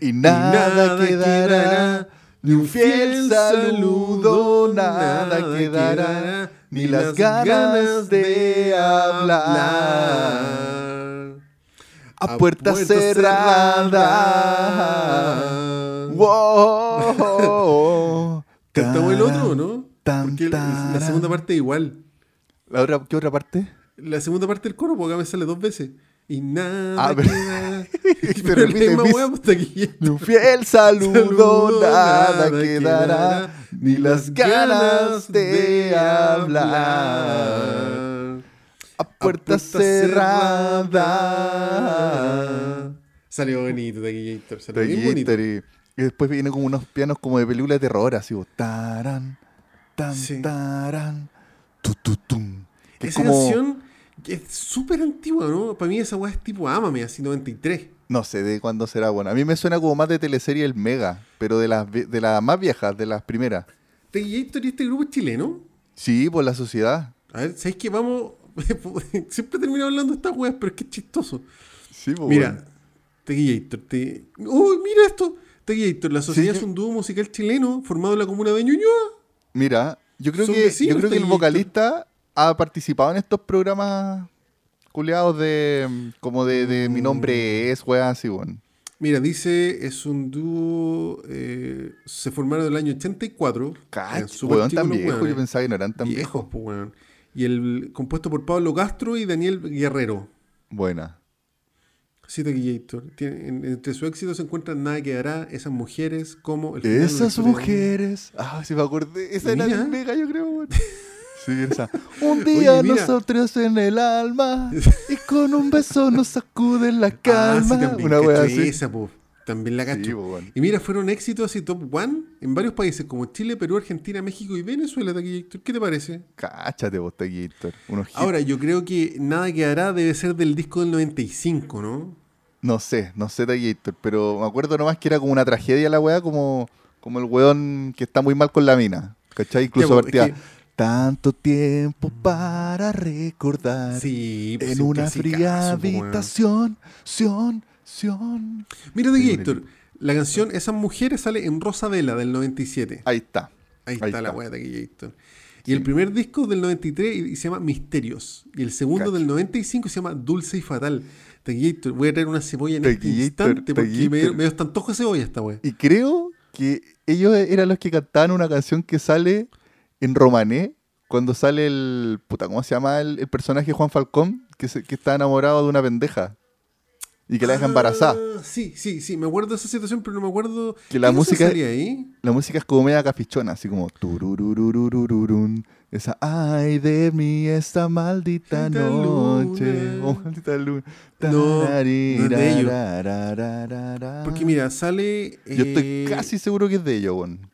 Y nada, quedará, ni un fiel saludo, nada quedará, ni las ganas de hablar. A puerta cerrada. Wow. Cantamos el otro, ¿no? Porque la- segunda parte igual. ¿La otra, ¿Qué otra parte? La segunda parte del coro, porque acá me sale dos veces. Y nada Ah, pero- Pero la repite, un fiel saludo, Saludo, nada nada quedará, quedará, ni las ganas de hablar. A puerta cerrada. Salió bonito de. Salió bien bonito. Y, y después viene como unos pianos como de película de terror, así, como, tarán, tan, Sí. tarán, tu, tu, tum. Que es Esa como- canción que es súper antigua, ¿no? Para mí esa weá es tipo Ámame, así 93. No sé de cuándo será bueno. A mí me suena como más de teleserie El Mega, pero de las, de las más viejas, de las primeras. Tequillator y este grupo es chileno. Sí, por la sociedad. A ver, ¿sabéis que vamos? Siempre termino hablando de estas weas, pero es que es chistoso. Sí, pues, Mira, bueno. Tequillator, te... ¡Uy, mira esto! Tequillator, la sociedad Sí, es un dúo musical chileno formado en la comuna de Ñuñoa. Mira, yo creo que, yo creo que el vocalista ha participado en estos programas culeados de mm, como de, de mi nombre es, weón, así, weón. Mira, dice, es un dúo, eh, se formaron en el año 84. Cach, Eran súper weón, tan viejo. Yo weones. pensaba que no eran tan viejos, viejos. pues, weón. Y el compuesto por Pablo Castro y Daniel Guerrero. Buena. Tiene- en- entre su éxito se encuentran Nada que hará, esas mujeres, como el Esas mujeres. Ah, sí me acordé. Esa era Mira. de Mega, yo creo, weón. Sí, esa. Un día Oye, nosotros en el alma y con un beso nos sacuden la Ah, sí, calma. Una wea así. esa, po. También la cacho. Sí, po, weón. Y mira, fueron éxitos así top one en varios países como Chile, Perú, Argentina, México y Venezuela, Tequillator. ¿Qué te parece? Cáchate vos, hits. Ahora, yo creo que Nada que hará debe ser del disco del 95, ¿no? No sé, no sé Taquillator, pero me acuerdo nomás que era como una tragedia la weá, como, como el weón que está muy mal con la mina. ¿Cachai? Incluso Ya, es que- Tanto tiempo para recordar. Sí, pues, en una fría habitación. Sion, sion. Mira, Sí, Tequillator, la canción Esas mujeres sale en Rosa Vela del 97. Ahí está. Ahí, Ahí está, la weá de Tequillator. Y el primer disco del 93 y- y se llama Misterios. Y el segundo Cacho. del 95 se llama Dulce y Fatal. Tequillator, voy a traer una cebolla en este instante porque me, me dio de cebolla esta weá. Y creo que ellos eran los que cantaban una canción que sale en romané. Cuando sale el. Puta, ¿cómo se llama el, el personaje Juan Falcón? Que, se- que está enamorado de una pendeja. Y que la deja embarazada. Ah, sí, sí, sí, me acuerdo de esa situación, pero no me acuerdo. Que la ¿qué cosa música- salía ahí? La música es como media cafichona, así como tururururururun. Esa ay de mí esta maldita Maldita noche. luna. Oh, maldita luna. No, no es de ellos. Tarararararara. Porque mira, sale. Yo estoy casi seguro que es de ellos, weón.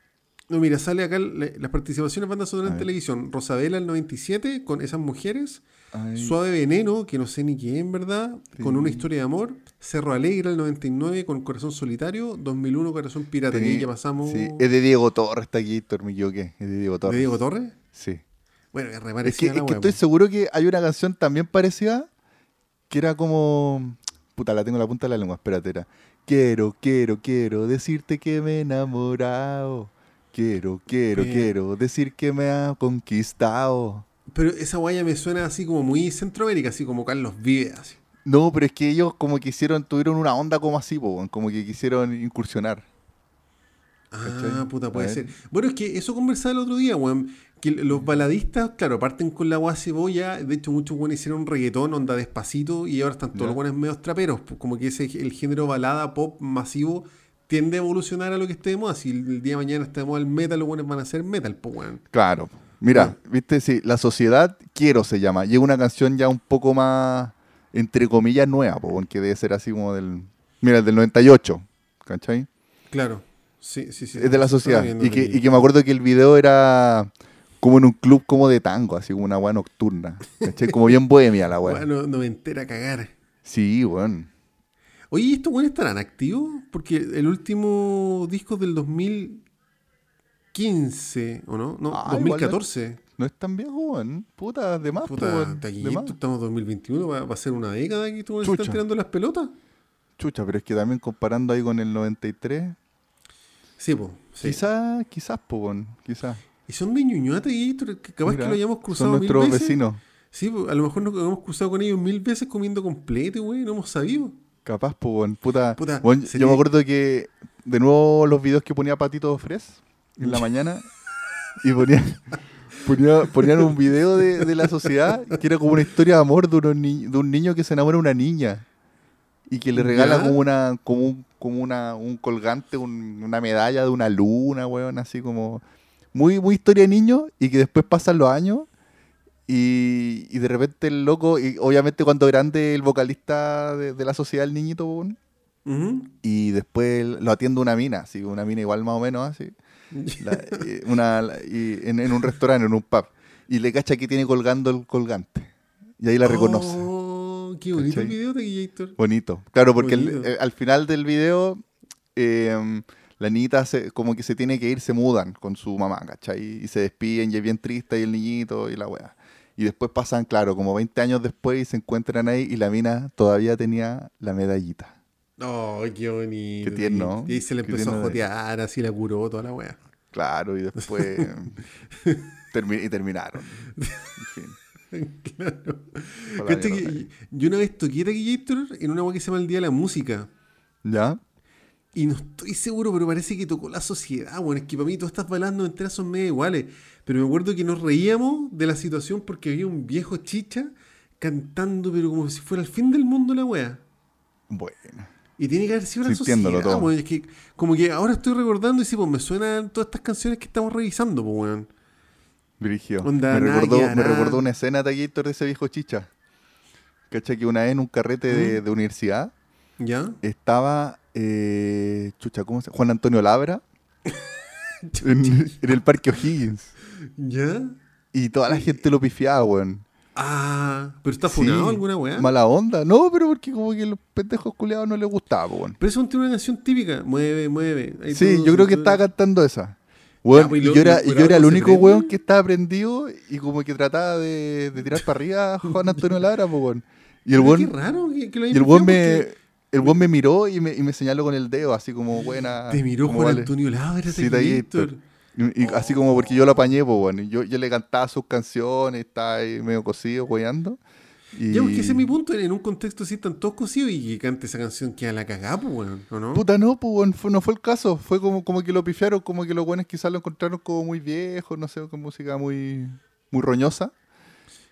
No, mira, sale acá la- las participaciones bandas sonoras en televisión. Rosabela el 97 con esas mujeres. Ay, Suave Veneno, que no sé ni qué en verdad, con una historia de amor. Cerro Alegre el 99 con Corazón Solitario. 2001 Corazón Pirata, tení- ya pasamos. Sí, es de Diego Torres, está aquí, me equivoqué. Es de Diego Torres. ¿De Diego Torres? Sí. Bueno, es Es que, es que estoy seguro que hay una canción también parecida que era como. Puta, la tengo en la punta de la lengua, espérate. Era. Quiero, quiero, quiero decirte que me he enamorado. Quiero, quiero, quiero decir que me ha conquistado. Pero esa guaya me suena así como muy Centroamérica, así como Carlos Vive, así. No, pero es que ellos como que hicieron, tuvieron una onda como así, po, como que quisieron incursionar. Ah, ¿Cachai? puta, A puede ser. Bueno, es que eso conversaba el otro día, weón. Que los baladistas, claro, parten con la agua cebolla. De hecho, muchos weones hicieron reggaetón, onda despacito, y ahora están todos Ya. los weones medios traperos. pues, Como que ese, el género balada, pop, masivo, tiende a evolucionar a lo que esté de moda. Si el día de mañana está de moda el metal, los weones van a hacer metal, pues, weón. Claro. Mira, viste, sí, La Sociedad Quiero se llama. Es una canción ya un poco más, entre comillas, nueva, po, weón, que debe ser así como del. Mira, del 98. ¿Cachai? Claro. Sí, sí, sí. Es de la sociedad. Y que, y que me acuerdo que el video era como en un club como de tango, así como una weá nocturna. ¿Cachai? Como bien bohemia la weá. Bueno, no me entera cagar. Sí, weón. Oye, ¿y estos weones estarán activos? Porque el último disco es del 2015, ¿o no? No, Ah, igual 2014. No es tan viejo, weón. Puta, de más, po, Puta, estamos en 2021, va, va a ser una década que tú están tirando las pelotas. Chucha, pero es que también comparando ahí con el 93, Sí, po. Sí. quizás, quizás, weón, quizás. Y son de Ñuñoa, Taquillator, que capaz Mira, que lo hayamos cruzado Son mil nuestros veces. vecinos. Sí, po, a lo mejor nos hemos cruzado con ellos mil veces comiendo completo, güey, no hemos sabido. Capaz, pues. Puta. Puta, sería- Yo me acuerdo que, de nuevo, los videos que ponía Patito Fres en la mañana y ponían, ponía- ponían un video de, de la sociedad que era como una historia de amor de, ni- de un niño que se enamora de una niña y que le regala ¿Ya? como una como un, como una, un colgante, un- una medalla de una luna, weón, así como muy, muy historia de niño y que después pasan los años y, y de repente el loco, y obviamente cuando grande el vocalista de, de la sociedad, el niñito, y después lo atiende una mina, así, una mina igual más o menos así, la- una, la- y en, en un restaurante, en un pub, y le cacha que tiene colgando el colgante, y ahí la reconoce. Oh, qué bonito el video, Taquillator. Bonito. Claro, porque el- eh, al final del video, eh, la niñita se- como que se tiene que ir, se mudan con su mamá, ¿cachai? Y se despiden y es bien triste y el niñito y la wea. Y después pasan, claro, como 20 años después y se encuentran ahí y la mina todavía tenía la medallita. Oh, qué bonito. Qué tierno. Y ahí se le empezó a jotear, así la curó toda la wea. Claro, y después termi- y terminaron. En fin. claro. Mierda. que yo una vez toqué Taquillator en una wea que se llama el Día de la Música. ¿Ya? Y no estoy seguro, pero parece que tocó la sociedad, bueno, es que para mí todas estas balas enteras son medio iguales. Pero me acuerdo que nos reíamos de la situación porque había un viejo chicha cantando, pero como si fuera el fin del mundo la wea. Bueno. Y tiene que haber sido la sociedad, todo. weón. Es que como que ahora estoy recordando y sí, pues me suenan todas estas canciones que estamos revisando, pues weón. Dirigió. Onda, me, recordó, me recordó una escena Taquillator de ese viejo chicha. ¿Cachai? Que una vez en un carrete ¿Mm? de, de universidad ¿Ya? estaba eh, chucha, ¿cómo se Juan Antonio Labra en, en el Parque O'Higgins. ¿Ya? Y toda la gente lo pifiaba, weón. Ah, pero está Sí, funado alguna weá. Mala onda. No, pero porque como que los pendejos culiados no les gustaba, weón. Pero eso tiene una canción típica. Mueve, mueve. Ahí Sí, yo creo que estaba cantando esa. Weón, pues, y lo- yo era, y yo era el ¿se único weón que estaba prendido y como que trataba de, de tirar para arriba a Juan Antonio Labra, po, weón. Y el weón, Qué raro que, que lo y el weón me, porque el weón me miró y me, y me señaló con el dedo, así como buena. Te miró Juan vale. Antonio Labra, Sí. Y, y así como porque yo lo apañé, pues bueno, y yo, yo le cantaba sus canciones, estaba ahí medio cosido, weyando. Y... Ya, porque ese es mi punto. En un contexto así tan todos cosidos y que cante esa canción que a la cagá, pues, weón, ¿o no? Puta, no, pues bueno, fue- no fue el caso. Fue como, como que lo pifiaron, como que los buenos quizás lo encontraron como muy viejo, no sé, con música muy, muy roñosa.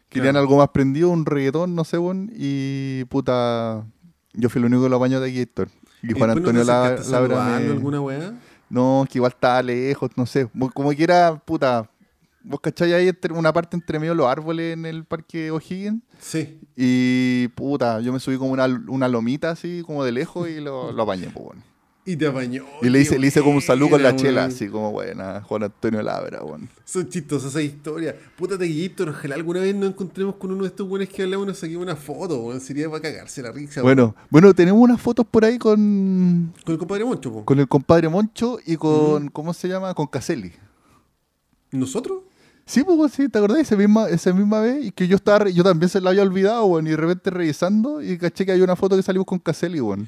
Querían Claro. algo más prendido, un reggaetón, no sé, bueno, y puta, yo fui el único que lo apañó de Gator. Y ¿Y Juan no Antonio te La- Labra me- alguna weá? No, que igual estaba lejos, no sé. Mo- Como que era, puta. Vos cacháis ahí entre- una parte entre medio los árboles en el parque O'Higgins. Sí. Y puta, yo me subí como una, una lomita así, como de lejos, y lo, lo apañé, pues bueno. Y te apañó. Y le hice, le hice como un saludo con la chela, weón. así como buena, Juan Antonio Labra, bueno. Son chistosas esas historias. Puta Taquillator, ojalá alguna vez nos encontremos con uno de estos buenos que hablamos y nos saquemos una foto, weón. Sería para cagarse la risa, weón. Bueno, bueno, tenemos unas fotos por ahí con, Con el compadre Moncho, po. con el compadre Moncho y con, ¿cómo se llama? Con Caselli. ¿Nosotros? Sí, pues sí, ¿te acordás? Esa misma, esa misma vez y que yo estaba, yo también se la había olvidado, weón, y de repente revisando y caché que hay una foto que salimos con Caselli, weón.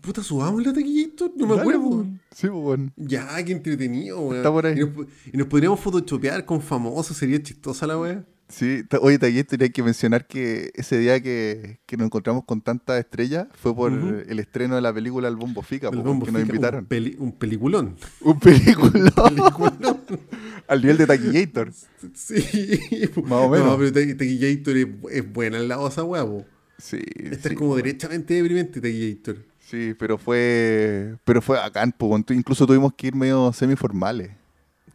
Puta, subamos la Taquillator, no me Dale, acuerdo. Sí, weón. Ya, qué entretenido, weón. Está por ahí. Y nos, po- y nos podríamos photoshopear con famosos, sería chistosa la weá. Sí, oye, también tenía que mencionar que ese día que, que nos encontramos con tantas estrellas fue por el estreno de la película El Bombo Fica, El Bombo que nos invitaron. Un, peli- un peliculón. Un Peliculón. al nivel de Taquillator. sí. Más o menos. No, pero Ta- Taquillator es, es buena en la osa, weá, po. Sí, Esta sí, es como po. derechamente deprimente, Taquillator. Sí, pero fue pero fue bacán, po, weón. Tu- incluso tuvimos que ir medio semiformales.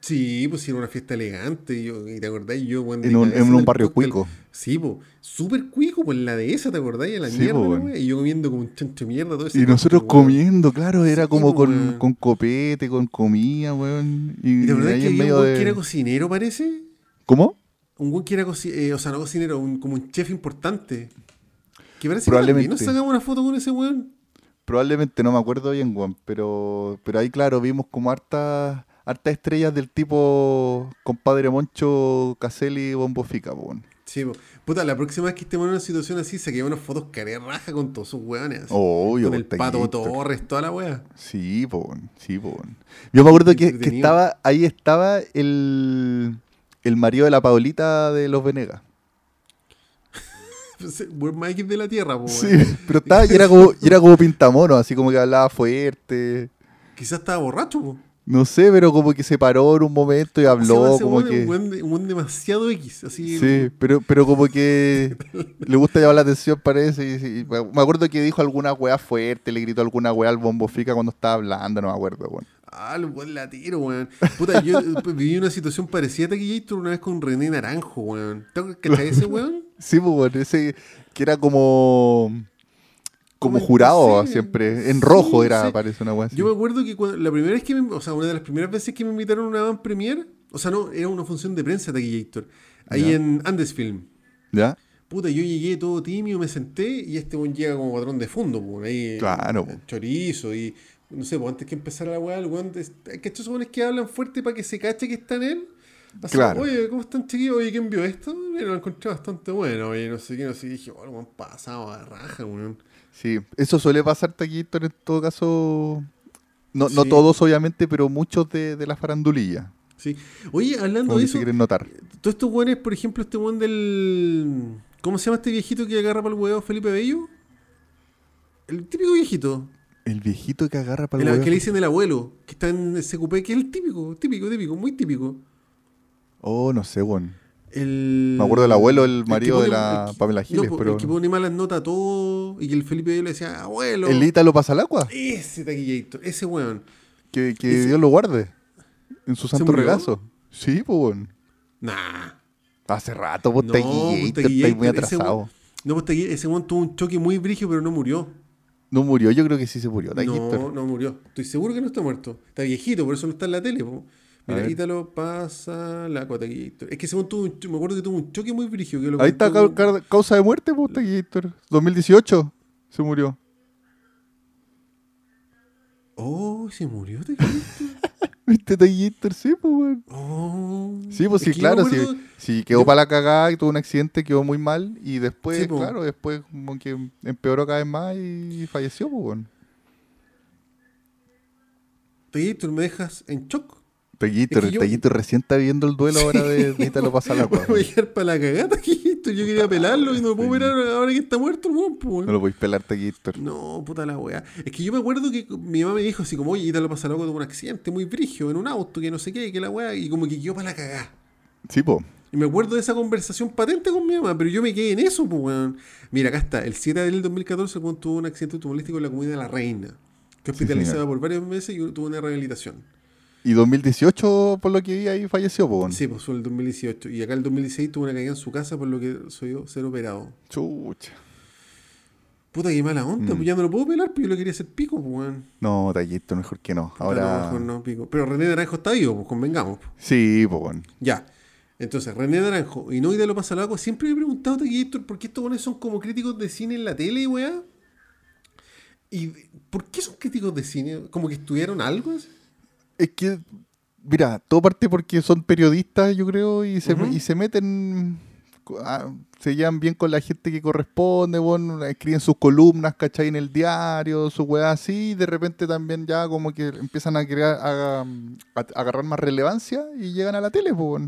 Sí, pues era una fiesta elegante. Y, yo, y te acordás, yo, de En un, en un barrio cóctel. cuico. Sí, pues, súper cuico, pues la de esa, ¿te acordás? Y a la Sí, mierda, po, wea, Y yo comiendo como un chancho de mierda, todo ese Y nosotros comiendo, claro, era Sí, como con, con copete, con comida, weón. Y, ¿Y te acordás que había un medio weón que era de... cocinero, parece? ¿Cómo? Un weón que era cocinero, o sea, no cocinero, un- como un chef importante. Que parece que Probablemente. también nos sacamos una foto con ese weón. Probablemente no me acuerdo bien, weón, pero, pero ahí, claro, vimos como hartas hartas estrellas del tipo compadre Moncho, Caselli, Bombo Fica, po, weón. Sí, po. Puta, la próxima vez que estemos en una situación así, saquemos unas fotos caré raja con todos sus weones. Obvio, con el pato. Torres, toda la wea. Sí, po, sí, po. Yo me acuerdo que, estaba, ahí estaba el, el marido de la Paulita de los Venegas. Buen Mike de la tierra, po, Sí, pero estaba, y era como, y era como pintamono, así como que hablaba fuerte. Quizás estaba borracho, po. No sé, pero como que se paró en un momento y ¿Cómo se llama habló, como que... Un weón demasiado X, así. Sí, pero, pero como que le gusta llamar la atención, parece. y- y- me acuerdo que dijo alguna weá fuerte, le gritó alguna weá al bombo fica cuando estaba hablando, no me acuerdo, weón. Ah, el buen latino, weón. Puta, yo eh, viví una situación parecida a Taquillator una vez con René Naranjo, weón. ¿Te cachai ese weón? Sí, pues, weón, ese que era como. Como jurado sí, siempre. En sí, rojo era, sí. parece una weá. Yo me acuerdo que cuando- la primera vez que me, o sea, una de las primeras veces que me invitaron a una van premier, o sea, no, era una función de prensa Taquillator, ahí Ya. en Andesfilm. ¿Ya? Puta, yo llegué todo tímido, me senté y este weón llega como patrón de fondo, pues, ahí. Claro. Chorizo y. No sé, pues antes que empezar la weá, el weón. es- Que estos weones que hablan fuerte para que se cache que está en él. Así, Claro. Oye, ¿cómo están chiquillos? Oye, ¿quién vio esto? Mira, lo encontré bastante bueno. Oye, no sé qué, no sé qué. Dije, oh, weón pasado a raja, weón. Sí, eso suele pasar taquito en todo caso. No, no todos, obviamente, pero muchos de, de la farandulilla. Sí. Oye, hablando de eso, quieren notar. todos estos weones, por ejemplo, este weón del. ¿Cómo se llama este viejito que agarra para el huevo Felipe Bello? El típico viejito. El viejito que agarra para El, el que le dicen el abuelo, que está en SQP, que es el típico, típico, típico, muy típico. Oh, no sé, weón. El, Me acuerdo del abuelo, el marido de la el Pamela Giles, no, pero- El que pone malas notas a todo y que el Felipe le decía, abuelo. El Ítalo pasa al agua. Ese taquillator, ese weón. Que, que Ese- Dios lo guarde. En su santo regazo. Sí, pues, weón. Nah. Hace rato, pues, No, Taquillator, pues, estáis muy ese atrasado. weón- No, pues Taqui- ese weón tuvo un choque muy brígido, pero no murió. No murió, yo creo que sí se murió. No, no murió. Estoy seguro que no está muerto. Está viejito, por eso no está en la tele. po. Mira. Ítalo pasa la aquí. Es que weón tuvo me acuerdo que tuvo un choque muy brígido. Que lo Ahí está ca- ca- causa de muerte, Taquillator. 2018 se murió. Oh, se murió Taquillator. ¿Viste Taquillator? Sí, pues, weón. Oh. Sí, pues Es sí, claro, sí, acuerdo- sí quedó yo- para la cagada y tuvo un accidente, quedó muy mal y después, Sí, po. claro, después como que empeoró cada vez más y falleció, pues, weón. Taquillator, me dejas en shock. Taquillator, Es que yo- Taquillator recién está viendo el duelo ahora de, de Ítalo pasa. Voy a llegar para la cagada, Taquillator. Yo quería pelarlo y no lo puedo pelar ahora que está muerto el weón. No lo podéis pelar, Taquillator. No, puta la weá. Es que yo me acuerdo que mi mamá me dijo así como, oye, Ítalo pasa loco tuvo un accidente muy brigio en un auto, que no sé qué, que la weá, y como que quedó para la cagada. Sí, po. Y me acuerdo de esa conversación patente con mi mamá, pero yo me quedé en eso, pues, weón. Mira, acá está. El 7 de abril del 2014, el weón tuvo un accidente automovilístico en la comunidad de La Reina, que hospitalizada señor. por varios meses y tuvo una rehabilitación. Y 2018, por lo que vi ahí, falleció, po. weón. Sí, pues fue el 2018. Y acá el 2016 tuvo una caída en su casa, por lo que soy yo ser operado. Chucha. Puta, qué mala onda, Mm. pues ya no lo puedo pelar, pues yo lo quería hacer pico, pues, weón. No, Taquillator, mejor que no. Ahora. mejor no, pico. Pero René Naranjo está vivo, pues convengamos. pues. Sí, weón. Ya. Entonces, René Naranjo y no lo pasa agua. Siempre me he preguntado, Taquillator, por qué estos buenos son como críticos de cine en la tele, weá. ¿Y por qué son críticos de cine? ¿Como que estudiaron algo? así? Es que, mira, todo parte porque son periodistas, yo creo, y se, y se meten, ah, se llevan bien con la gente que corresponde, bueno, escriben sus columnas, ¿cachai? En el diario, su weá así, y de repente también ya como que empiezan a crear, a, a- agarrar más relevancia y llegan a la tele, pues.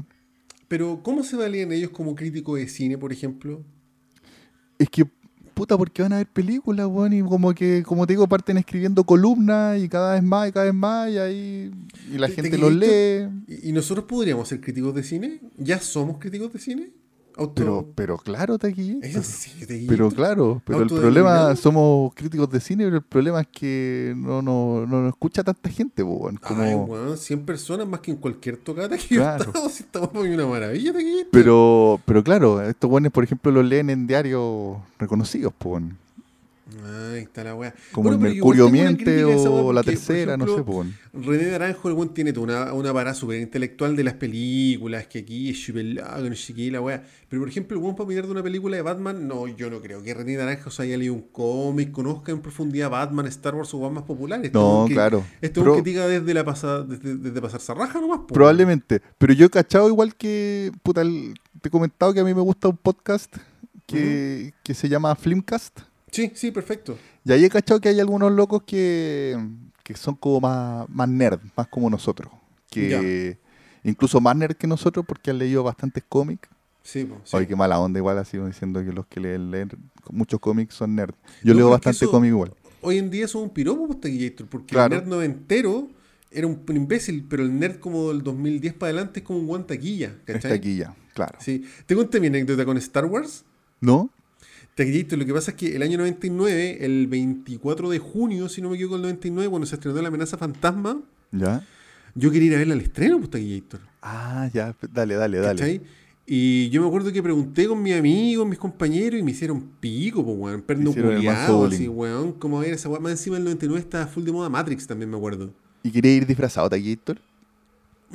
Pero, ¿cómo se valían ellos como críticos de cine, por ejemplo? Es que, puta, porque van a ver películas, weón, y como que, como te digo, parten escribiendo columnas y cada vez más y cada vez más, y ahí, y la ¿Te- te gente los lee. ¿Y, y nosotros podríamos ser críticos de cine? ¿Ya somos críticos de cine? Auto... Pero, pero claro, Taquillito. ¿Es en serio, Taquillator? Pero claro, pero el problema, somos críticos de cine, pero el problema es que no, no, no nos escucha tanta gente, weón. Como- Ay, weón, 100 personas más que en cualquier tocata que Claro. yo estaba. Si estamos por una maravilla, Taquillator. pero, pero claro, estos buenos, por ejemplo, los leen en diarios reconocidos, weón. Ahí está la weá. Como Bueno, el Mercurio miente a weá o la tercera, no sé. René Naranjo, el weón tiene toda una, una parada súper intelectual de las películas, que aquí es largo, no sé qué, la weá. Pero por ejemplo, el weón para mirar de una película de Batman, no, yo no creo que René Naranjo se haya leído un cómic, conozca en profundidad Batman, Star Wars o weón más populares. Este No, que- claro. Este Pero- weón que diga desde la pasada, desde, desde pasar raja nomás, Probablemente. Pero yo he cachado igual que, puta, el- te he comentado que a mí me gusta un podcast que, que se llama Flimcast. Sí, sí, perfecto. Y ahí he cachado que hay algunos locos que, que son como más, más nerd, más como nosotros. Que incluso más nerd que nosotros porque han leído bastantes cómics. Sí, po, sí. Oye, qué mala onda igual así diciendo que los que leen, leen muchos cómics son nerd. Yo No, leo es bastante eso- cómic igual. Hoy en día son un piropo, pues, Taquillator, porque Claro. el nerd noventero era un imbécil, pero el nerd como del 2010 para adelante es como un guan taquilla, ¿cachai? Está aquí ya, claro. Sí. Te conté mi anécdota con Star Wars. ¿No? Taquillator, lo que pasa es que el año 99, el 24 de junio, si no me equivoco, el 99, cuando se estrenó La amenaza fantasma, ¿Ya? yo quería ir a verla al estreno, pues, Taquillator. Ah, ya, dale, dale, dale. ¿Cachai? Y yo me acuerdo que pregunté con mis amigos, mis compañeros, y me hicieron pico, pues, weón. Perno culiado, así, weón. Como era esa weón. Más encima del 99 estaba full de moda Matrix, también me acuerdo. ¿Y quería ir disfrazado, Taquillator?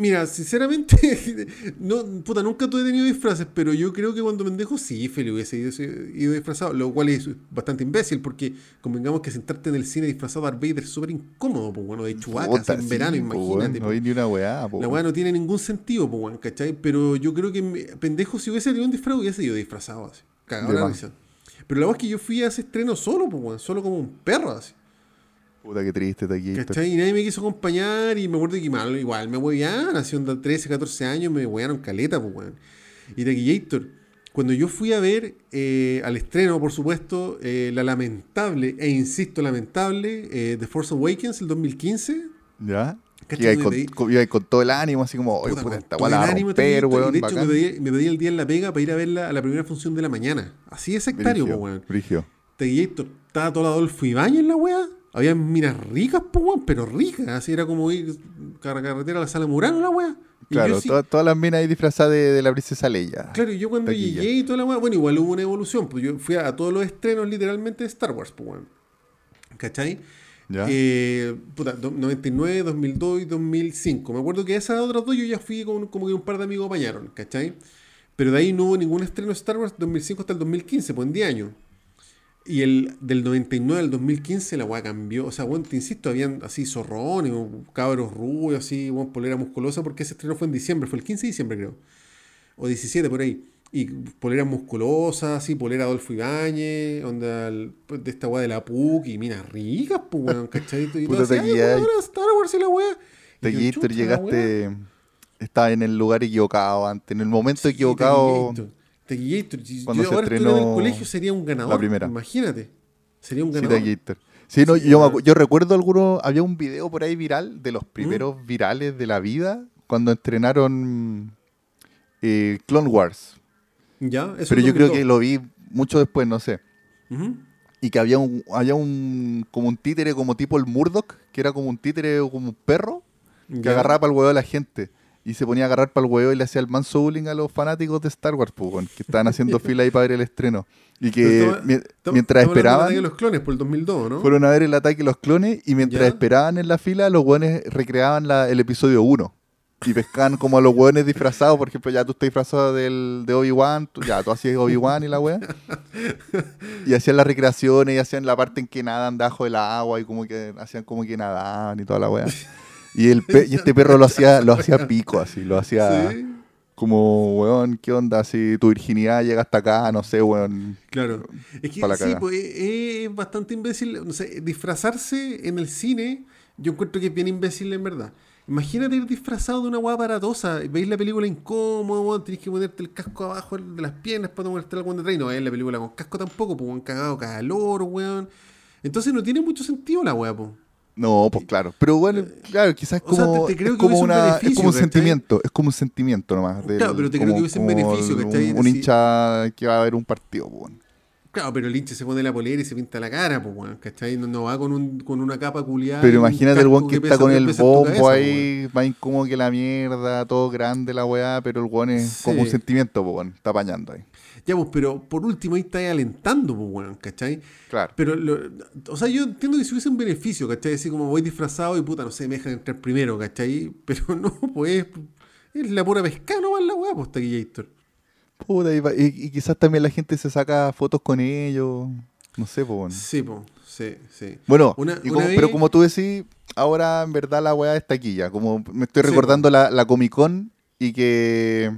Mira, sinceramente, no, puta, nunca tuve tenido disfraces, pero yo creo que cuando pendejo sí, Feli, hubiese ido, ido disfrazado, lo cual es bastante imbécil, porque convengamos que sentarte en el cine disfrazado de Darth Vader es súper incómodo, pues bueno, de Puta, en sí, verano, po, imagínate. No po. hay ni una weá, po, La weá no tiene ningún sentido, pues bueno, ¿cachai? Pero yo creo que pendejo, si hubiese tenido un disfraz, hubiese ido disfrazado así, cagado la risa. Pero la weá es que yo fui a ese estreno solo, pues bueno, solo como un perro así. Puta, qué triste, Taquillator. ¿Cachai? Y nadie me quiso acompañar y me acuerdo que mal, igual me así onda 13, 14 años, me huevearon caleta, pues weón. Y Taquillator, cuando yo fui a ver eh, al estreno, por supuesto, eh, la lamentable, e insisto, lamentable, eh, The Force Awakens, el 2015. ¿Ya? Iba ahí con, con- con todo el ánimo, así como, oye, Puta, puta, esta todo weá la el va a ánimo, romper, Taquillator, weón, y de hecho me pedí, me pedí el día en la pega para ir a verla a la primera función de la mañana. Así de sectario, pues weón. brigio. Taquillator, estaba todo Adolfo Ibañez en la wea. Había minas ricas, weón, pero ricas. Así era como ir car- carretera a la sala Murano, la wea. Y Claro, sí- todas, las minas ahí disfrazadas de, de la princesa Leia. Claro, y yo cuando Taquilla. llegué y toda la weá, bueno, igual hubo una evolución, pues yo fui a, a todos los estrenos literalmente de Star Wars, pues weón. ¿Cachai? ¿Ya? Eh, puta, do- 99, 2002 y 2005. Me acuerdo que esas otras dos yo ya fui con como que un par de amigos apañaron, ¿cachai? Pero de ahí no hubo ningún estreno de Star Wars 2005 hasta el 2015, pues en 10 años. Y el del 99 al 2015 la weá cambió. O sea, bueno, te insisto, habían así zorrones, cabros rubios, así, bueno, polera musculosa, porque ese estreno fue en diciembre, fue el 15 de diciembre creo. O 17 por ahí. Y polera musculosa, así, polera Adolfo Ibáñez, onda el- pues, de esta weá de la PUC y minas ricas, pues weón, ¿cachai? Y todo así, te "Ay, weón, Star Wars y la weá. La llegaste, estaba en el lugar equivocado antes, en el momento Sí, equivocado. Si Cuando yo se ahora estuviera en el estrenó colegio sería un ganador. la primera. Imagínate. Sería un Sí, ganador. Sí, no, Sí, yo, acu- yo recuerdo algunos, había un video por ahí viral, de los ¿Mm? primeros virales de la vida, cuando estrenaron eh, Clone Wars. ya, eso Pero yo creo 2002. que lo vi mucho después, no sé. Y que había un, había un, como un títere como tipo el Murdoch, que era como un títere o como un perro, que Ya. agarraba para el huevo a la gente. Y se ponía a agarrar para el huevo y le hacía el manso bullying a los fanáticos de Star Wars, pues, weón, que estaban haciendo fila ahí para ver el estreno. Y que estamos- mi- estamos- mientras del esperaban, ataque de los clones por el 2002, ¿no? fueron a ver el ataque de los clones y mientras Ya. esperaban en la fila, los hueones recreaban la- el episodio 1. Y pescaban como a los hueones disfrazados, por ejemplo, ya tú estás disfrazado del, de Obi-Wan, ya tú hacías Obi-Wan y la wea. Y hacían las recreaciones y hacían la parte en que nadan debajo del agua y como que hacían como que nadaban y toda la wea. Y, el pe- y este perro lo hacía, lo hacía pico así, lo hacía Sí, como, weón, ¿qué onda? Si tu virginidad llega hasta acá, no sé, weón. claro. Es que sí, pues es, es bastante imbécil. No sé, disfrazarse en el cine, yo encuentro que es bien imbécil en verdad. Imagínate ir disfrazado de una guapa baratosa. Veis la película incómodo, weón, tenés que ponerte el casco abajo de las piernas para no ponerte el de atrás. Y No veis la película con casco tampoco, pues un cagado calor, weón. Entonces no tiene mucho sentido la weá, pues. No, pues claro. Pero bueno, claro, quizás es o sea, como, te- te creo es que como hubiese un una, es como un ¿cachai? sentimiento, es como un sentimiento nomás. del- Claro, pero te creo que como- hubiese un como beneficio, un- ¿cachai? Un, Sí. hincha que va a ver un partido, pues, weón. Claro, pero el hincha se pone la polera y se pinta la cara, pues, weón, ¿cachai? No, no va con, un, con una capa culiada. Pero imagínate el weón que, está con el bombo cabeza, ahí, más incómodo que la mierda, todo grande la weá, pero el weón es Sí. como un sentimiento, pues, weón, está apañando ahí. Ya, pues, pero por último ahí está alentando, pues, weón, ¿cachai? Claro. Pero, lo- o sea, yo entiendo que si hubiese un beneficio, ¿cachai? Así como voy disfrazado y puta, no sé, me dejan entrar primero, ¿cachai? Pero no, pues, es la pura pesca nomás la weá, pues, Taquillator. Puta, y, y- quizás también la gente se saca fotos con ellos, no sé, pues. Sí, pues, sí, sí. Bueno, Una- y una como- vez- pero como tú decís, ahora en verdad la weá está aquí ya. Como me estoy Sí, recordando la, la Comic Con y que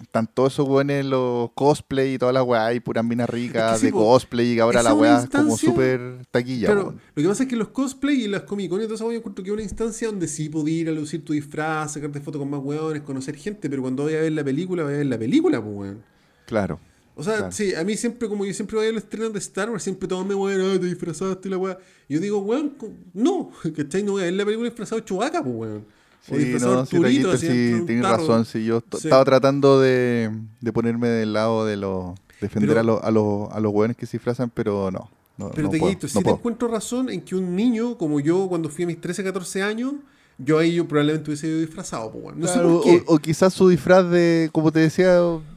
están todos esos weones los cosplay y todas las weá y puras minas ricas Es que sí, de cosplay y ahora la weá es como súper taquilla. Claro, po. lo que pasa es que los cosplay y las comic con y todo eso, yo encuentro que es una instancia donde sí podías ir a lucir tu disfraz, sacarte fotos con más weones, conocer gente, pero cuando vayas a ver la película, vayas a ver la película, pues, weón. Claro. O sea, Claro. sí, a mí siempre, como yo siempre voy a los estrenos de Star Wars, siempre todos me weón, ah, te disfrazaste y la weá. Yo digo, weón, no, ¿cachai? No voy a ver la película disfrazado de Chewbacca, pues, weón. Sí, no, sí, así, sí, un tienes razón. Sí, yo Sí. estaba tratando de, de ponerme del lado de los. defender Pero- a, los, a, los, a los weones que se disfrazan, pero no. no Pero no te puedo, no sí te encuentro razón en que un niño, como yo, cuando fui a mis 13, 14 años, yo ahí yo probablemente hubiese ido disfrazado, pues. No Claro, sé por qué. O, o quizás su disfraz de, como te decía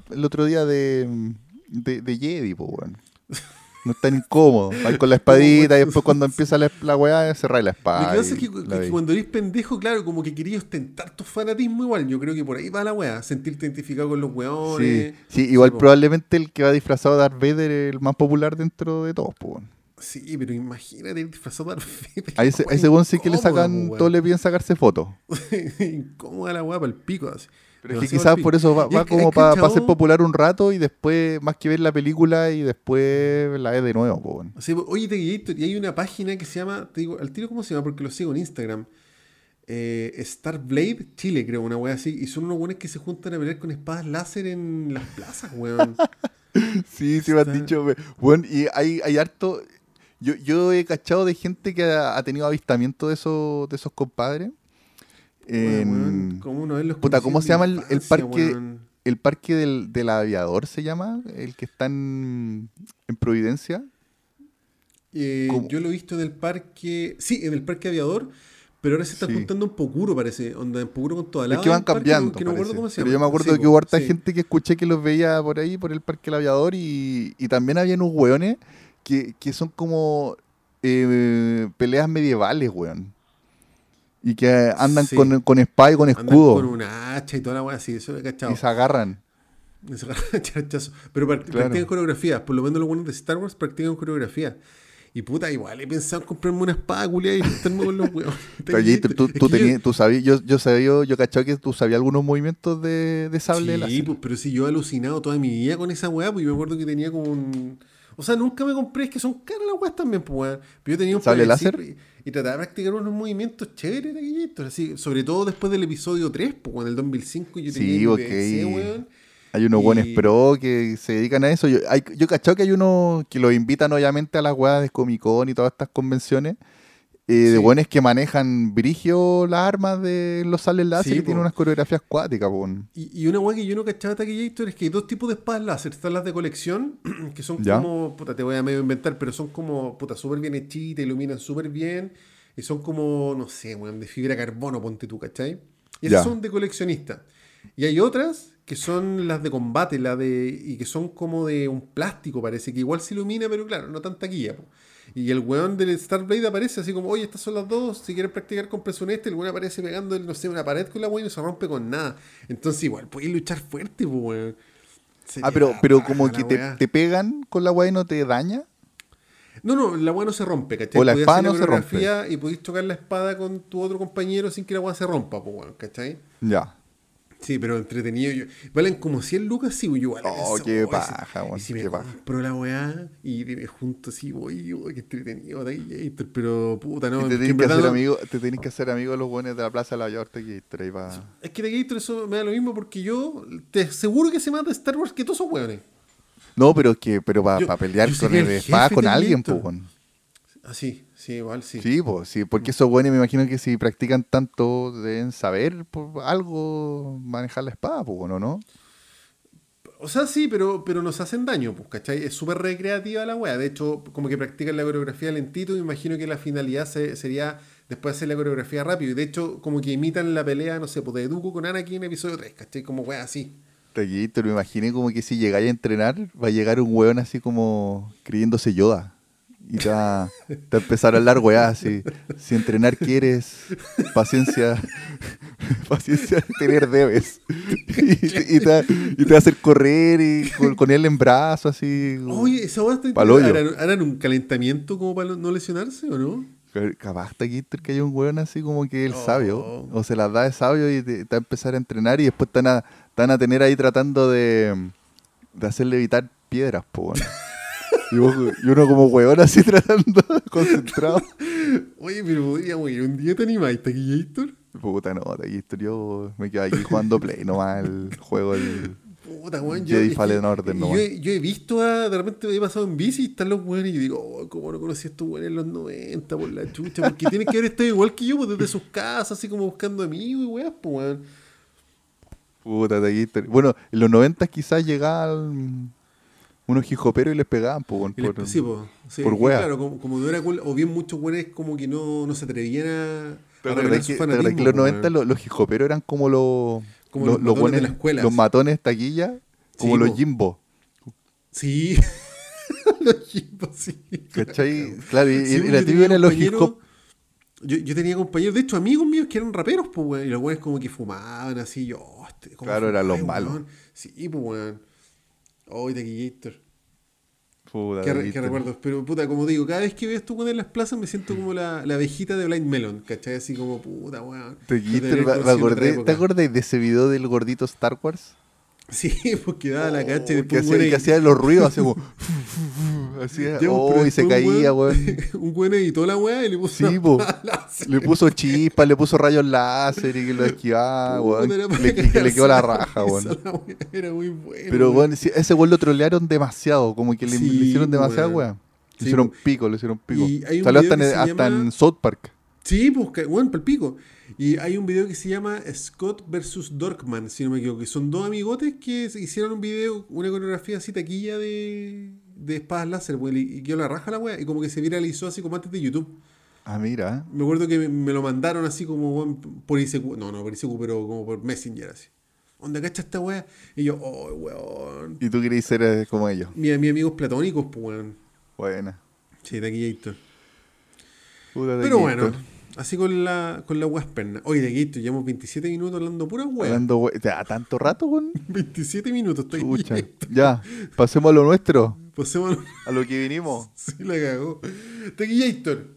el otro día, de, de, de Jedi, pues, weón. No es tan incómodo. Van con la espadita y después cuando empieza la, la weá, cerráis la Lo espada. que pasa es que, cuando eres pendejo, claro, como que querías ostentar tu fanatismo igual. Yo creo que por ahí va la weá, sentirte identificado con los weones. sí, igual probablemente el que va disfrazado de Darth Vader es el más popular dentro de todos, pues. Sí, pero imagínate disfrazado de Darth Vader. A ese, a Weón, ese weón sí que le sacan, todos le piden sacarse fotos. Incómoda la weá para el pico. Así. Pero es que quizás por eso va, es como es para cachado- ser popular un rato y después, más que ver la película y después la ve de nuevo, pues, weón. Sí, oye, te Gator, y hay una página que se llama, te digo, al tiro cómo se llama, porque lo sigo en Instagram. Eh, Starblade Chile, creo, una wea así. Y son unos buenos que se juntan a pelear con espadas láser en las plazas, weón. Sí, sí me han dicho. we- Bueno, y hay, hay harto. Yo, yo he cachado de gente que ha, ha tenido avistamiento de esos, de esos compadres. En ¿cómo los puta, ¿cómo se llama el- parque? weón? el parque del, del aviador, se llama, el que está en, en Providencia. Eh, yo lo he visto en el parque. Sí, en el parque aviador. Pero ahora se está Sí. juntando en Pocuro, parece. Onda, en Pocuro con toda la. es que van cambiando. Que no me acuerdo parece. cómo se Pero yo me acuerdo Sí, que hubo harta sí. gente que escuché que los veía por ahí, por el parque del aviador, y, y también habían unos hueones que, que son como eh, peleas medievales, weón. Y que andan Sí. con, con espada y con Andan escudo. con una hacha y toda la weá así, eso lo he cachado. y se agarran. Y se agarran. Pero Claro. practican coreografías. Por lo menos los buenos de Star Wars practican coreografía. Y puta, igual he pensado en comprarme una espada culiada y meterme con los huevos. Oye, tú, tú, tú yo- tú sabías, yo, yo sabía, yo cachaba que tú sabías algunos movimientos de, de sable Sí, láser. pues, pero si yo he alucinado toda mi vida con esa weá, pues yo me acuerdo que tenía como un. O sea, nunca me compré, es que son caras las weas también, pues weón. Pero yo tenía un ¿Sable parecito láser? Y, y trataba de practicar unos movimientos chéveres de aquellitos, así, sobre todo después del episodio 3, pues en el 2005 yo tenía Sí, mi ok. PC, weón. Hay unos Y- buenos pro que se dedican a eso. Yo, hay, yo cachado que hay unos que los invitan obviamente a las weas de Comic Con y todas estas convenciones. Eh, De Sí. buenos que manejan brigio las armas de los sables láser Sí, y tienen unas coreografías cuáticas, po. Y, y una weá que yo no cachaba de Taquillator es que hay dos tipos de espadas láser. Están las de colección, que son Ya. como, puta, te voy a medio inventar, pero son como, puta, súper bien hechitas, iluminan súper bien. Y son como, no sé, weón, de fibra carbono, ponte tú, ¿cachai? Y esas Ya. son de coleccionista. Y hay otras que son las de combate, la de, y que son como de un plástico, parece, que igual se ilumina, pero claro, no tanta guía. po. Y el weón del Starblade aparece así como, oye, estas son las dos, si quieres practicar compres un este, el weón aparece pegando, no sé, una pared con la weón y no se rompe con nada. Entonces igual, puedes luchar fuerte, pues weón. Ah, pero, pero como que te, weá. te pegan con la wea y no te daña. No, no, la weá no se rompe, ¿cachai? O la espada no se rompe. Y podéis chocar la espada con tu otro compañero sin que la weá se rompa, pues weón, ¿cachai? Ya. Sí, pero entretenido. Yo, valen como 100 lucas, sí, yo igual. Oh, pensaba, qué paja, weón, si me qué paja. compro la weá y me junto así, voy, qué entretenido, Gator, pero puta, no. Y te tenés en que, hacer amigo, te tenés que hacer amigo de los buenos de la plaza de la York que ahí va. Es que de Gator eso me da lo mismo porque yo te aseguro que se mata Star Wars que todos son weones. No, pero es que, pero para Yo- pelear con el el espada con de alguien, Gator. pues. Así, sí, igual sí. Sí, pues, sí, porque esos buenos me imagino que si practican tanto deben saber por algo manejar la espada, pues, ¿no? ¿no? O sea, sí, pero, pero nos hacen daño, pues, ¿cachai? Es súper recreativa la wea. De hecho, como que practican la coreografía lentito, me imagino que la finalidad se- sería después hacer la coreografía rápido. Y de hecho, como que imitan la pelea, no sé, pues de Dooku con Anakin en episodio 3, ¿cachai? Como wea así. Taquito, me imaginé como que si llegáis a entrenar, va a llegar un weón así como creyéndose Yoda. Y te va, te va a empezar a hablar weá así. Si entrenar quieres, paciencia, paciencia tener debes. Y, te- y te, va- y te va a hacer correr y con, con él en brazos así. Oye, esa wea está. ¿Harán, harán un calentamiento como para no lesionarse o no? Capaz que hay un weón así como que el Oh. sabio. O se las da de sabio y te, te va a empezar a entrenar y después te van a, te van a tener ahí tratando de, de hacerle evitar piedras, po. Y, vos- y uno como weón así tratando, concentrado. Oye, pero podríamos ir un día te animáis, Taquillator. Puta, no, Taquito, yo me quedo aquí jugando Play nomás el juego. El... Puta, weón. Jedi que- Fallen Order nomás. yo, he- yo he visto, a, de repente he pasado en bici y están los weones y yo digo, oh, ¿cómo no conocí a estos weones en los 90 por la chucha? Porque tienen que haber estado igual que yo, pues desde sus casas, así como buscando amigos y weas, pues weón. Puta, Taquito. Bueno, en los 90 quizás llegaban unos hijoperos y les pegaban, po, les- por- sí. Sí, por wea. Claro, como, como era cool, o bien muchos weones como que no, no se atrevían a, ¿Te a que, que los pues, 90 weón. los, los hijoperos eran como los, Como los, los los matones la escuela, los matones taquilla, como Sí, los po. Jimbo. Sí. los jimbos, sí. ¿Cachai? Claro, y, la tenía tibia era los hip-hop. Yo, yo tenía compañeros, de hecho, amigos míos que eran raperos, pues, weón. Y los weones como que fumaban así, yo, oh, este, ¿cómo Claro, eran los malos. Sí, pues, weón. Oh, Taquillator. Puta, Qué, qué recuerdos. Pero, puta, como digo, cada vez que veo weones en las plazas me siento como la, la abejita de Blind Melon, ¿cachai? Así como, puta, weón. Época. ¿Te acordás de ese video del gordito Star Wars? Sí, porque daba la cacha y Oh, que, después un hacía, que hacía los ruidos así como... hacía, oh, y se caía, weón-. Un weón editó la weá y le puso Sí, po. Le puso chispas, le puso rayos láser y que lo esquivaba, weón. para Le, que le quedó la raja, weón. Era muy bueno. Pero, weón. ese weón lo trolearon demasiado. Como que le, Sí, le hicieron demasiada weón. Le hicieron pico, le hicieron pico. Salió hasta, en, que se hasta llama- en South Park. Sí, pues, bueno, pal pico. Y hay un video que se llama Scott versus Dorkman, si no me equivoco, que son dos amigotes que hicieron un video, una coreografía así taquilla de, de espadas láser, weón, y, quedó la raja la wea, y como que se viralizó así como antes de YouTube. Ah, mira. Me acuerdo que me, me lo mandaron así como weón, por ICQ, no, no por ICQ, pero como por Messenger así. ¿Dónde cacha esta wea? Y yo, oh, weón. Y tú querías ser eh, como ellos. Mi, mis amigos platónicos, pues, weón. Buena. Sí. Puta de Pero Gator. bueno, así con la, con la weas perna. Oye, de Gator, llevamos 27 minutos hablando pura wea. Hablando, ya, tanto rato, weón. 27 minutos, está Chucha. aquí. Ya, pasemos a lo nuestro. Pasemos. A lo que vinimos. Sí, la cagó. Taquillator.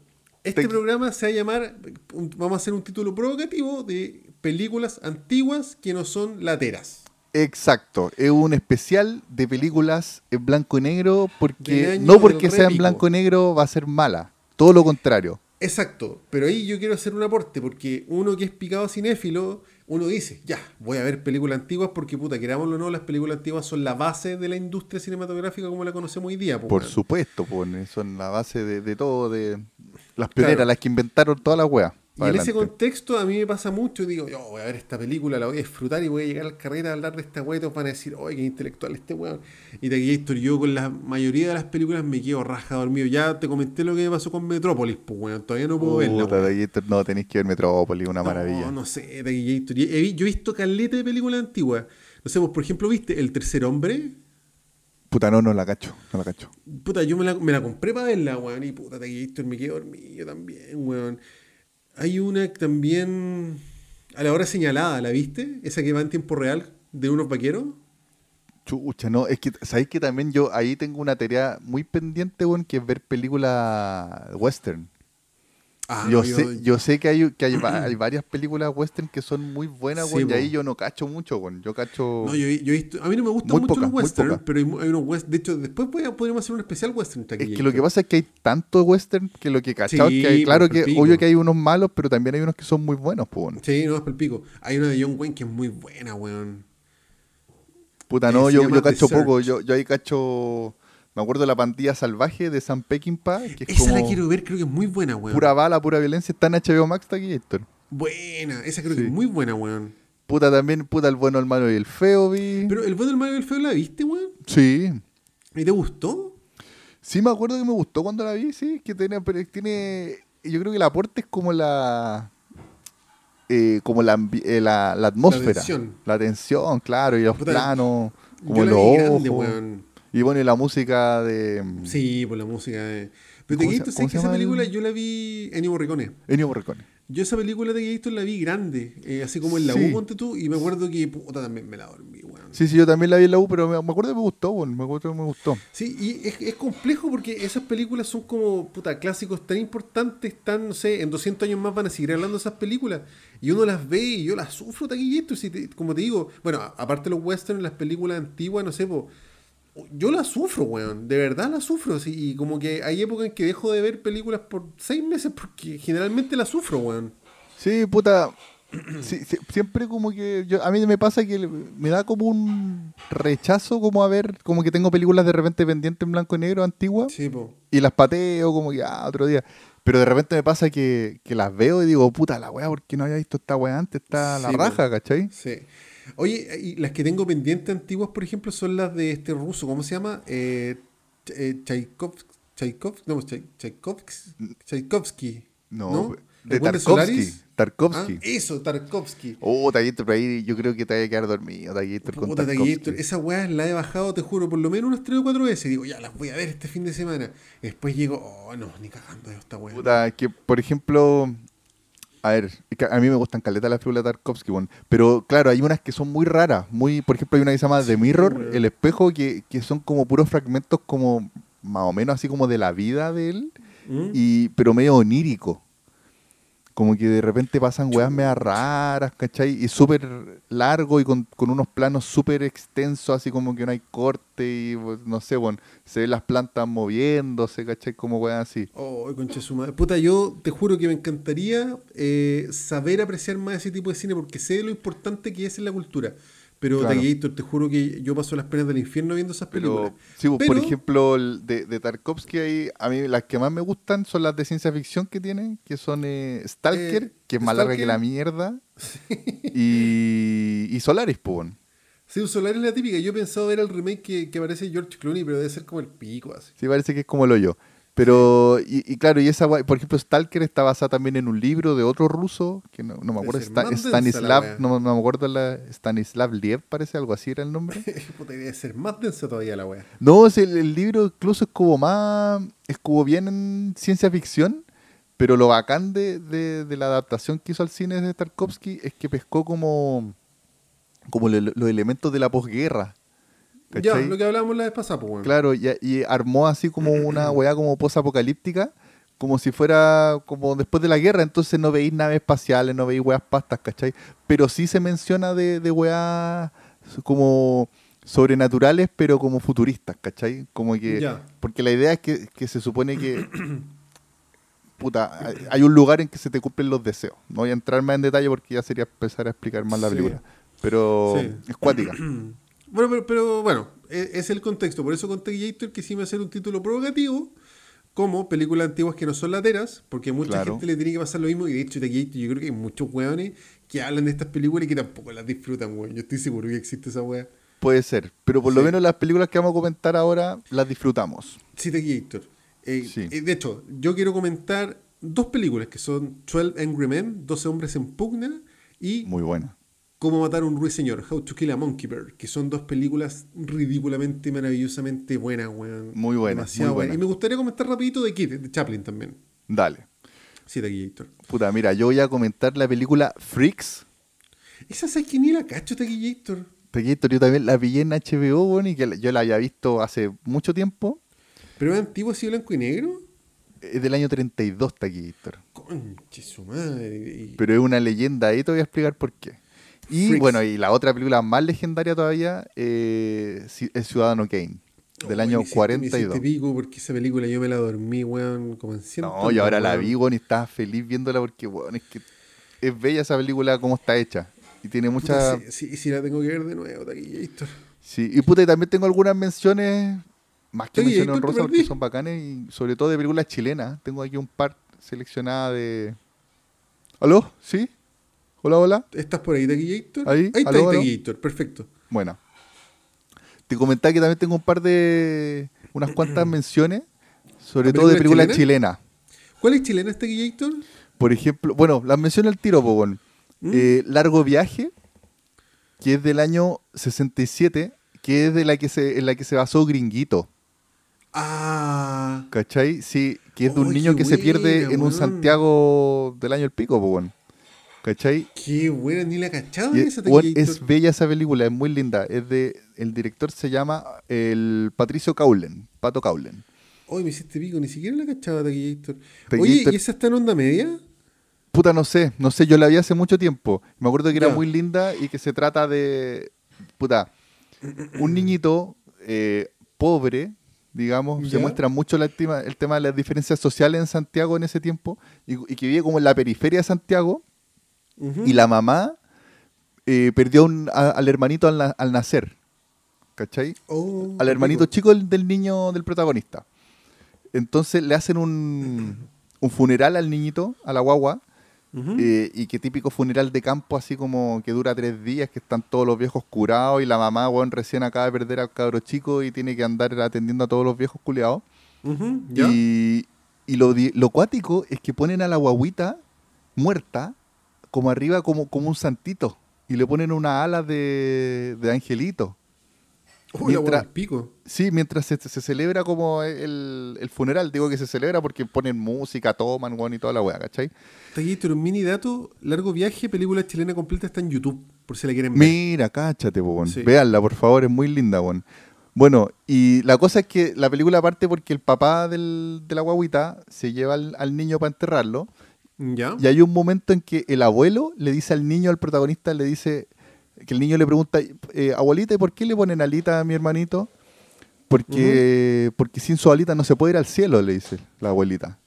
Este programa se va a llamar. Vamos a hacer un título provocativo de películas antiguas que no son lateras. Exacto, es un especial de películas en blanco y negro porque no porque sea en blanco y negro va a ser mala, todo lo contrario. Exacto, pero ahí yo quiero hacer un aporte, porque uno que es picado cinéfilo, uno dice, ya, voy a ver películas antiguas porque, puta, querámoslo o no, las películas antiguas son la base de la industria cinematográfica como la conocemos hoy día. po, Por supuesto, pues, son la base de, de todo, de las pioneras, Claro. las que inventaron toda la wea. Y en ese contexto a mí me pasa mucho, digo, yo voy a ver esta película, la voy a disfrutar y voy a llegar al carrete a hablar de esta weá y todos van a decir, oye, qué intelectual este weón. Y de aquí yo con la mayoría de las películas me quedo raja dormido. Ya te comenté lo que me pasó con Metrópolis, pues weón, todavía no puedo verla. No tenéis que ver Metrópolis, una No, maravilla. No, sé, de aquí Héctor. He Yo he visto caleta de películas antiguas. No sé, pues, por ejemplo, ¿viste El Tercer Hombre? Puta, no, no la cacho, no la cacho. Puta, yo me la, me la compré para verla, weón. Y puta, de aquí Héctor me quedo dormido también, weón. Hay una también. A la hora señalada, ¿la viste? Esa que va en tiempo real de unos vaqueros. Chucha, no, es que, ¿sabéis que también yo ahí tengo una tarea muy pendiente, weón, que es ver películas western? Ah, yo, sé, yo sé que hay, que hay, hay varias películas western que son muy buenas, Sí, y ahí yo no cacho mucho, weón. Yo cacho... No, yo, yo. A mí no me gustan mucho pocas, los pocas. pero hay, hay unos west. De hecho, después podríamos hacer un especial western. Es que lo que pasa es que hay tanto western que lo que cachado Sí, es que hay, claro pues, que palpico. obvio que hay unos malos, pero también hay unos que son muy buenos, pues. Sí, no, es el pico. Hay una de John Wayne que es muy buena, weón. Puta, no, yo, yo cacho Search. poco, yo, yo ahí cacho, me acuerdo de la pandilla salvaje de Sam Peckinpah, que es Esa como la quiero ver, creo que es muy buena, weón. pura bala, pura violencia, está en HBO Max, está aquí, Héctor. Buena, esa creo Sí. que es muy buena, weón. Puta también, puta el bueno, el malo y el feo vi. Pero el bueno, el malo y el feo la viste, weón. Sí. ¿Y te gustó? Sí, me acuerdo que me gustó cuando la vi, sí, que tiene, pero tiene, yo creo que el aporte es como la, eh, como la, eh, la, la atmósfera, tensión. la tensión, claro, y los Puta, planos, como la los ojos, grande, weón. Y bueno, y la música de Sí, por la música. de- Pero ¿Cómo The se- Gator, cómo ¿sabes se que esa el- película yo la vi Ennio Morricone? Ennio Morricone. Yo esa película de Gator la vi grande, eh, así como en la Sí. U, ponte tú, y me acuerdo que puta también me la dormí, weón. Sí, sí, yo también la vi en la U, pero me, me acuerdo que me gustó, weón, me acuerdo que me gustó. Sí, y es, es complejo porque esas películas son como, puta, clásicos tan importantes, tan, no sé, en 200 años más van a seguir hablando de esas películas. Y uno las ve y yo las sufro, taquillito, si te- como te digo, bueno, aparte de los westerns, las películas antiguas, no sé, po, yo las sufro, weón, de verdad las sufro. sí, y como que hay épocas en que dejo de ver películas por seis meses porque generalmente las sufro, weón. Sí, puta. sí, sí, siempre como que yo, a mí me pasa que me da como un rechazo como a ver, como que tengo películas de repente pendientes en blanco y negro antiguas Sí, po. y las pateo como que ah, otro día. Pero de repente me pasa que, que las veo y digo, puta la weá, ¿por qué no había visto esta weá antes? Está la raja, ¿cachai? Sí. Oye, y las que tengo pendientes antiguas, por ejemplo, son las de este ruso, ¿cómo se llama? Eh, eh, Tchaikov, Tchaikov, no, Tchai- Tchaikovsky, Tchaikovsky, No, ¿no? de ¿El buen Tarkovsky. Tarkovsky. Ah, eso, Tarkovsky. Oh, Taguito, pero ahí yo creo que te vaya a quedar dormido, Taguito, con Tarkovsky. Esa weá la he bajado, te juro, por lo menos unas 3 o 4 veces. Digo, ya las voy a ver este fin de semana. Después llego, oh, no, ni cagando de esta weá. Puta, que por ejemplo, a ver, a mí me gustan caleta las películas de Tarkovsky, weón. pero claro, hay unas que son muy raras, muy, por ejemplo, hay una que se llama The Mirror, el espejo, que, que son como puros fragmentos como más o menos así como de la vida de él, ¿Mm? y pero medio onírico. Como que de repente pasan weas medio raras, ¿cachai? Y súper largo y con, con unos planos súper extensos, así como que no hay corte y pues, no sé, bueno, se ven las plantas moviéndose, ¿cachai? Como weas así. Oh, concha su madre. Puta, yo te juro que me encantaría eh, saber apreciar más ese tipo de cine porque sé lo importante que es en la cultura. Pero Claro. Taquillator, te juro que yo paso las penas del infierno viendo esas películas. Pero, sí, pues, por ejemplo, el de, de Tarkovsky, ahí, a mí las que más me gustan son las de ciencia ficción que tienen, que son eh, Stalker, Eh, que es más larga que la mierda, y, y Solaris, pues. Sí, un solar es la típica. Yo he pensado ver el remake que, que aparece George Clooney, pero debe ser como el pico así. Sí, parece que es como el hoyo. Pero, y, y claro, y esa, por ejemplo, Stalker está basada también en un libro de otro ruso, que no, no me acuerdo, Sta- Stanislav, no, no me acuerdo, la, Stanislav Liev, parece algo así era el nombre. Puta, debe ser más densa todavía la wea. No, es el, el libro incluso es como más, es como bien en ciencia ficción, pero lo bacán de, de- de la adaptación que hizo al cine de Tarkovsky es que pescó como, como le- los elementos de la posguerra. Ya, ¿cachai? lo que hablábamos la vez pasada, pues, weón. Claro, y, y armó así como una weá como posapocalíptica, como si fuera como después de la guerra, entonces no veis naves espaciales, no veis weas pastas, ¿cachai? Pero sí se menciona de, de weas como sobrenaturales, pero como futuristas, ¿cachai? Como que... Ya. Porque la idea es que, que se supone que... Puta, hay- un lugar en que se te cumplen los deseos. No voy a entrar más en detalle porque ya sería empezar a explicar más la Sí. película. Pero Sí. es cuática. Bueno, pero, pero bueno, e- es el contexto. Por eso con Taquillator quisimos hacer un título provocativo, como películas antiguas que no son lateras, porque a mucha Claro. gente le tiene que pasar lo mismo. Y de hecho, Taquillator, yo creo que hay muchos weones que hablan de estas películas y que tampoco las disfrutan, weón. Yo estoy seguro que existe esa wea. Puede ser. Pero por lo menos las películas que vamos a comentar ahora las disfrutamos. Sí, Taquillator. Eh, Sí. eh, de hecho, yo quiero comentar dos películas que son 12 Angry Men, 12 hombres en pugna, y Muy buena. Cómo matar a un ruiseñor, How to Kill a Monkeyberg, que son dos películas ridículamente, maravillosamente buenas, weón. Muy buenas, Demasiado muy buenas. Y me gustaría comentar rapidito de Kid, de Chaplin también. Dale. Sí, de Taquillator. Puta, mira, yo voy a comentar la película Freaks. Esa sabes que ni la cacho, Taquillator. Taquillator, yo también la pillé en HBO, bueno, y que yo la había visto hace mucho tiempo. Pero es antiguo así blanco y negro. Es del año 32, Taquillator. Conche su madre. Pero es una leyenda, ahí te voy a explicar por qué. Y Freaks. bueno, y la otra película más legendaria todavía eh, es Ciudadano Kane, del Oh, año me hiciste- Me 42. hiciste pico porque esa película yo me la dormí, weón, como en No, y ahora la vi, weón, y estaba feliz viéndola porque, weón, es que es bella esa película como está hecha. Y tiene mucha... Puta, sí, sí, sí la tengo que ver de nuevo, Taquillator. Sí, y puta, y también tengo algunas menciones, más que menciones ¿tú te honrosas, porque son bacanes, y sobre todo de películas chilenas. Tengo aquí un par seleccionadas de... ¿Aló? ¿Sí? Hola, hola. ¿Estás por ahí, Taquillator? Ahí, Ahí está, aló, perfecto. Bueno. Te comentaba que también tengo un par de. unas cuantas menciones, sobre ¿La todo de película películas chilenas. ¿Cuál es chilena este Taquillator? Por ejemplo, bueno, las menciono al tiro, po, weón. ¿Mm? Eh, Largo Viaje, que es del año 67, que es de la que se, en la que se basó Gringuito. Ah, ¿Cachai? Sí, que es de un niño que se pierde en un. Santiago del año el pico, po, weón. ¿Cachai? qué buena, ni la cachaba esa Taquillator. es bella esa película, es muy linda. Es de, el director se llama el Patricio Caulen, Pato Caulen. Hoy me hiciste pico, ni siquiera la cachaba Taquillator. Oye, ¿y esa está en onda media? Puta, no sé, no sé, yo la vi hace mucho tiempo. Me acuerdo que era Ya. muy linda y que se trata de, puta, un niñito eh, pobre, digamos, se muestra mucho la el tema de las diferencias sociales en Santiago en ese tiempo y, y que vive como en la periferia de Santiago Y la mamá eh, perdió un- a- al hermanito al, na- al nacer, ¿cachai? Oh, al qué hermanito chico del, del niño, del protagonista. Entonces le hacen un, un funeral al niñito, a la guagua, eh, y que típico funeral de campo, así como que dura tres días, que están todos los viejos curados y la mamá, weón, recién acaba de perder al cabro chico y tiene que andar atendiendo a todos los viejos ¿Ya? Y, y lo, lo cuático es que ponen a la guaguita muerta como arriba como, como un santito y le ponen unas alas de, de angelito. La mientras- pico. Sí, mientras se, se celebra como el, el funeral, digo que se celebra porque ponen música, toman, weón, y toda la weá, ¿cachai? Taquillator, un mini dato, largo viaje, película chilena completa está en YouTube, por si la quieren ver. Mira, cáchate, weón. Sí. Véanla, por favor, es muy linda, weón. Bueno, y la cosa es que la película parte porque el papá del- de la guaguita se lleva al, al niño para enterrarlo. ¿Ya? Y hay un momento en que el abuelo le dice al niño, al protagonista, le dice que el niño le pregunta, eh, abuelita, ¿y por qué le ponen alita a mi hermanito? Porque, porque sin su alita no se puede ir al cielo, le dice la abuelita.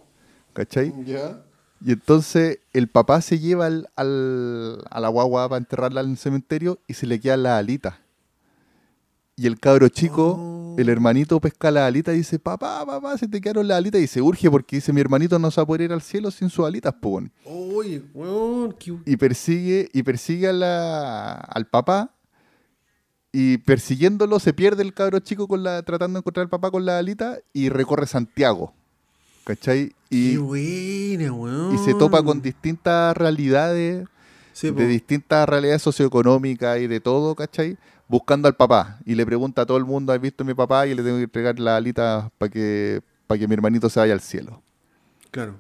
¿Cachai? ¿Ya? Y entonces el papá se lleva al, al- a la guagua para enterrarla en el cementerio y se le quedan las alitas. Y el cabro chico, Oh. el hermanito, pesca las alitas y dice, papá, papá, se te quedaron las alitas. Y se urge porque dice, mi hermanito no se va a poder ir al cielo sin sus alitas, po, weón". Oye, weón, qué... Y persigue, y persigue a la- al papá. Y persiguiéndolo se pierde el cabro chico con la, tratando de encontrar al papá con la alita y recorre Santiago. ¿Cachai? Y, qué buena, weón. y se topa con distintas realidades, Sí, po. de distintas realidades socioeconómicas y de todo, ¿cachai? Buscando al papá. Y le pregunta a todo el mundo, ¿has visto a mi papá? Y le tengo que entregar la alita para que, para que mi hermanito se vaya al cielo. Claro.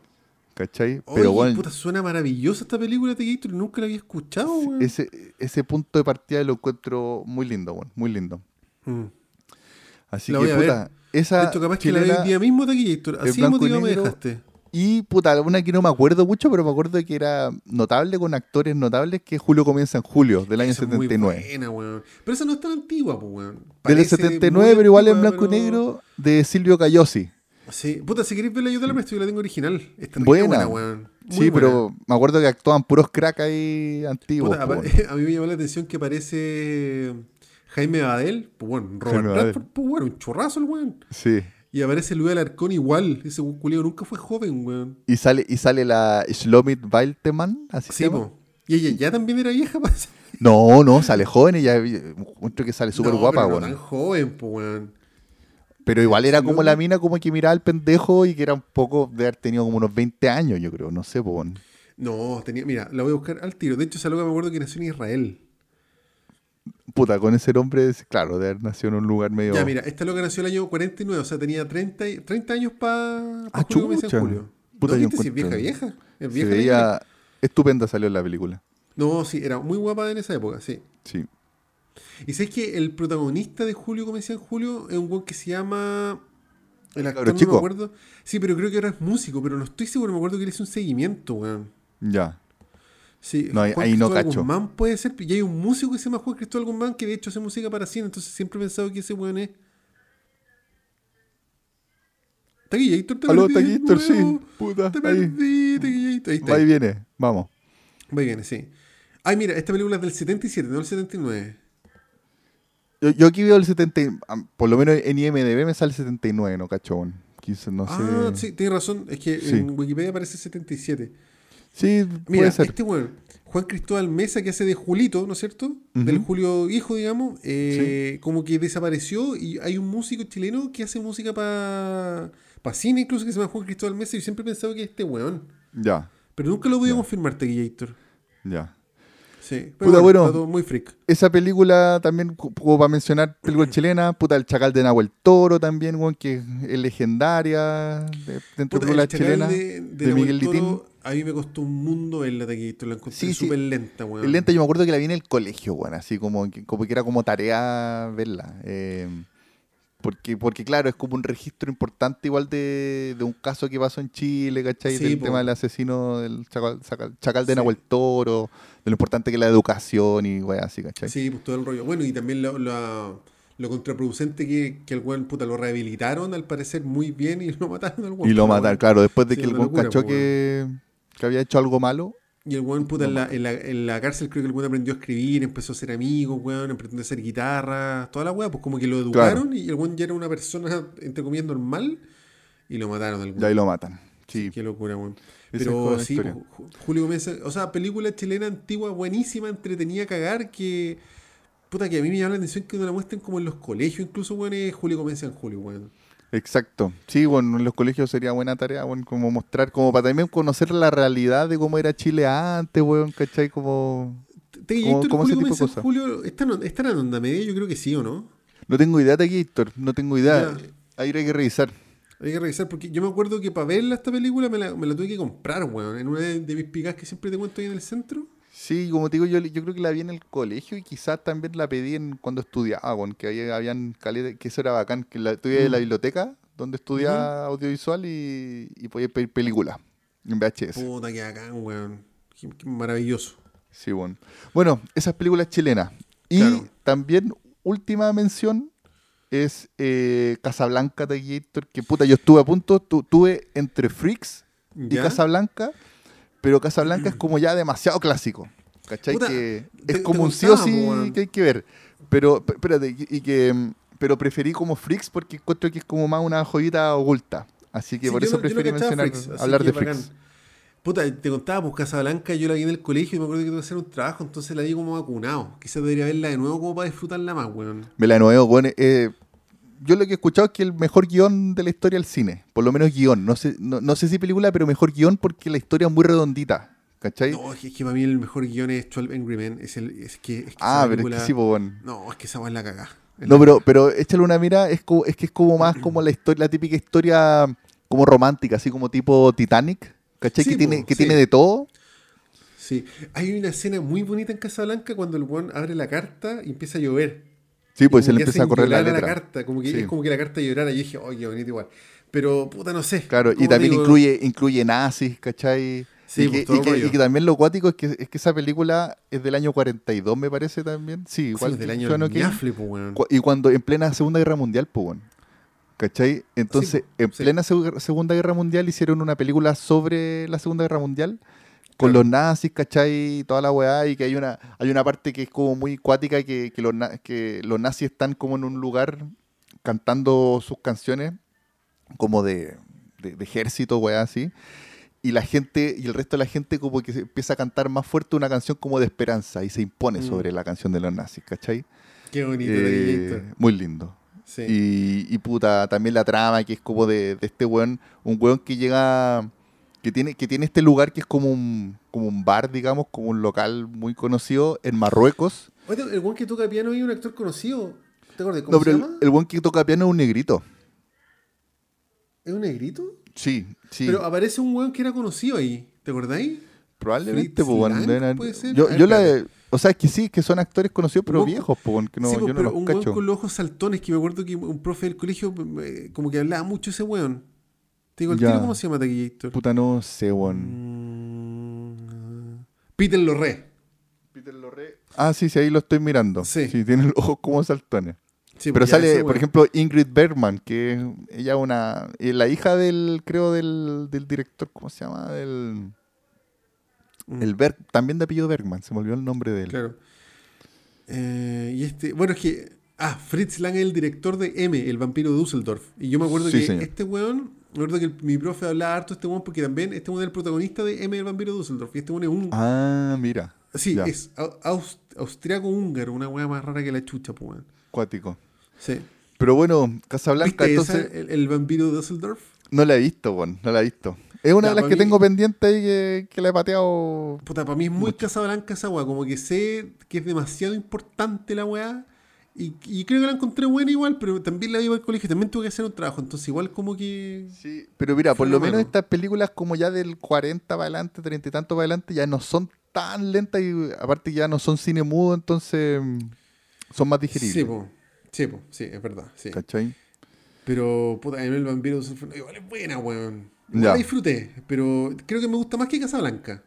¿Cachai? Oye, Pero bueno, puta, suena maravillosa esta película de Gator, nunca la había escuchado, weón. ese, ese punto de partida lo encuentro muy lindo, bueno, muy lindo. Mm. Así La que, voy a puta, ver. esa hecho, capaz que la veo el día mismo en Así emotivo me dejaste. Y, puta, una que no me acuerdo mucho, pero me acuerdo que era notable con actores notables, que Julio comienza en julio del año Esa es muy 79. buena, weón. Pero esa no es tan antigua, pues, weón. Del Parece 79, muy pero igual en blanco y negro, de Silvio Cayosi. Sí. Puta, si queréis verla, yo te la presto, yo la tengo original. Está Buena. buena, weón. Muy Sí, buena. pero me acuerdo que actúan puros crack ahí antiguos. Puta, a mí me llamó la atención que aparece Jaime Badel, pues bueno, Robert. Bradford, pues bueno, un chorrazo el weón. Sí. Y aparece Luis Alarcón igual, ese culiado nunca fue joven, weón. Y sale, y sale la Shlomit Walteman, así se Sí, llama. po. Y ella ya también era vieja, parece. No, no, sale joven y ya que sale súper No, guapa, pero no weón. tan joven, pues weón. Pero igual era como la mina como que miraba al pendejo y que era un poco de haber tenido como unos 20 años, yo creo, no sé, po, weón. No, tenía, mira, la voy a buscar al tiro. De hecho, esa loca me acuerdo que nació en Israel. Puta, con ese nombre, claro, de haber nacido en un lugar medio... Ya, mira, esta loca nació el año 49, o sea, tenía 30, y- 30 años para Ah, julio, comienza en chucha. julio. Puta, ¿No viste si es vieja, vieja? Es se vieja veía estupenda salió en la película. No, sí, era muy guapa en esa época, sí. Sí. Y sabes que el protagonista de Julio, como decía en Julio, es un weón que se llama. El actor no chico. me acuerdo. Sí, pero creo que ahora es músico, pero no estoy seguro, me acuerdo que le hizo un seguimiento, weón. Ya. Sí, No, ahí- Juan ahí no Cristóbal cacho. Guzmán puede ser, y hay un músico que se llama Juan Cristóbal Guzmán que de hecho hace música para cine, entonces siempre he pensado que ese weón es. Taquillator, te Aló, Taquillator, sí. Puta, Te ahí. perdí, Taquillator. Ahí está. Va y viene, vamos. Va y viene, sí. Ay, mira, esta película es del 77, no del 79. Yo, yo aquí veo el 70, y- am- por lo menos en IMDB me sale 79, no cachón. Quizás no sé. Ah, sí, tienes razón. Es que Sí. en Wikipedia aparece 77. Sí, puede Mira, ser. este weón, Juan Cristóbal Mesa, que hace de Julito, ¿no es cierto? Del. Julio hijo, digamos, eh, como que desapareció y hay un músico chileno que hace música para cine, incluso que se llama Juan Cristóbal Mesa. Y yo siempre he pensado que es este weón. Ya, Pero nunca lo Ya. confirmar, Tequillator. ya. Sí, Puta, pero bueno. está todo muy freak. Esa película también, co- como para mencionar, película chilena, puta, El Chacal de Nahuel Toro también, que es legendaria de- dentro Puta, de Chacal chilenas. de, de de Miguel Toro, Litín. A mí me costó un mundo verla, Tequillator. La encontré Sí, sí. súper lenta, weón. El lenta yo me acuerdo que la vi en el colegio, weón, así como que, como que era como tarea verla. eh, porque, porque claro, es como un registro importante igual de, de un caso que pasó en Chile, ¿cachai? Sí, del po. tema del asesino del chacal, chacal- chacal de. Nahuel Toro, de lo importante que es la educación y weón, así, ¿cachai? Sí, pues todo el rollo. Bueno, y también lo, lo, lo contraproducente que, que el weón puta lo rehabilitaron al parecer muy bien y lo mataron al weón. Y lo mataron, claro, después de Sí, que el weón cachó que, que había hecho algo malo. Y el weón puta en la, en, la, en la cárcel creo que el weón aprendió a escribir, empezó a ser amigo, weón, aprendió a hacer guitarra, toda la weá, pues como que lo educaron y el weón ya era una persona, entre comillas, normal y lo mataron weón. ahí lo matan. Sí. Qué locura, weón. Pero sí. Ju- Julio Gómez, o sea, película chilena antigua, buenísima, entretenida a cagar, que. Puta, que a mí me llama la atención que no la muestren como en los colegios, incluso, weón, es Julio Gómez en Julio, weón. Exacto. Sí, bueno, en los colegios sería buena tarea, bueno, como mostrar, como para también conocer la realidad de cómo era Chile antes, weón, ¿cachai? Como... ¿Te ¿Cómo- Héctor, cómo Julio ese tipo de? Julio, ¿están, ¿están en onda media? Yo creo que sí, ¿o no? No tengo idea de Gator, no tengo idea. Ya. Ahí hay que revisar. Hay que revisar, porque yo me acuerdo que para verla esta película me la, me la tuve que comprar, weón, en una de, de mis picas que siempre te cuento ahí en el centro. Sí, como te digo, yo, yo creo que la vi en el colegio y quizás también la pedí en, cuando estudiaba, weón, que ahí habían caleta- que eso era bacán, que la tuve en la Mm. biblioteca donde estudiaba audiovisual y, y podía pedir películas en VHS. Puta, que acá, weón. Qué, qué maravilloso. Sí, bueno. Bueno, esas películas chilenas. Y Claro. también, última mención, es eh, Casablanca de Gator, que puta, yo estuve a punto, tu- tuve entre Freaks y ¿Ya? Casablanca, pero Casablanca es como ya demasiado clásico. ¿Cachai? Puta, que te- es como un sí o sí weón. que hay que ver. Pero, espérate, y que, pero preferí como Freaks porque encuentro que es como más una joyita oculta. Así que Sí, por eso no- preferí mencionar, Freaks, hablar de bacán. Freaks. Puta, te contaba, pues Casablanca yo la vi en el colegio y me acuerdo que tuve que hacer un trabajo, entonces la vi como vacunado. Quizás debería verla de nuevo como para disfrutarla más, weón. Me la nuevo, bueno, eh, yo lo que he escuchado es que el mejor guion de la historia del cine, por lo menos guion, no sé, no, no sé si película, pero mejor guion porque la historia es muy redondita, ¿cachai? No, es que, es que para mí el mejor guion es 12 Angry Men. Es, el, es que, es que ah, pero es que sí, bueno. No, es que esa weá es la cagá. Es No, pero, pero échale una mira, es, como, es que es como más como la historia, la típica historia como romántica, así como tipo Titanic, ¿cachai? Sí, que tiene, que sí. tiene de todo. Sí. Hay una escena muy bonita en Casablanca cuando el weón abre la carta y empieza a llover. Sí, pues se le empieza a correr la letra. carta, como que Sí. es como que la carta llorara. Y yo dije, oye, qué bonito igual. Pero, puta, no sé. Claro, y ¿Cómo también digo? incluye, incluye nazis, ¿cachai? Sí, y, pues, que, todo y que- y que también lo cuático es que, es que esa película es del año 42, me parece también. Sí, Sí, igual del año. Ñafle, pues. Cu- Y cuando en plena Segunda Guerra Mundial, pues, bueno. ¿Cachai? Entonces, po, en sí. plena Segu- Segunda Guerra Mundial hicieron una película sobre la Segunda Guerra Mundial con Claro. los nazis, ¿cachai? Y toda la weá. Y que hay una, hay una parte que es como muy cuática que, que, los, que los nazis están como en un lugar cantando sus canciones como de, de, de ejército, weá, así. Y la gente, y el resto de la gente como que se empieza a cantar más fuerte una canción como de esperanza y se impone Mm. sobre la canción de los nazis, ¿cachai? Qué bonito, Eh, muy lindo. Sí. Y, y puta, también la trama que es como de, de este weón, un weón que llega, que tiene, que tiene este lugar que es como un, como un bar, digamos, como un local muy conocido en Marruecos. Oye, el weón que toca piano es un actor conocido. ¿Te acuerdas? ¿Cómo No, se pero llama? el weón que toca piano es un negrito. ¿Es un negrito? Sí, sí. Pero aparece un weón que era conocido ahí. ¿Te acordáis? Probablemente, pues, puede ser. Yo, ver, yo la, o sea, es que sí, que son actores conocidos, pero viejos, bueno, que no, sí, yo no pero los un cacho. weón con los ojos saltones que me acuerdo que un profe del colegio eh, como que hablaba mucho ese weón. Te digo el Ya. tiro, ¿cómo se llama Taquillator? Puta, no sé, weón. Mm, Peter Lorre. Peter Lorre. Ah, sí, sí, ahí lo estoy mirando. Sí. Sí, tiene los ojos como saltones. Sí, Pero pues ese sale, por ejemplo, Ingrid Bergman, que es ella una. eh, la hija del, creo, del, del director, ¿cómo se llama? Del. Mm, El Berg, también de apellido Bergman, se me olvidó el nombre de él. Claro. Eh, y este, bueno, es que. Ah, Fritz Lang es el director de M, el vampiro de Düsseldorf. Y yo me acuerdo Sí, que señor. este weón Me acuerdo que el- mi profe hablaba harto de este weón porque también este weón es el protagonista de M el vampiro de Dusseldorf. Y este weón es un. Ah, mira. sí, ya. es au- aus- austriaco-húngaro, una weá más rara que la chucha, pues weón. Cuático. Sí. Pero bueno, Casablanca, ¿Viste entonces esa, el, el vampiro de Dusseldorf? no la he visto, weón, no la he visto. Es una Ya, de las que mí- tengo pendiente ahí que, que la he pateado. Puta, para mí es muy Casablanca esa weá. Como que sé que es demasiado importante la weá. Y, y creo que la encontré buena igual, pero también la iba al colegio. También tuve que hacer un trabajo. Entonces, igual como que. Sí, pero mira, por lo menos estas películas como ya del 40 para adelante, 30 y tanto para adelante, ya no son tan lentas y aparte ya no son cine mudo, entonces mm, son más digeribles. Sí, po. Sí, po. Sí, es verdad. Sí. ¿Cachai? Pero, puta, M el vampiro igual es buena, weón. Ya. la disfruté, pero creo que me gusta más que Casablanca.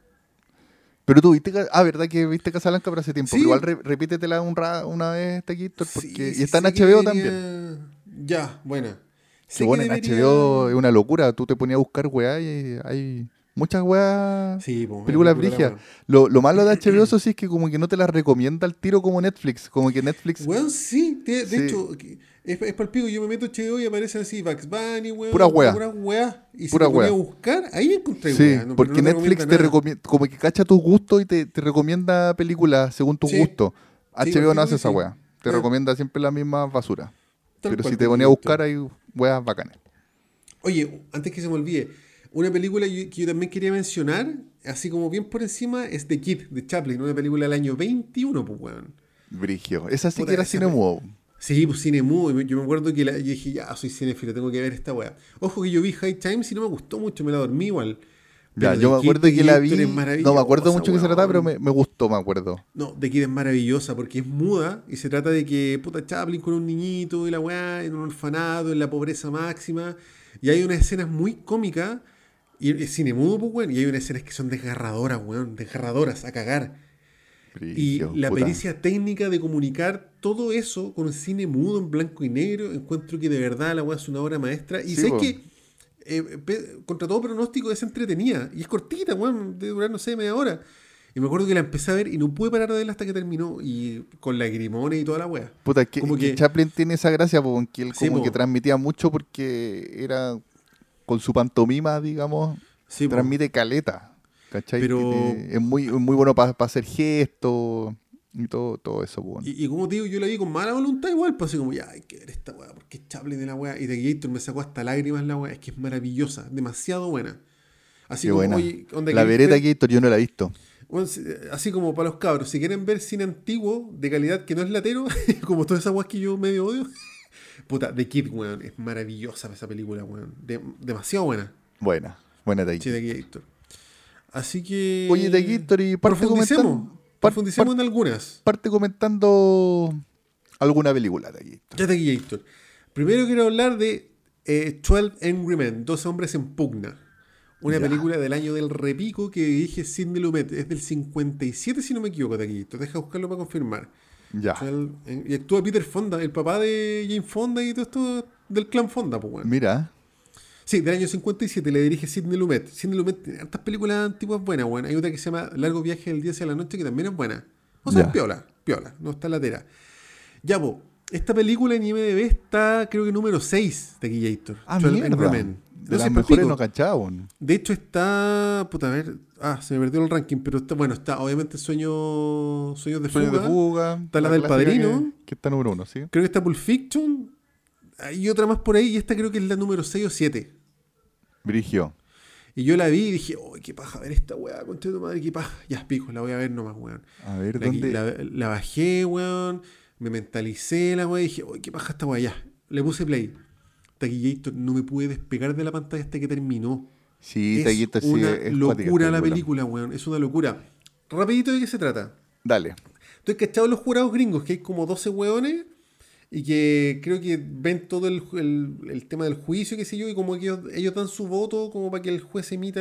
Pero tú viste, ah, ¿verdad que viste Casablanca pero hace tiempo? Sí. Pero igual re- repítetela un ra- una vez, Taquito, porque... Sí, y está en HBO debería- también. Ya, buena. Sé bueno, en debería- HBO es una locura. Tú te ponías a buscar weá y hay muchas weas, Sí, po, películas brigias. Lo, lo malo de HBO eso sí es que como que no te las recomienda al tiro como Netflix. Como que Netflix... Weón, sí, de, de Sí. hecho, es, es palpico. Yo me meto a HBO y aparecen así Bugs Bunny, weón. Pura wea. Pura wea. Y si Pura te ponía wea. a buscar, ahí encontré Sí, no- porque no Netflix te recomienda, como que cacha tus gustos y te, te recomienda películas según tus Sí. gustos. Sí, HBO no hace esa wea. Te Ah. recomienda siempre la misma basura. Tal Pero si te contigo, ponías a buscar hay weas bacanas. Oye, antes que se me olvide, una película que yo también quería mencionar, así como bien por encima, es The Kid de Chaplin, una película del año 21, pues, weón. Brigio. Esa sí Puta, que era cine mudo. Sí, pues cine mudo. y me- Yo me acuerdo que la- yo dije, ya, soy cinéfilo, tengo que ver esta weá. Ojo que yo vi High Times y no me gustó mucho, me la dormí igual. Ya, yo me acuerdo que la vi. No me acuerdo mucho que se trataba, pero me gustó, me acuerdo. No, The Kid es maravillosa porque es muda y se trata de que, puta, Chaplin con un niñito y la weá en un orfanato, en la pobreza máxima. Y hay unas escenas muy cómicas. Y es cine mudo, pues, weón. Y hay unas escenas que son desgarradoras, weón. Desgarradoras, a cagar. Y la puta. pericia técnica de comunicar todo eso con un cine mudo en blanco y negro, encuentro que de verdad la weá es una obra maestra. Y Sí, sé po. que, eh, contra todo pronóstico, es entretenida. Y es cortita, weón, de durar, no sé, media hora. Y me acuerdo que la empecé a ver y no pude parar de verla hasta que terminó. Y con lagrimones y toda la weá. Puta, que, como que que- Chaplin tiene esa gracia, po, que él como que transmitía mucho porque era con su pantomima, digamos, Sí, po. transmite caleta. ¿Cachai? Pero- es muy, muy bueno para hacer gestos y todo, todo eso, po. Y, y como te digo, yo la vi con mala voluntad igual, pues así como, ya, hay que ver esta weá, porque es Chaplin de la weá. Y The Gator me sacó hasta lágrimas la weá, es que es maravillosa, demasiado buena. Así Qué como, buena. oye, onda, La ¿queréis vereda ver- Gator yo no la he visto. Bueno, así como para los cabros, si quieren ver cine antiguo de calidad que no es latero, como todas esas weas que yo medio odio, puta, The Kid, weón, es maravillosa esa película, weón. De- demasiado buena. Buena, buena de Sí, Gator. de Gator. Así que. Oye, de parte Profundicemos. par- profundicemos par- en algunas. parte comentando alguna película de Gator. Ya de Gator. Primero quiero hablar de eh, 12 Angry Men, 12 hombres en pugna. Una Ya. película del año del repico que dirige Sidney Lumet. Es del 57, si no me equivoco, de Gator. Deja buscarlo para confirmar. Ya. 12, y actúa Peter Fonda, el papá de Jane Fonda y todo esto del clan Fonda, pues, weón. Mira, Sí, del año 57 le dirige Sidney Lumet. Sidney Lumet tiene hartas películas antiguas buenas, weón. Hay otra que se llama Largo Viaje del Día hacia la Noche que también es buena. O sea, es piola, piola, no está latera. Ya, po, esta película en IMDb está, creo que número 6 de Gator. ah, 12 mierda. De las mejores no cachaba. De hecho está, puta, a ver, ah, se me perdió el ranking, pero está, bueno, está obviamente Sueño, Sueños de Fuga. de fuga. Está la del Padrino. Que, que está número uno, ¿sí? Creo que está Pulp Fiction. Hay otra más por ahí y esta creo que es la número 6 o 7. Brigio. Y yo la vi y dije, oh, qué paja ver esta weá, de tu madre, qué paja. Ya, pico, la voy a ver nomás, weón. A ver, La, ¿dónde? la- la bajé, weón. Me mentalicé la weá y dije, oh, qué paja esta weá, ya. Le puse play. Taquillator, no me pude despegar de la pantalla hasta que terminó. Sí, es Taquito, sí, una es locura la película, weón. Es una locura. Rapidito, ¿de qué se trata? Dale. Estoy cachado los jurados gringos, que hay como 12 weones y que creo que ven todo el, el- el tema del juicio, qué sé yo, y como que ellos, ellos dan su voto como para que el juez emita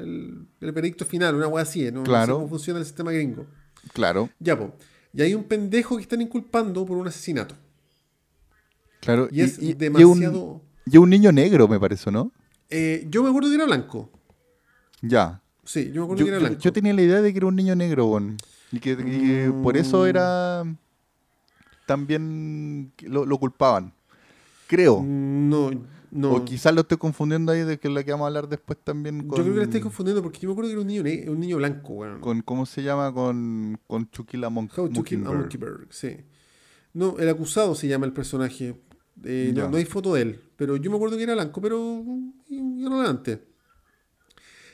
el, el veredicto final, una wea así, ¿no? No sé Claro. cómo funciona el sistema gringo. Claro, Ya, po. Y hay un pendejo que están inculpando por un asesinato. claro. Y, es y- y demasiado... un, y un niño negro, me parece, ¿no? Eh, yo me acuerdo que era blanco. Ya. Sí, yo me acuerdo Yo, que era blanco. yo tenía la idea de que era un niño negro, weón. Y que, y que por eso era. También lo, lo culpaban. Creo. No, No. O quizás lo estoy confundiendo ahí de que es la que vamos a hablar después también con... Yo creo que la estoy confundiendo porque yo me acuerdo que era un niño, ne- un niño blanco, weón. con ¿Cómo se llama? Con, con Chukila Monk, How to Kill a Mockingbird, sí. No, el acusado se llama el personaje. Eh, no, no hay foto de él. Pero yo me acuerdo que era blanco, pero irrelevante.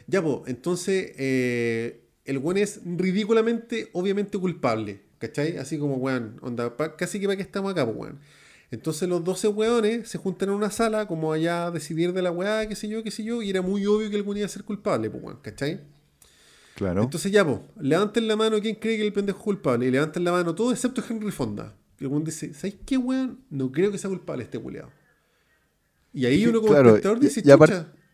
Ya, pues, entonces eh, el weón es ridículamente, obviamente culpable. ¿Cachai? Así como, weón, onda, pa- casi que para que estamos acá, pues, weón. Entonces los 12 weones se juntan en una sala como allá a decidir de la weá, qué sé yo, qué sé yo, y era muy obvio que algún iba a ser culpable, pues, weón, ¿cachai? Claro. Entonces ya, pues, levanten la mano quien cree que el pendejo es culpable. Y levanten la mano todo excepto Henry Fonda. Y el weón dice, ¿sabes qué, weón? No creo que sea culpable este culeado. Y ahí uno como claro, espectador dice, y,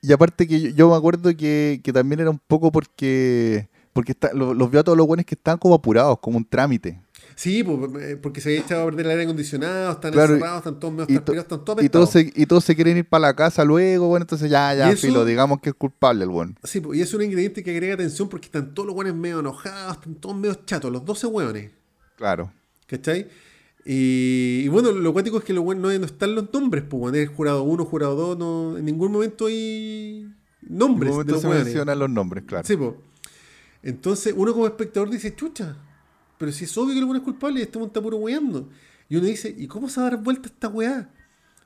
y aparte que yo, yo me acuerdo que, que también era un poco porque porque está- lo- los vio a todos los buenos que estaban como apurados, como un trámite. Sí, pues, eh, porque se había echado a perder el aire acondicionado, están Claro, encerrados, están todos medio transpirados, están todos Y todos, se, y todos se quieren ir para la casa luego, bueno, entonces ya, ya, eso- filo, digamos que es culpable el buen. Sí, pues, y es un ingrediente que agrega tensión porque están todos los weones medio enojados, están todos medio chatos, los 12 weones. Claro. ¿Cachai? Y, y bueno, lo cuático es que lo bueno no, no están los nombres, pues bueno, es jurado 1, jurado 2, no, en ningún momento hay En nombres un de momento los se mencionan los nombres, claro. Sí, po. Entonces uno como espectador dice, chucha, pero si es obvio que el bueno es culpable y este weón está puro weando. Y uno dice, ¿y cómo se va a dar vuelta esta weá?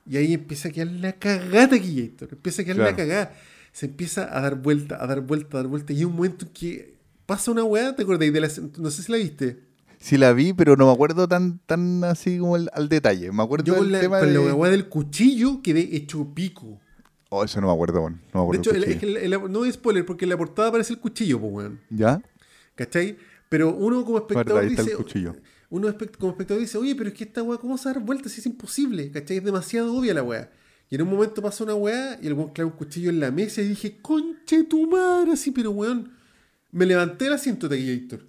Y ahí empieza a quedar la cagada Héctor. Empieza a quedar la Claro. cagada. Se empieza a dar vuelta, a dar vuelta, a dar vuelta. Y hay un momento en que pasa una weá, ¿te acordáis de la... No sé si la viste. Sí la vi, pero no me acuerdo tan, tan así como el- al detalle. Me acuerdo Yo del con la, tema con de... la weá del cuchillo quedé hecho pico. Oh, eso no me acuerdo, bueno. No me De acuerdo. hecho, el el- es cuchillo. que el- el- no es spoiler porque en la portada aparece el cuchillo, pues weón. ¿Ya? ¿Cachai? Pero uno como espectador el dice. Uno espect- como espectador dice, oye, pero es que esta weá, ¿cómo se va a dar vuelta si es imposible? ¿Cachai? Es demasiado obvia la weá. Y en un momento pasa una weá y el weón clava un cuchillo en la mesa y dije, conche tu madre, así, pero weón. Me levanté del asiento de aquí, Héctor.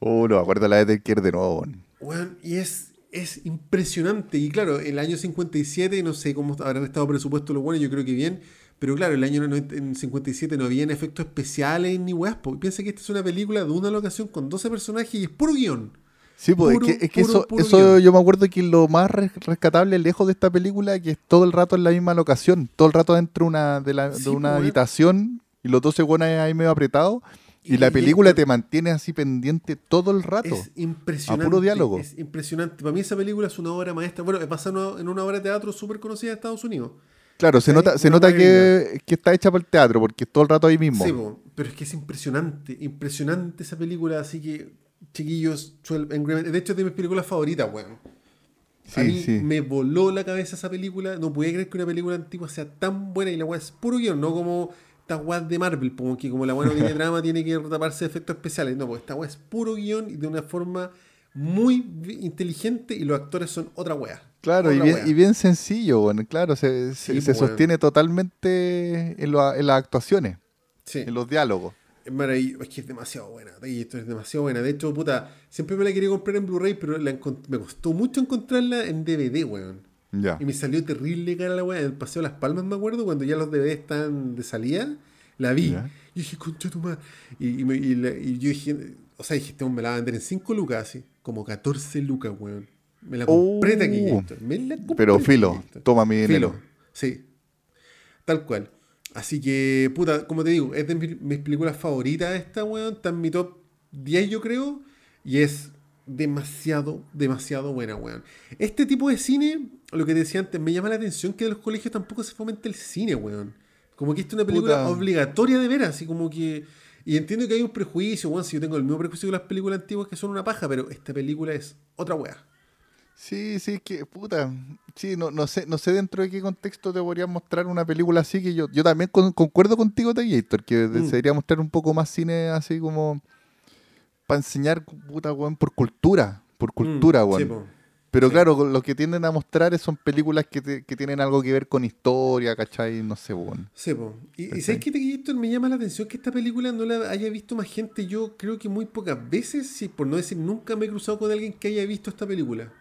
Oh, no me acuerdo la de Taker de nuevo, bueno. Weón, y es, es impresionante. Y claro, el año 57, no sé cómo habrán estado presupuestos los buenos, yo creo que bien. Pero claro, el año 90 en 57 no habían efectos especiales ni weas. po. Piensa que esta es una película de una locación con 12 personajes y es puro guion. Sí, pues Puro, es que, es que puro, eso, puro eso yo me acuerdo que lo más res- rescatable lejos de esta película que es todo el rato en la misma locación, todo el rato dentro de una, de la- de una pues, habitación y los 12 buenos ahí medio apretados y, la película te mantiene así pendiente todo el rato. Es impresionante. A puro diálogo. Es impresionante. Para mí esa película es una obra maestra. Bueno, es basada en una obra de teatro súper conocida de Estados Unidos. claro, se nota, se nota que, que está hecha para el teatro porque es todo el rato ahí mismo. Sí, pero es que es impresionante, impresionante esa película, así que, chiquillos, 12 Angry Men- de hecho es de mis películas favoritas, weón. Sí, a mí sí. me voló la cabeza esa película, no podía creer que una película antigua sea tan buena y la weá es puro guion, no como estas weas de Marvel, como que como la weá no tiene drama, tiene que taparse de efectos especiales, no, pues esta weá es puro guion y de una forma muy inteligente y los actores son otra weá. Claro, y bien, y bien sencillo, bueno, claro, se, se- Sí, se pues, bueno. sostiene totalmente en, lo- en las actuaciones, Sí. en los diálogos. Es maravilloso, es que es demasiado buena. y esto es demasiado buena. De hecho, puta, siempre me la quería comprar en Blu-ray, pero la me costó mucho encontrarla en DVD, weón. Ya. Y me salió terrible cara la weá. En el Paseo de Las Palmas, me acuerdo, cuando ya los DVD están de salida, la vi. Ya. Y dije, concha tu madre. Y, y me- y la- y yo dije, o sea, dije, este me la va a vender en 5 lucas, así. Como 14 lucas, weón. Me la compré Oh. taquillito. Me la compré Pero filo, taquillito. toma mi dinero. Filo, sí. Tal cual. Así que, puta, como te digo, es de mis, mis películas favoritas esta, weón. Está en mi top 10, yo creo. Y es demasiado, demasiado buena, weón. Este tipo de cine, lo que te decía antes, me llama la atención que de los colegios tampoco se fomenta el cine, weón. Como que esta es una película Puta. obligatoria de ver, así como que... Y entiendo que hay un prejuicio, weón, si yo tengo el mismo prejuicio que las películas antiguas que son una paja, pero esta película es otra weá. Sí, sí, que puta. Sí, no, no sé, no sé dentro de qué contexto te podrían mostrar una película así que yo, yo también con- concuerdo contigo, Tallator, que Mm. se debería mostrar un poco más cine así como para enseñar, puta, weón, por cultura, por cultura, Mm, weón. sí. Pero sí. claro, lo que tienden a mostrar son películas que, te- que tienen algo que ver con historia, ¿cachai? No sé, weón. Sí, po. Y, y. ¿sabes qué, Héctor? Me llama la atención que esta película no la haya visto más gente. Yo creo que muy pocas veces, sí, por no decir nunca, me he cruzado con alguien que haya visto esta película.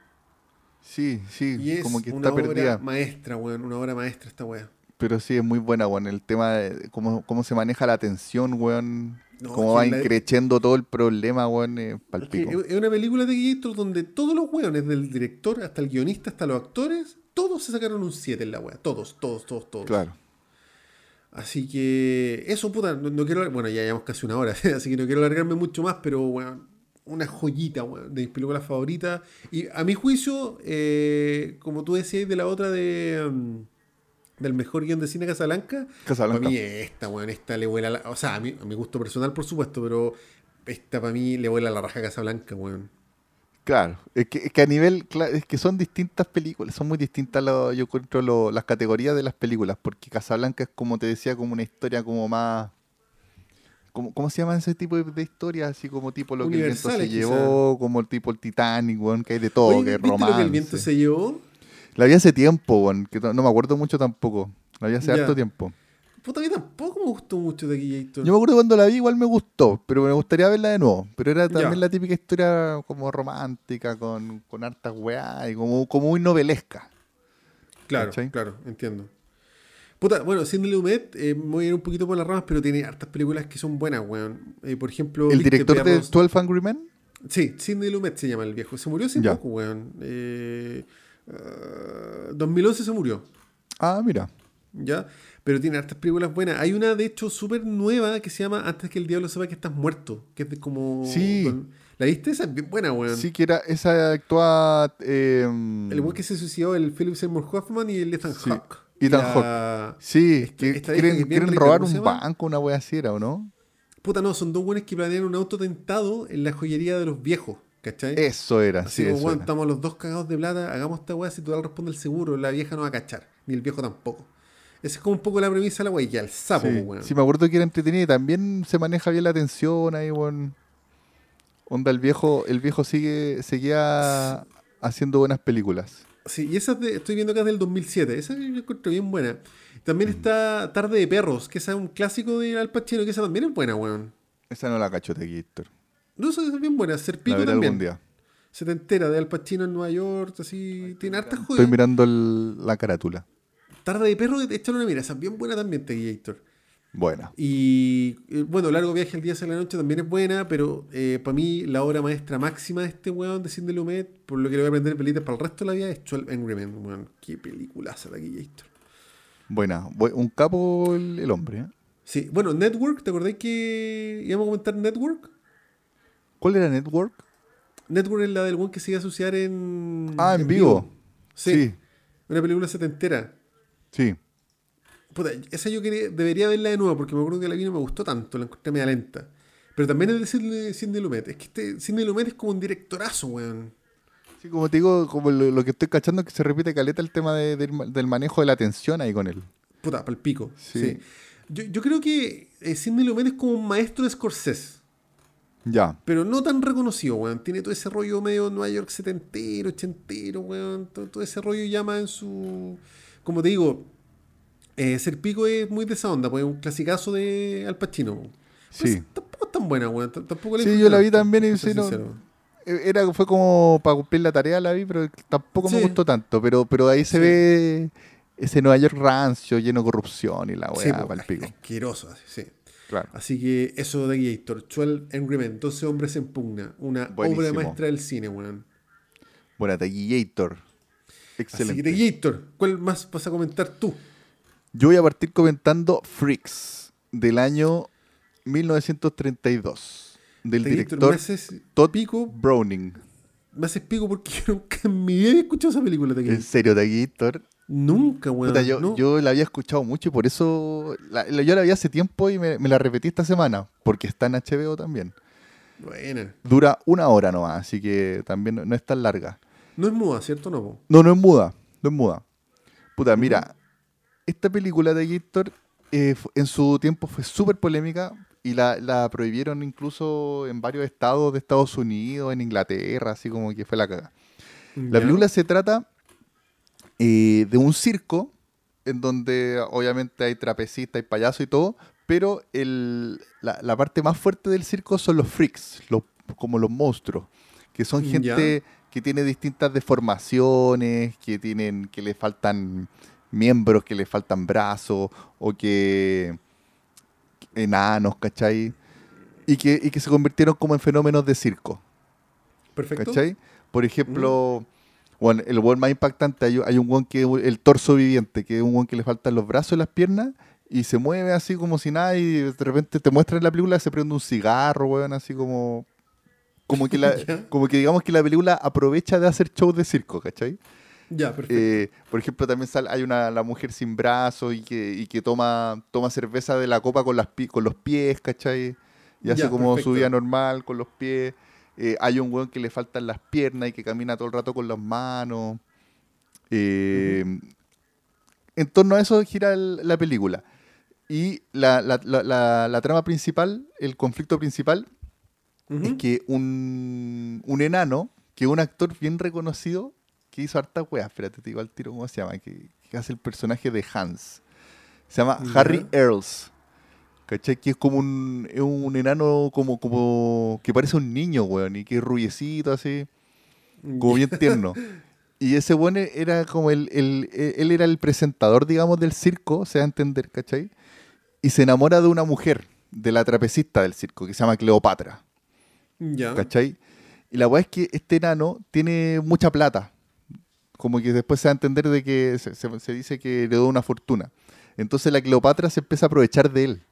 Sí, sí, Y es como que una está obra perdida. maestra, weón. Una obra maestra esta weá. Pero sí, es muy buena, weón. El tema de cómo, cómo se maneja la tensión, weón. No, cómo va la- increciendo todo el problema, weón. eh, Es que palpico. Es una película de Guillermo donde todos los weones, del director hasta el guionista, hasta los actores, todos se sacaron un 7 en la wea. Todos, todos, todos, todos. Claro. Así que eso, puta, no, no quiero... Bueno, ya llevamos casi una hora, así que no quiero alargarme mucho más, pero, weón, una joyita, weón, de mis películas favoritas. Y a mi juicio, eh, como tú decías de la otra de... mm, del mejor guion de cine Casablanca, Casablanca. para mí esta, weón, esta le vuela la... O sea, a mi, a mi gusto personal, por supuesto, pero esta para mí le vuela la raja a Casablanca, weón. Claro, es que, es que a nivel, es que son distintas películas, son muy distintas lo- yo encuentro lo- las categorías de las películas, porque Casablanca es como te decía, como una historia como más, como, ¿cómo se llama ese tipo de, de historias? Así como tipo lo que el viento se quizá. llevó, como el tipo el Titanic, weón, que hay de todo, Oye, que es ¿viste lo que el viento romance. se llevó? La vi hace tiempo, weón, que no, me acuerdo mucho tampoco, la vi hace harto tiempo. Puta, a mí tampoco me gustó mucho de Yo me acuerdo cuando la vi, igual me gustó, pero me gustaría verla de nuevo. Pero era también Ya. la típica historia como romántica, con, con hartas weá y como, como muy novelesca. Claro, ¿Cachai? claro, entiendo. Puta, bueno, Sidney Lumet, eh, me voy a ir un poquito por las ramas, pero tiene hartas películas que son buenas, weón. Eh, por ejemplo, ¿El director de Perros- 12 Angry Men? Sí, Sidney Lumet se llama el viejo. Se murió hace Ya. poco, weón. Eh, ah, 2011 se murió, Ah, mira. ¿ya? Pero tiene hartas películas buenas. Hay una, de hecho, súper nueva que se llama Antes que el diablo sepa que estás muerto, que es de como... Sí. ¿La viste? Esa es bien buena, weón. Sí que era, esa actúa... eh, El weón que se suicidó, el Philip Seymour Hoffman y el Ethan Sí, Hawke. Ethan La- Sí, Esta- que esta vieja que quieren, quieren rica, robar ¿cómo se un banco, una wea así era, ¿o no? Puta, no, son dos buenos que planean un auto tentado en la joyería de los viejos, ¿cachai? Eso era, Así sí, como, era. estamos los dos cagados de plata, hagamos esta weá, si tú le responde el seguro, la vieja no va a cachar, ni el viejo tampoco. Esa es como un poco la premisa de la weá, y al sapo, Sí, weón. sí, me acuerdo que era entretenida y también se maneja bien la tensión ahí, weón. Onda, el viejo, el viejo sigue, seguía haciendo buenas películas. Sí, y esa es de- estoy viendo acá es del 2007, esa yo encuentro bien buena. Mm. También está Tarde de Perros, que esa es un clásico de Al Pacino, que esa también es buena, weón. Esa no la cacho de Héctor. No, esa es bien buena, Ser La Pico veré algún también. día. Se te entera de Al Pacino en Nueva York, así, tiene hartas Estoy joyas. mirando el- la carátula. Tarde de Perros, échale una mira, esa es bien buena también, Teguiator. Buena. Y eh, bueno, Largo Viaje al Día hacia la Noche también es buena, pero para mí la obra maestra máxima de este weón de Sidney Lumet, por lo que le voy a aprender pelitas para el resto de la vida, es 12 Angry Men, weón. Qué peliculaza de aquí, Héctor. Buena. Bu- Un capo el, el hombre. ¿eh? Sí, bueno, Network, ¿te acordáis que íbamos a comentar Network? ¿Cuál era Network? Network es la del weón que se iba a asociar en. Ah, en vivo. Sí, Sí, Una película setentera. sí. Puta, esa yo quería, debería verla de nuevo porque me acuerdo que la vi no me gustó tanto, la encontré media lenta. Pero también es de Sidney, Lumet. Es que este Sidney Lumet es como un directorazo, weón. Sí, como te digo, como lo, lo que estoy cachando es que se repite caleta el tema de- del, ma- del manejo de la tensión ahí con él. Puta, pal pico. Sí. Sí. Yo, yo creo que eh, Sidney Lumet es como un maestro de Scorsese. Ya. Pero no tan reconocido, weón. Tiene todo ese rollo medio Nueva York setentero, ochentero, weón. Todo, todo ese rollo llama en su... Como te digo, eh, Ser Pico es muy de esa onda, pues es un clasicazo de Al Pacino. Pues, Sí. tampoco es tan buena, weón. Tampoco la Sí, yo la vi también y sí, no-. Eh, Era, fue como para cumplir la tarea, la vi, pero tampoco me Sí. gustó tanto. Pero, pero ahí se Sí. ve ese Nueva York rancio, lleno de corrupción y la Sí, weá, pa'l pico. asqueroso, así, sí. Claro. Así que eso de Gator, 12 Angry Men, 12 hombres en pugna, una obra maestra del cine, weón. Buena, Taquillator. Así Excelente. que Gator, ¿cuál más vas a comentar tú? Yo voy a partir comentando Freaks, del año 1932, del Gator, director Todd pico, Browning. me haces pico porque yo nunca en mi vida he escuchado esa película de En Gator. serio, Taquillator. Nunca, weón. Puta, yo, no. yo la había escuchado mucho y por eso la- yo la vi hace tiempo y me, me la repetí esta semana, porque está en HBO también. Buena. Dura una hora nomás, así que también no, no es tan larga. No es muda, ¿cierto? No? No, no es muda, no es muda. Puta, mira, esta película de Gator eh, en su tiempo fue súper polémica y la, la prohibieron incluso en varios estados de Estados Unidos, en Inglaterra, así como que fue la caga. La película se trata eh, de un circo en donde obviamente hay trapecistas, hay payasos y todo, pero el- la, la parte más fuerte del circo son los freaks, los, como los monstruos, que son gente Ya. que tiene distintas deformaciones, que tienen, que le faltan miembros que le faltan brazos o que enanos, ¿cachai? Y que, y que se convirtieron como en fenómenos de circo. Perfecto. ¿Cachai? Por ejemplo, bueno, el one más impactante, hay, hay un one que el torso viviente, que es un one que le faltan los brazos y las piernas, y se mueve así como si nada, y de repente te muestra en la película se prende un cigarro, weón, así como. Como que, la, como que digamos que la película aprovecha de hacer shows de circo, ¿cachai? Ya, perfecto. Eh, por ejemplo, también sale, hay una la mujer sin brazos y que, y que toma, toma cerveza de la copa con, las, con los pies, ¿cachai? Y hace Ya, como perfecto. su vida normal con los pies. Eh, hay un weón que le faltan las piernas y que camina todo el rato con las manos. Eh, En torno a eso gira el- la película. Y la, la- la- trama principal, el conflicto principal, es que un, un enano, que es un actor bien reconocido, que hizo harta weá, espérate, te digo al tiro cómo se llama, que, que hace el personaje de Hans. Se llama. Harry Earls. ¿Cachai? Que es como un, es un enano como, como que parece un niño, weón, y que es rubiecito así, como bien tierno. Y ese weón era como el, el- él era el presentador, digamos, del circo, se da a entender, ¿cachai? Y se enamora de una mujer, de la trapecista del circo, que se llama Cleopatra. Ya. ¿Cachai? Y la weá es que este enano tiene mucha plata. Como que después se da a entender de que se, se- se dice que heredó una fortuna. Entonces la Cleopatra se empieza a aprovechar de él.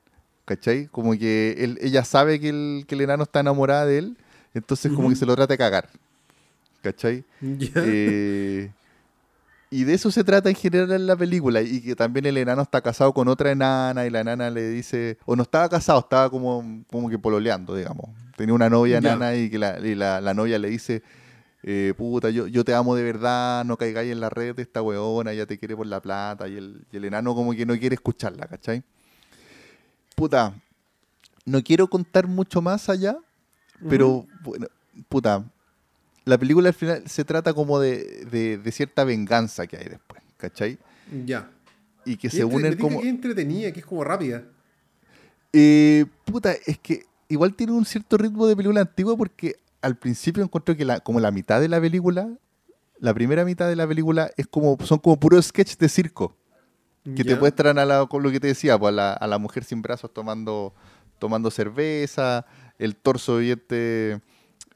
¿Cachai? Como que él- ella sabe que el, que el enano está enamorada de él. Entonces como que se lo trata de cagar. ¿Cachai? Ya. Eh, y de eso se trata en general en la película. Y que también el enano está casado con otra enana y la enana le dice, o no estaba casado, estaba como, como que pololeando, digamos. Tenía una novia Ya. enana y que la, y la- la novia le dice, eh, puta, yo, yo te amo de verdad, no caigáis en la red de esta weona, ella te quiere por la plata. Y el, y el enano como que no quiere escucharla, ¿cachai? Puta, no quiero contar mucho más allá, pero, bueno, puta, la película al final se trata como de, de- de cierta venganza que hay después, ¿cachai? Ya. Y que Y se entre- unen como... que es entretenida, que es como rápida. Eh, puta, es que igual tiene un cierto ritmo de película antigua porque al principio encuentro que la, como la mitad de la película, la primera mitad de la película es como, son como puros sketches de circo. Que te muestran a la, con lo que te decía, pues, a, la, a la mujer sin brazos tomando, tomando cerveza, el torso viviente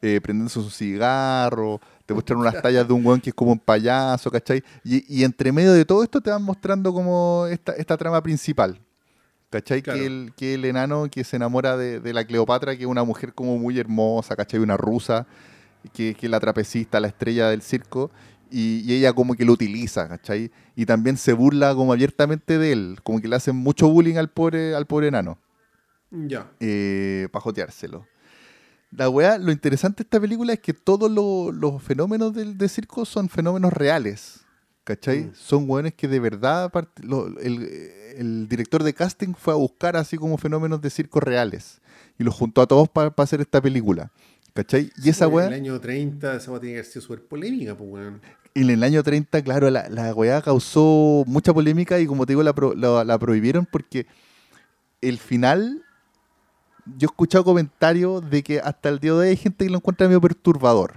eh, prendiéndose un cigarro, te muestran unas tallas de un weón que es como un payaso, ¿cachai? Y, y entre medio de todo esto te van mostrando como esta, esta trama principal. ¿Cachai? Claro. Que, el, que el enano que se enamora de, de la Cleopatra, que es una mujer como muy hermosa, ¿cachai? Una rusa, que, que es la trapecista, la estrella del circo, y, y ella como que lo utiliza, ¿cachai? Y también se burla como abiertamente de él, como que le hacen mucho bullying al pobre, al pobre enano, Ya. eh, para joteárselo. La weá, lo interesante de esta película es que todos lo- los fenómenos del de circo son fenómenos reales, ¿cachai? Mm. Son weones que de verdad, part- lo- el, el director de casting fue a buscar así como fenómenos de circo reales y los juntó a todos para hacer esta película, ¿cachai? Y esa En weá... el año 30 esa weá tiene que haber sido súper polémica, pues, weón. En el año 30, claro, la, la weá causó mucha polémica y como te digo, la, pro- la- la prohibieron porque el final, yo he escuchado comentarios de que hasta el día de hoy hay gente que lo encuentra medio perturbador,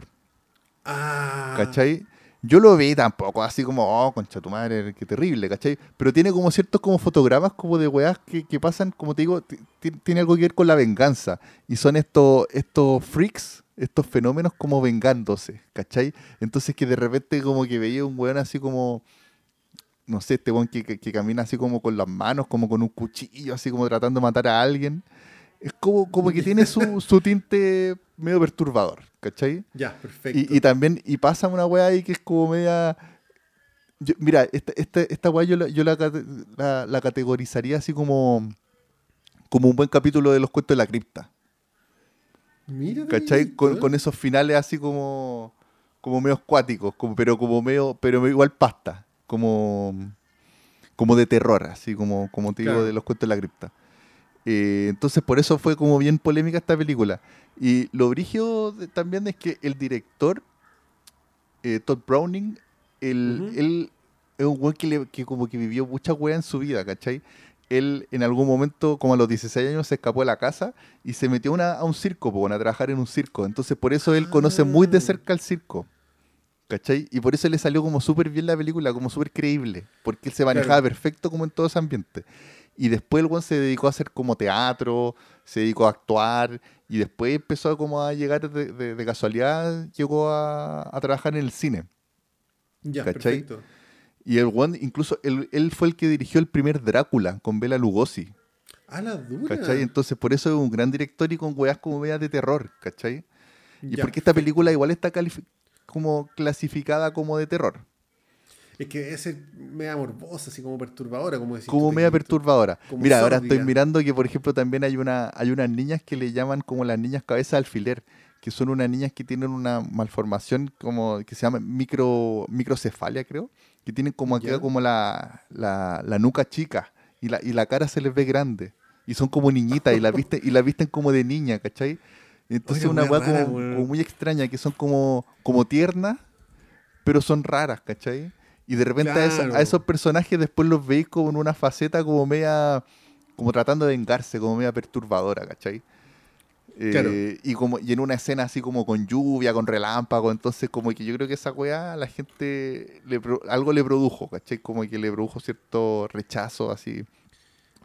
Ah. ¿cachai? Yo lo vi tampoco así como, oh, concha tu madre, qué terrible, ¿cachai? Pero tiene como ciertos como fotogramas como de weás que, que pasan, como te digo, ti- ti- tiene algo que ver con la venganza. Y son estos, estos freaks, estos fenómenos como vengándose, ¿cachai? Entonces que de repente como que veía un weón así como, no sé, este weón que, que- que camina así como con las manos, como con un cuchillo, así como tratando de matar a alguien. Es como, como que tiene su, su tinte medio perturbador, ¿cachai? Ya, perfecto. Y, y también, y pasa una weá ahí que es como media. yo- mira, esta, esta, esta weá yo, la, yo la, la- la categorizaría así como. como un buen capítulo de los cuentos de la cripta. Mira, ¿Cachai? Con, con esos finales así como. como medio acuáticos, como, pero como medio. pero igual pasta. Como. como de terror, así como, como te digo, de los cuentos de la cripta. Eh, entonces por eso fue como bien polémica esta película. Y lo brígido de- también es que el director, eh, Todd Browning, el, Ujú. él es un güey que, le- que como que vivió mucha weá en su vida, ¿cachai? Él en algún momento, como a los 16 años, se escapó de la casa y se metió a una- a un circo, bueno, a trabajar en un circo. Entonces por eso él conoce muy de Ah. cerca el circo. ¿Cachai? Y por eso le salió como súper bien la película, como súper creíble, porque él se manejaba Claro. perfecto como en todo ese ambiente. Y después el weón se dedicó a hacer como teatro, se dedicó a actuar, y después empezó como a llegar de, de- de casualidad, llegó a, a trabajar en el cine. Ya, ¿Cachai? perfecto. Y el weón, incluso, él, él fue el que dirigió el primer Drácula con Bela Lugosi. A la dura. ¿Cachai? Entonces, por eso es un gran director y con weas como medias de terror, ¿cachai? Y Ya, porque esta película igual está como clasificada como de terror, Es que ser media morbosa, así como perturbadora, como decís. como media perturbadora. Como Mira, ahora estoy mirando que, por ejemplo, también hay una hay unas niñas que le llaman como las niñas cabeza de alfiler, que son unas niñas que tienen una malformación como que se llama micro microcefalia, creo, que tienen como acá Ya. como la, la, la nuca chica y la, y la cara se les ve grande. Y son como niñitas y la visten, y la visten como de niña, ¿cachai? Entonces Oye, una weá como muy extraña, que son como, como tiernas, pero son raras, ¿cachai? Y de repente a, esa- a esos personajes después los veis como en una faceta como media, como tratando de vengarse, como media perturbadora, ¿cachai? Eh, Claro. y como y en una escena así como con lluvia, con relámpago, entonces como que yo creo que esa weá a la gente le pro- algo le produjo, ¿cachai? Como que le produjo cierto rechazo así.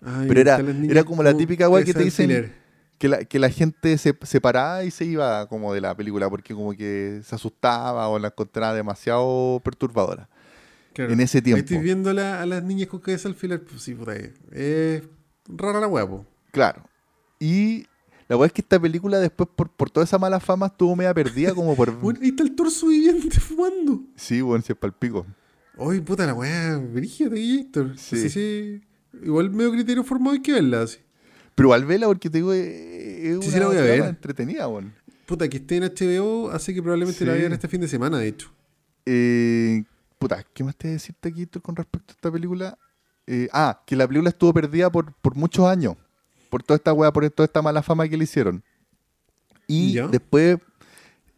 Ay, Pero era- era como la típica weá que te dicen-. Que la, que la gente se, se paraba y se iba como de la película porque como que se asustaba o la encontraba demasiado perturbadora. Claro. en ese Ahí tiempo. estoy viendo la- a las niñas con cabeza alfiler. Pues sí, puta. Es es rara la huevo. Claro. Y la weá es que esta película después por, por toda esa mala fama estuvo media perdida como por... Bueno, ahí está el torso viviente fumando. Sí, bueno, si es palpico. Oye, puta la weá, brígida de Héctor. Sí. Sí. sí, Igual medio criterio formado hay que verla así. Pero al vela porque te digo, es, es Sí, una sí, la voy a ver. entretenida, weón. Puta, que esté en HBO hace que probablemente la Sí. vean este fin de semana, de hecho. Eh, puta, ¿qué más te decirte aquí con respecto a esta película? Eh, ah, que la película estuvo perdida por, por muchos años. Por toda esta weá, por toda esta mala fama que le hicieron. Y Ya. después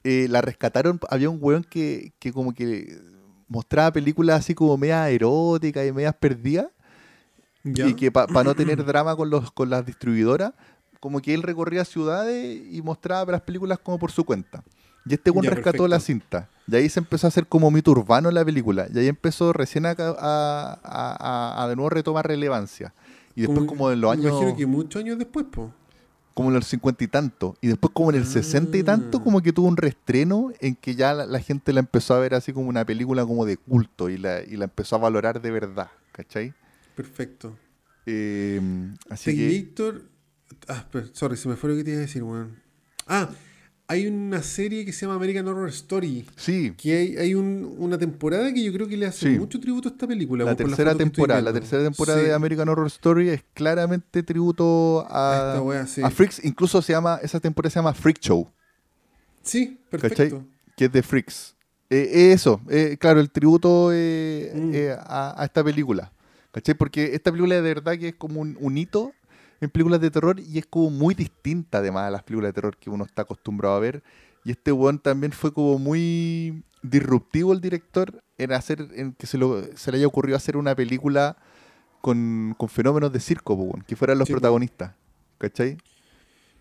eh, la rescataron. Había un weón que, que como que mostraba películas así como medias eróticas y medias perdidas. ¿Ya? Y que para no tener drama con, los, con las distribuidoras, como que él recorría ciudades y mostraba las películas como por su cuenta. Y este weón Ya, rescató perfecto. la cinta. Y ahí se empezó a hacer como mito urbano en la película. Y ahí empezó recién a, a- a- a- a de nuevo retomar relevancia. Y después como, en los años, Imagino que muchos años después, po. como en los cincuenta y tanto. Y después como en el sesenta y tanto, Ah. como que tuvo un reestreno en que ya la, la gente la empezó a ver así como una película como de culto y la, y la empezó a valorar de verdad. ¿Cachai? Perfecto. Eh, así que... Tequillator. Ah, espera, sorry, se me fue lo que te iba a decir, weón. Ah, hay una serie que se llama American Horror Story. Sí, Que hay, hay un- una temporada que yo creo que le hace Sí. mucho tributo a esta película. la tercera temporada, la tercera temporada Sí, de American Horror Story es claramente tributo a, esta wea, sí. a Freaks, incluso se llama, esa temporada se llama Freak Show, Sí, ¿cachai? perfecto. Que es de Freaks. Eh, eso, eh, claro, el tributo eh, Mm. eh, a, a esta película, ¿cachai? Porque esta película de verdad que es como un, un hito en películas de terror y es como muy distinta además a las películas de terror que uno está acostumbrado a ver. Y este weón también fue como muy disruptivo el director en hacer, en que se, lo- se le haya ocurrido hacer una película con, con fenómenos de circo, weón, que fueran los Sí, protagonistas. ¿Cachai?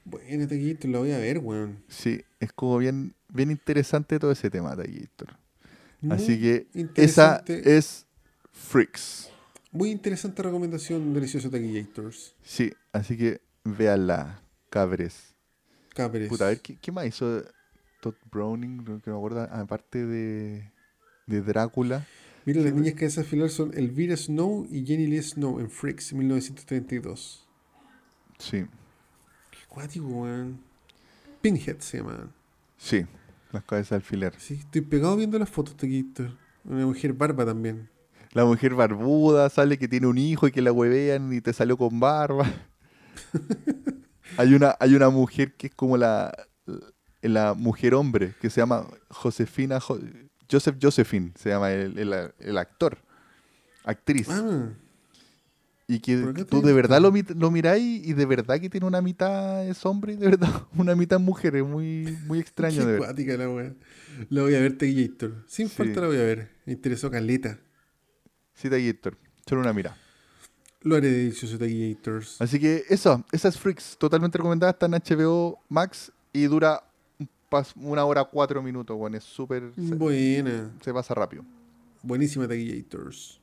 Bueno, Tequillator, lo voy a ver, weón. Sí, es como bien, bien interesante todo ese tema, Héctor. Así que esa es Freaks. Muy interesante recomendación, delicioso Tequillators. Sí, así que véanla, cabres. Capres. Puta, a ver, ¿qué, qué más hizo Todd Browning? No- Que me acuerdo, aparte de, de Drácula. Mira, las niñas que hacen filar son Elvira Snow y Jenny Lee Snow en Freaks 1932. Sí, Qué cuático, weón. Pinhead se llama. sí, las cabezas de alfiler. Sí, estoy pegado viendo las fotos de. Una mujer barba también. La mujer barbuda sale que tiene un hijo y que la huevean y te salió con barba. hay, una, hay una mujer que es como la, la mujer hombre, que se llama Josefina, Jo- Joseph Josephine, se llama el, el- el actor, actriz. Ah, y que ¿por qué tú de verdad lo, lo miráis y de verdad que tiene una mitad es hombre y de verdad una mitad mujer. Es muy, muy extraño de ver. la voy a ver Tequillator. Sin Sí. falta la voy a ver. Me interesó Caleta. Sí, Héctor. Solo una mira. Lo haré delicioso Tequillators. Así que eso, esa es Freaks, totalmente recomendada, está en HBO Max y dura una hora cuatro minutos, weón. Es súper. Buena. se pasa rápido. Buenísima Taquillators.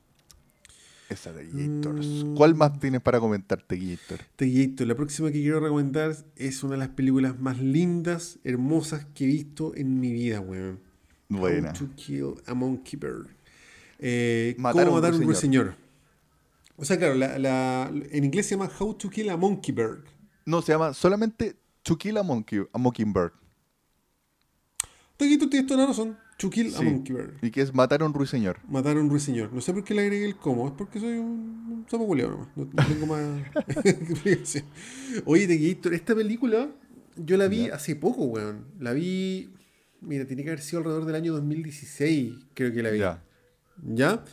Esa de Gators. Mm. ¿Cuál más tienes para comentarte, Gator? Taquillator. La próxima que quiero recomendar es una de las películas más lindas, hermosas que he visto en mi vida, weón. Buena. How to Kill a Mockingbird. Eh, Matar a ¿Cómo matar a un ruiseñor. ruiseñor? O sea, claro, la- la- en inglés se llama How to Kill a Mockingbird. No, se llama solamente To Kill a, Monkey, a Mockingbird. Taquito, tienes toda la razón. To Kill a Sí. Mockingbird. Y que es matar a un ruiseñor. Matar a un ruiseñor. No sé por qué le agregué el cómo. Es porque soy un, un sapo nomás. No, no tengo más explicación. Oye, Taquito, esta película yo la vi hace poco, weón. La vi... Mira, tiene que haber sido alrededor del año 2016, creo que la vi. Ya. ¿Ya?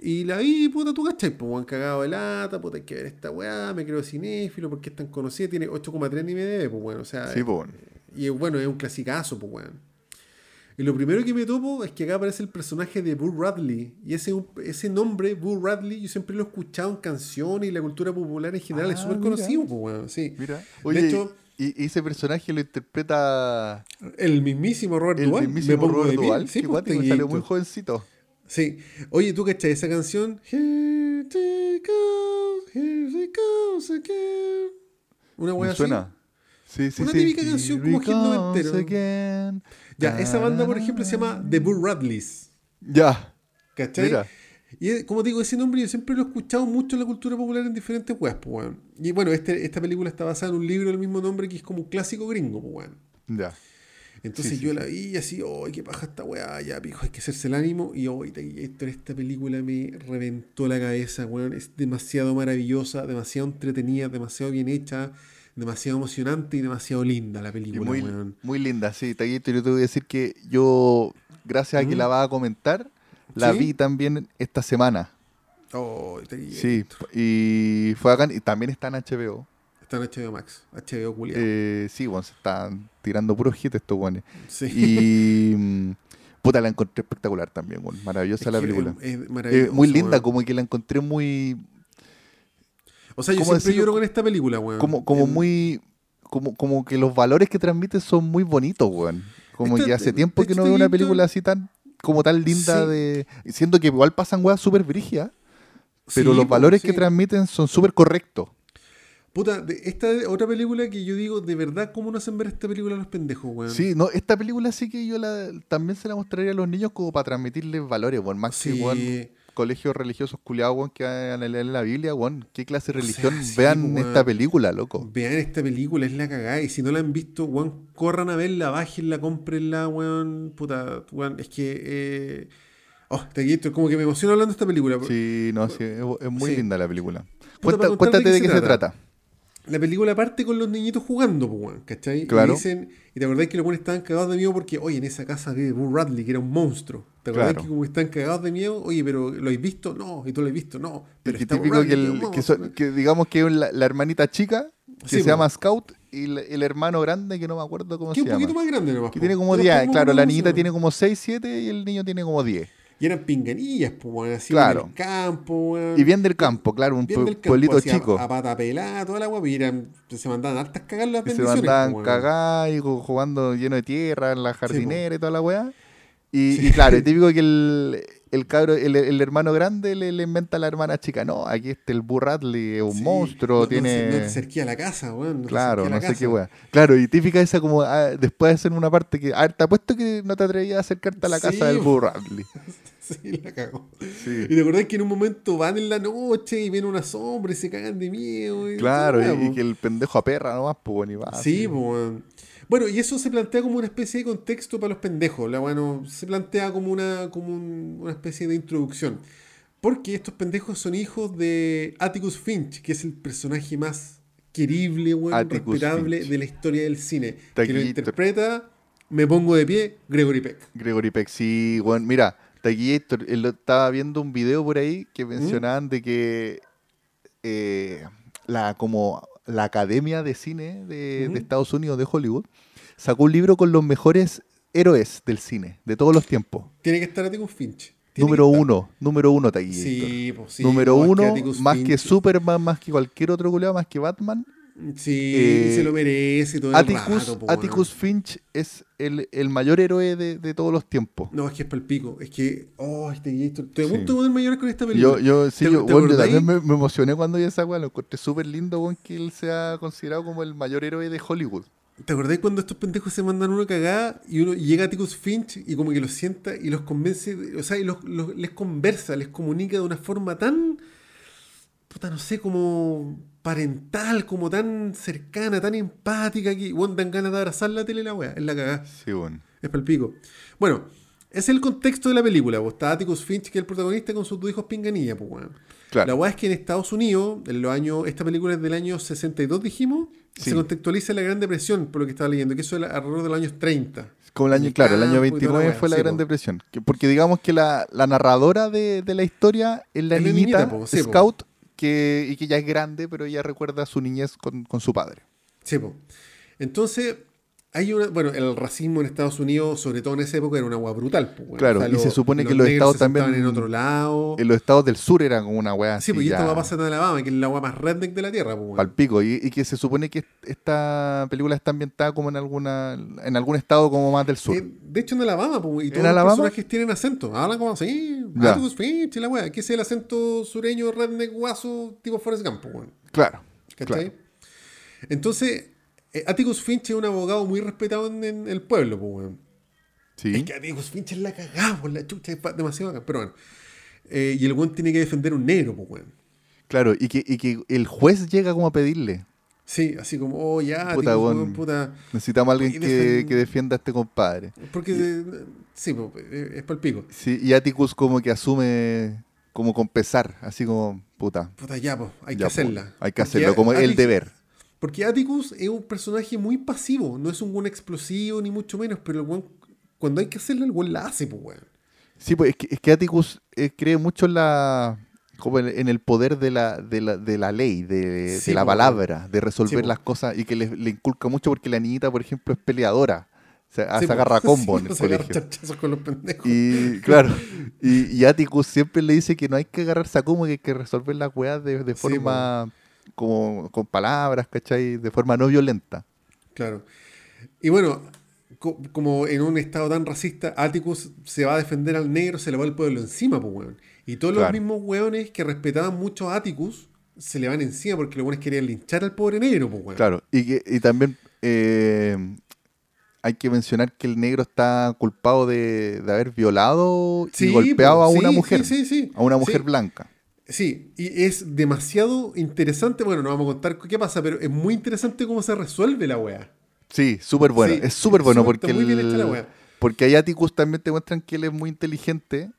Y la vi, puta, tú cachai, pues, weón, cagado de lata, puta, hay que ver esta weá, me creo cinéfilo, porque es tan conocida, tiene 8,3 en IMDb, pues, weón, o sea, Sí, pues. y bueno, es un clasicazo, pues, weón. Y lo primero que me topo es que acá aparece el personaje de Bull Radley, y ese, ese nombre, Bull Radley, yo siempre lo he escuchado en canciones y la cultura popular en general, es Ah, súper conocido, pues, weón, sí. Mira. Oye, hecho- y, ese personaje lo interpreta El mismísimo Robert el Duvall, mismísimo me pongo Robert Duvall. sí, que pues, guito. muy jovencito. Sí. Oye, ¿tú cachai esa canción? Here they go, here they goes again. Una ¿Me wea así. suena? Sí, sí, Una sí. típica canción como hit noventero. again. Ya, esa banda, por ejemplo, se llama The Bull Radleys. Ya. ¿Cachai? Mira. Y como digo, ese nombre yo siempre lo he escuchado mucho en la cultura popular en diferentes weas, pues, weón. Y bueno, este, esta película está basada en un libro del mismo nombre que es como un clásico gringo, pues, weón. Ya. Entonces Sí, sí, yo la vi y así, ¡ay, qué paja esta weá! Ya, pijo, hay que hacerse el ánimo. Y hoy, esta película me reventó la cabeza, weón. Es demasiado maravillosa, demasiado entretenida, demasiado bien hecha, demasiado emocionante y demasiado linda la película, muy, weón. muy linda, sí. Taquito, yo te voy a decir que yo, gracias a que la vas a comentar, la ¿Sí? vi también esta semana. Oh. Sí. Y fue acá, y también está en HBO. Está en HBO Max, HBO culiao. Eh, sí, bueno, se están tirando puros hits estos guanes. sí. Y mm, puta, la encontré espectacular también, bueno, maravillosa Es la película. Es, es Eh, muy linda, como que la encontré muy, O sea, yo ¿cómo siempre lloro con esta película, weón. como, como En- muy, como, como que los valores que transmite son muy bonitos, weón. Como Esta- que hace tiempo que no veo una película así tan, como tan linda Sí. de, siento que igual pasan weas súper brígidas, pero Sí, los valores que transmiten son súper correctos. Puta, esta es otra película que yo digo, de verdad, ¿cómo no hacen ver esta película a los pendejos, weón? Sí, no, esta película sí que yo la, también se la mostraría a los niños como para transmitirles valores, weón, más que Sí. weón, colegios religiosos culiados, weón, que van a leer la Biblia, weón, qué clase de O sea, religión, sí, vean weón. esta película, loco. Vean esta película, es la cagada. Y si no la han visto, weón, corran a verla, bájenla, cómprenla, weón. Puta, weón, es que. Eh... Oh, te como que me emociona hablando de esta película. Sí, no, sí, es, es muy Sí. linda la película. Puta, Cuenta- cuéntate de qué se trata. La película parte con los niñitos jugando, pues, ¿cachai? Claro. Y dicen, y te acordás que los buenos estaban cagados de miedo porque, oye, en esa casa vive Bull Radley, que era un monstruo. ¿Te acordás Claro. que como están cagados de miedo? Oye, pero ¿lo habéis visto? No, y tú lo has visto, no. Pero está Bull típico que, el- es un que, monstruo. que digamos que es la, la hermanita chica, que Sí, se po. llama Scout, y el, el hermano grande, que no me acuerdo cómo Que se un llama. poquito más grande nomás. Que po. tiene como Yo 10, tampoco me claro, la niñita tiene como 6, 7 y el niño tiene como 10. Y eran pinganillas, pues, weón, así Claro. en el campo, weón. Y bien del campo, claro, un del campo, pueblito así a- chico. A, pata pelada, toda la y eran, se mandaban hartas cagar las que se bendiciones. mandaban cagar y ju- jugando lleno de tierra en la jardinera y toda la weá. Y, y claro, es típico que el, el cabro, el, el hermano grande le, le inventa a la hermana chica, no, aquí está el Burr Radley, es un Sí. monstruo, No- no tiene... No, a la casa, weón. no Claro, a no sé qué weá. Claro, y típica esa como, ah, después de hacer una parte que, a ver, te apuesto que no te atrevías a acercarte a la casa Sí, del po. Burr Radley. Sí, la cagó. Sí. Y te acordás que en un momento van en la noche y ven una sombra y se cagan de miedo. y Claro, y, que el pendejo aperra nomás, pues y va. Sí, así. Bueno, y eso se plantea como una especie de contexto para los pendejos. La, bueno, se plantea como una, como un- una especie de introducción. Porque estos pendejos son hijos de Atticus Finch, que es el personaje más querible, Atticus respetable Finch. de la historia del cine. Que lo interpreta, me pongo de pie, Gregory Peck. Gregory Peck, sí, bueno, mira, Taquillator, estaba viendo un video por ahí que ¿Mm? mencionaban de que eh, la como la Academia de Cine de. Estados Unidos, de Hollywood, sacó un libro con los mejores héroes del cine, de todos los tiempos. Tiene que estar Atticus Finch. Número uno, número uno, Taquillator. Sí, pues sí. número uno, más Finch- que Superman, más que cualquier otro culiao, más que Batman, Sí, Eh, se lo merece todo el Atticus, rato, po. Atticus Finch es el, el mayor héroe de, de todos los tiempos. No, es que es palpico. Es que, oh, este. Estoy a punto de ponerme a llorar con esta película. Yo, yo, sí, ¿Te- yo, te bueno, también me, me emocioné cuando vi esa weá, lo encontré súper lindo, weón, que él sea considerado como el mayor héroe de Hollywood. ¿Te acordás cuando estos pendejos se mandan una cagada y uno y llega Atticus Finch y como que los sienta y los convence, o sea, y los, los- les conversa, les comunica de una forma tan, puta, no sé, como parental, como tan cercana, tan empática que, bueno, dan ganas de abrazar la tele la wea, es la cagada. Sí, bueno. Es palpico. Bueno, ese es el contexto de la película. Pues está Atticus Finch, que es el protagonista, con sus dos hijos pinganilla, pues weón. Claro. La weá es que en Estados Unidos, en los años, esta película es del año 62, dijimos, Sí. se contextualiza la Gran Depresión, por lo que estaba leyendo, que eso es alrededor de los años 30. Como el año, claro, el año campo y toda la 29 weá, fue la sí, Gran po. Depresión. Que- porque digamos que la, la narradora de, de la historia es la Es niñita, niñita, po, sí, po. Que, y que ya es grande, pero ella recuerda su niñez con, con su padre. Sí, po. Entonces, hay una. Bueno, el racismo en Estados Unidos, sobre todo en esa época, era una agua brutal. weón. Claro, y se supone que los negros estados también- en otro lado. En los estados del sur era como una weá Sí, así. porque ya esto va a pasar en Alabama, que es la agua más redneck de la tierra. po, weón. palpico. Y, y que se supone que esta película está ambientada como en alguna en algún estado como más del sur. Eh, de hecho, en Alabama, po, y todos ¿En los Alabama? personajes tienen acento. Hablan como así. Y la wea. Que es el acento sureño, redneck, guaso, tipo Forrest Gump, weón. claro. ¿Cachai? claro. Entonces, eh, Atticus Finch es un abogado muy respetado en, en el pueblo, po, weón. Sí. Es que Atticus Finch es la cagada, por la chucha, es demasiado bacán. Pero bueno. Eh, y el weón tiene que defender a un negro, po, weón. Claro, y que, y que el juez llega como a pedirle. Sí, así como, oh, ya, Puta, puta. Necesitamos a alguien Y que, que defienda a este compadre. Porque, eh, sí, eh, es palpico. Sí, y Atticus como que asume como con pesar, así como, puta. Puta, ya, pues, hay que hacerla. hay que hacerlo, como el deber. Porque Atticus es un personaje muy pasivo, no es un buen explosivo ni mucho menos, pero el weón, cuando hay que hacerla, el weón la hace, pues weón. Sí, pues es que, es que Atticus eh, cree mucho en la como en, en el poder de la, de la, de la ley, de, Sí, de la po. palabra, de resolver Sí, po. las cosas y que le, le inculca mucho porque la niñita, por ejemplo, es peleadora. Se, Sí, se po. agarra a combo en el se colegio. con los pendejos. Y claro, y, y Atticus siempre le dice que no hay que agarrarse a combo, que hay que resolver las weas de, forma como con palabras, ¿cachai? De forma no violenta. Claro. Y bueno, co- como en un estado tan racista, Atticus se va a defender al negro, se le va el pueblo encima, pues weón. Y todos los mismos weones que respetaban mucho a Atticus se le van encima porque los weones querían linchar al pobre negro, pues weón. Claro, y, que, y también eh, hay que mencionar que el negro está culpado de, de haber violado Sí, y golpeado po, a una sí, mujer, sí, sí, sí. a una mujer Sí. blanca. Sí, y es demasiado interesante. Bueno, no vamos a contar qué pasa, pero es muy interesante cómo se resuelve la wea. Sí, súper bueno. Sí, es súper bueno porque, muy bien hecha la el- wea. porque ahí Atticus también te muestran que él es muy inteligente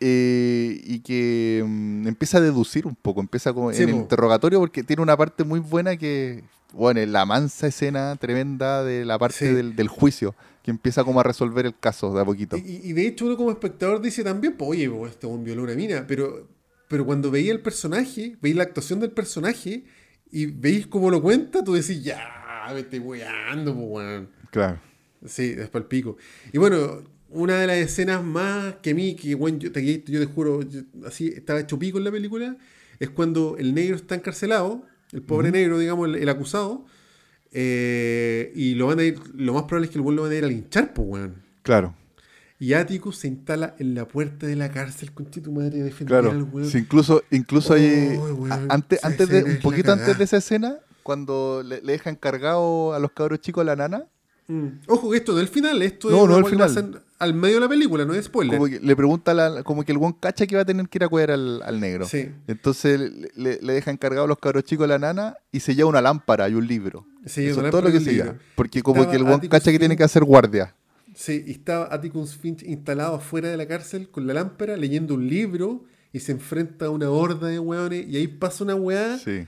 eh, y que mm, empieza a deducir un poco, empieza como Sí, en el po. interrogatorio porque tiene una parte muy buena que, bueno, es la mansa escena tremenda de la parte Sí. del, del juicio, que empieza como a resolver el caso de a poquito. Y, y de hecho uno como espectador dice también, pues, oye, pues, este un violó una mina, pero, pero cuando veía el personaje, veis la actuación del personaje y veis cómo lo cuenta, tú decís, ya, me estoy weando, pues, weón. Claro. Sí, es el pico. Y bueno, una de las escenas más que a mí, que bueno, yo, te, yo te juro, yo- así estaba hecho pico en la película, es cuando el negro está encarcelado, el pobre negro, digamos, el, el acusado, eh, y lo van a ir, lo más probable es que el weón lo van a ir a linchar, pues, weón. Claro. Y Atticus se instala en la puerta de la cárcel con tu madre a defender Claro, al weón. sí, incluso, incluso Oh, hay, weón, a- antes, antes de, un poquito antes de esa escena, cuando le, le deja encargado a los cabros chicos a la nana, Mm. Ojo, que esto no es el final, esto No, es no el final. en- al medio de la película, no es spoiler. como que le pregunta, a la- como que el buen cacha que va a tener que ir a cuidar al, al negro. Sí. Entonces le, le- le deja encargado a los cabros chicos a la nana y se lleva una lámpara y un libro. Lleva Eso es todo lo que se lleva. Porque como Estaba que el buen cacha que tiene que hacer guardia. Sí, y estaba Atticus Finch instalado afuera de la cárcel con la lámpara leyendo un libro y se enfrenta a una horda de weones y ahí pasa una weá. Sí.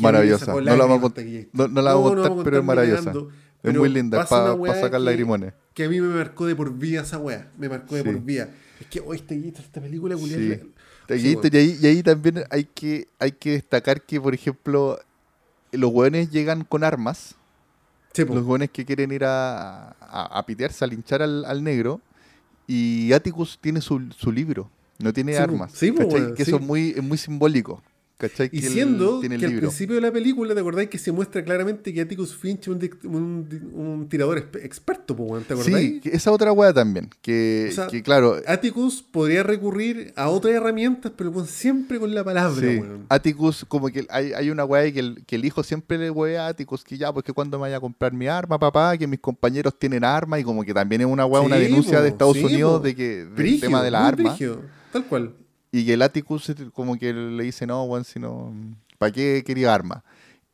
Maravillosa. No la vamos a contar, no, no la vamos a No, contar, pero es maravillosa. cagando, Es pero muy linda, para weá sacar que- lagrimones. Que a mí me marcó de por vida esa weá. Me marcó de Sí. por vida. Es que, hoy esta, esta película, culiá, Sí. ahí, weón. y ahí- y ahí también hay que, hay que destacar que, por ejemplo, los hueones llegan con armas. Sí. Los hueones que quieren ir a, a, a pitearse, a linchar al, al negro. Y Atticus tiene su, su libro. No tiene Sí, armas. Que eso es muy, es muy simbólico. ¿Cachai? Y Que siendo tiene el que al principio de la película, ¿te acordáis que se muestra claramente que Atticus Finch es un, un- un tirador exp- experto? ¿te acordáis? Sí, esa otra weá también. Que, O sea, que claro, Atticus podría recurrir a otras herramientas, pero con- siempre con la palabra, Sí. Atticus, como que hay, hay una weá que el, que el hijo siempre le wea a Atticus que ya, pues que cuando me vaya a comprar mi arma, papá, que mis compañeros tienen arma y como que también es una weá, una denuncia po, de Estados sí, Unidos po. de que del tema de la arma brígido, tal cual. Y que el Atticus como que le dice, no, weón, si no, ¿para qué quería arma?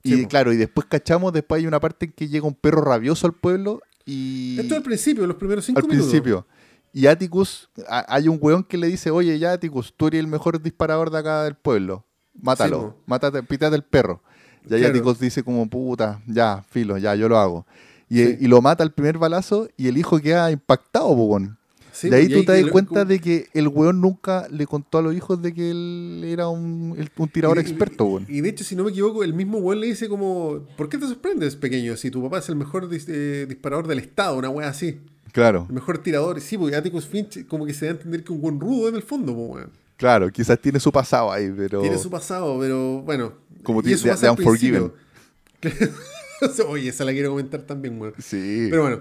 Y Sí, claro, y después cachamos, después hay una parte en que llega un perro rabioso al pueblo y... Esto al principio, los primeros cinco al minutos. principio. Y Atticus, a- hay un weón que le dice, oye, ya Atticus, tú eres el mejor disparador de acá del pueblo. Mátalo, Sí, mátate, pítate el perro. Y ahí Claro. Atticus dice como, puta, ya, filo, ya, yo lo hago. Y, Sí. y lo mata el primer balazo y el hijo queda impactado, po, weón. Sí, de ahí y tú te das cuenta como- de que el weón nunca le contó a los hijos de que él era un, el- un tirador y- experto, weón. Y de hecho, si no me equivoco, el mismo weón le dice como, ¿por qué te sorprendes, pequeño? Si tu papá es el mejor dis- eh, disparador del estado, una wea así. Claro, El mejor tirador. Sí, porque Atticus Finch como que se da a entender que un buen rudo en el fondo, weón. claro, quizás tiene su pasado ahí, pero... Tiene su pasado, pero bueno. Como y ti- eso de- de. Unforgiven. Oye, esa la quiero comentar también, weón. Sí. Pero bueno.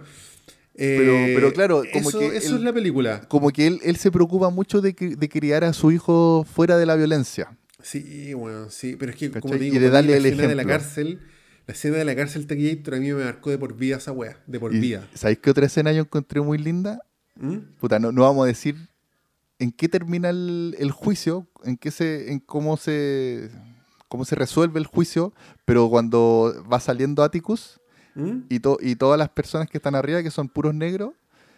Eh, Pero- pero claro, como eso, que eso es la película. como que él, él se preocupa mucho de, de criar a su hijo fuera de la violencia. Sí, bueno, sí. Pero es que, como digo, de darle la el escena de la cárcel, la escena de la cárcel Taquillator a mí me marcó de por vida esa wea. De por vida. ¿Sabéis qué otra escena yo encontré muy linda? ¿Mm? Puta, no, no vamos a decir en qué termina el, el juicio, en qué se, en cómo se cómo se resuelve el juicio, pero cuando va saliendo Atticus ¿Mm? y, to- y todas las personas que están arriba, que son puros negros,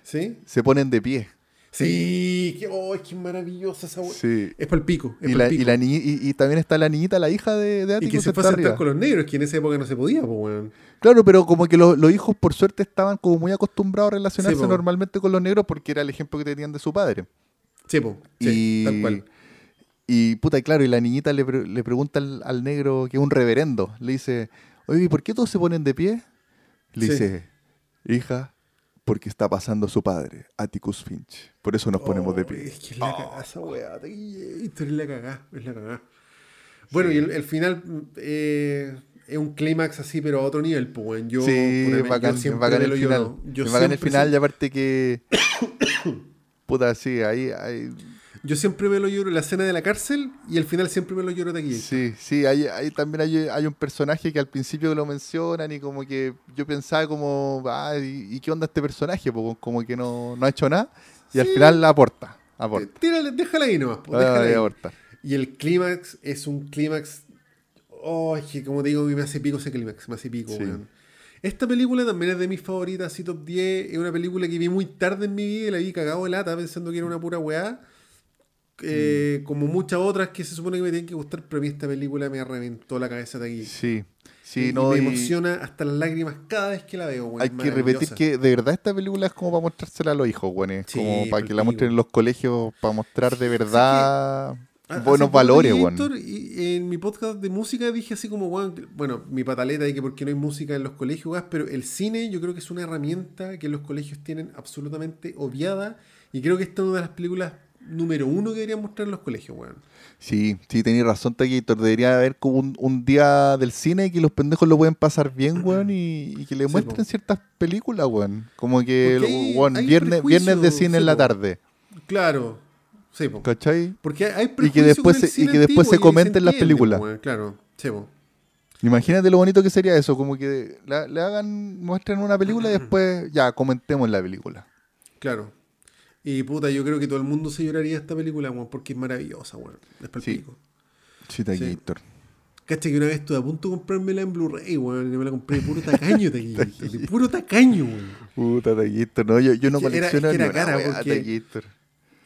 ¿Sí? se ponen de pie. Sí, que, oh, que maravillosa esa. Sí. Es para el pico. Es Y, la, pico. y, la y- y también está la niñita, la hija de, de Y que se fue a sentar con los negros, que en esa época no se podía, pues. Claro, pero como que los, los hijos por suerte estaban como muy acostumbrados a relacionarse Sí, normalmente con los negros porque era el ejemplo que tenían de su padre. Sí, po. Sí, y, tal cual. y puta, y claro, y la niñita le, pre- le pregunta al, al negro que es un reverendo. Le dice, oye, ¿y por qué todos se ponen de pie? Le Sí. dice, hija, porque está pasando su padre, Atticus Finch. Por eso nos ponemos de Oh, pie. Es que es la cagada esa weá. Taquillator, Es la cagada. Es la cagada. Bueno, y el, el final eh, es un clímax así, pero a otro nivel, pues. Yo, sí, yo bacán, es siempre bacán me el final. Yo bacán el final, y aparte que... puta, sí, ahí... ahí Yo siempre me lo lloro la escena de la cárcel y el final siempre me lo lloro de aquí. Sí, sí, hay, hay- también hay, hay un personaje que al principio lo mencionan y como que yo pensaba como, ah, ¿y, y qué onda este personaje? Po, como que no, no ha hecho nada y al final la aporta, Eh, aporta. Tírale, déjala ahí nomás, po, Ah, déjala ahí ahí. aporta. Y el clímax es un clímax. Oh, es que como te digo, me hace pico ese clímax, me hace pico, Sí. weón. Esta película también es de mis favoritas, así top 10. Es una película que vi muy tarde en mi vida y la vi cagado de lata pensando que era una pura weá. Eh, Mm. Como muchas otras que se supone que me tienen que gustar, pero a mí esta película me reventó la cabeza de aquí. Sí, sí, y no, me y emociona hasta las lágrimas cada vez que la veo, weón. hay que repetir que de verdad esta película es como para mostrársela a los hijos, bueno, es Sí, como para que la muestren en los colegios, para mostrar de verdad buenos valores, leí, bueno. En mi podcast de música dije así como, weón, que- bueno, mi pataleta de que porque no hay música en los colegios, weón, pero el cine yo creo que es una herramienta que los colegios tienen absolutamente obviada y creo que esta es una de las películas número uno que deberían mostrar en los colegios, weón. Sí, sí, tenías razón, Taquillator. Debería haber como un, un día del cine que los pendejos lo pueden pasar bien, weón, y, y que le Sí, muestren po. ciertas películas, weón. Como que, hay- weón, hay viernes, viernes de cine sí, en la tarde, Claro, sí, po. ¿cachai? Porque hay Y que después se- y que después se comenten las películas. weón, Claro, sí, po. Imagínate lo bonito que sería eso, como que le hagan, muestren una película y después ya comentemos la película. Claro. Y puta, yo creo que todo el mundo se lloraría esta película, weón, porque es maravillosa, weón. Es pa'l Sí. pico. Sí, Taquillator. Cacha que una vez estuve a punto de comprármela en Blu-ray, weón. Y me la compré de puro tacaño, taquillito. De puro tacaño, weón. Puta, Taquillator. No, yo, yo no que era- colecciono es que era cara, porque- Taquillator.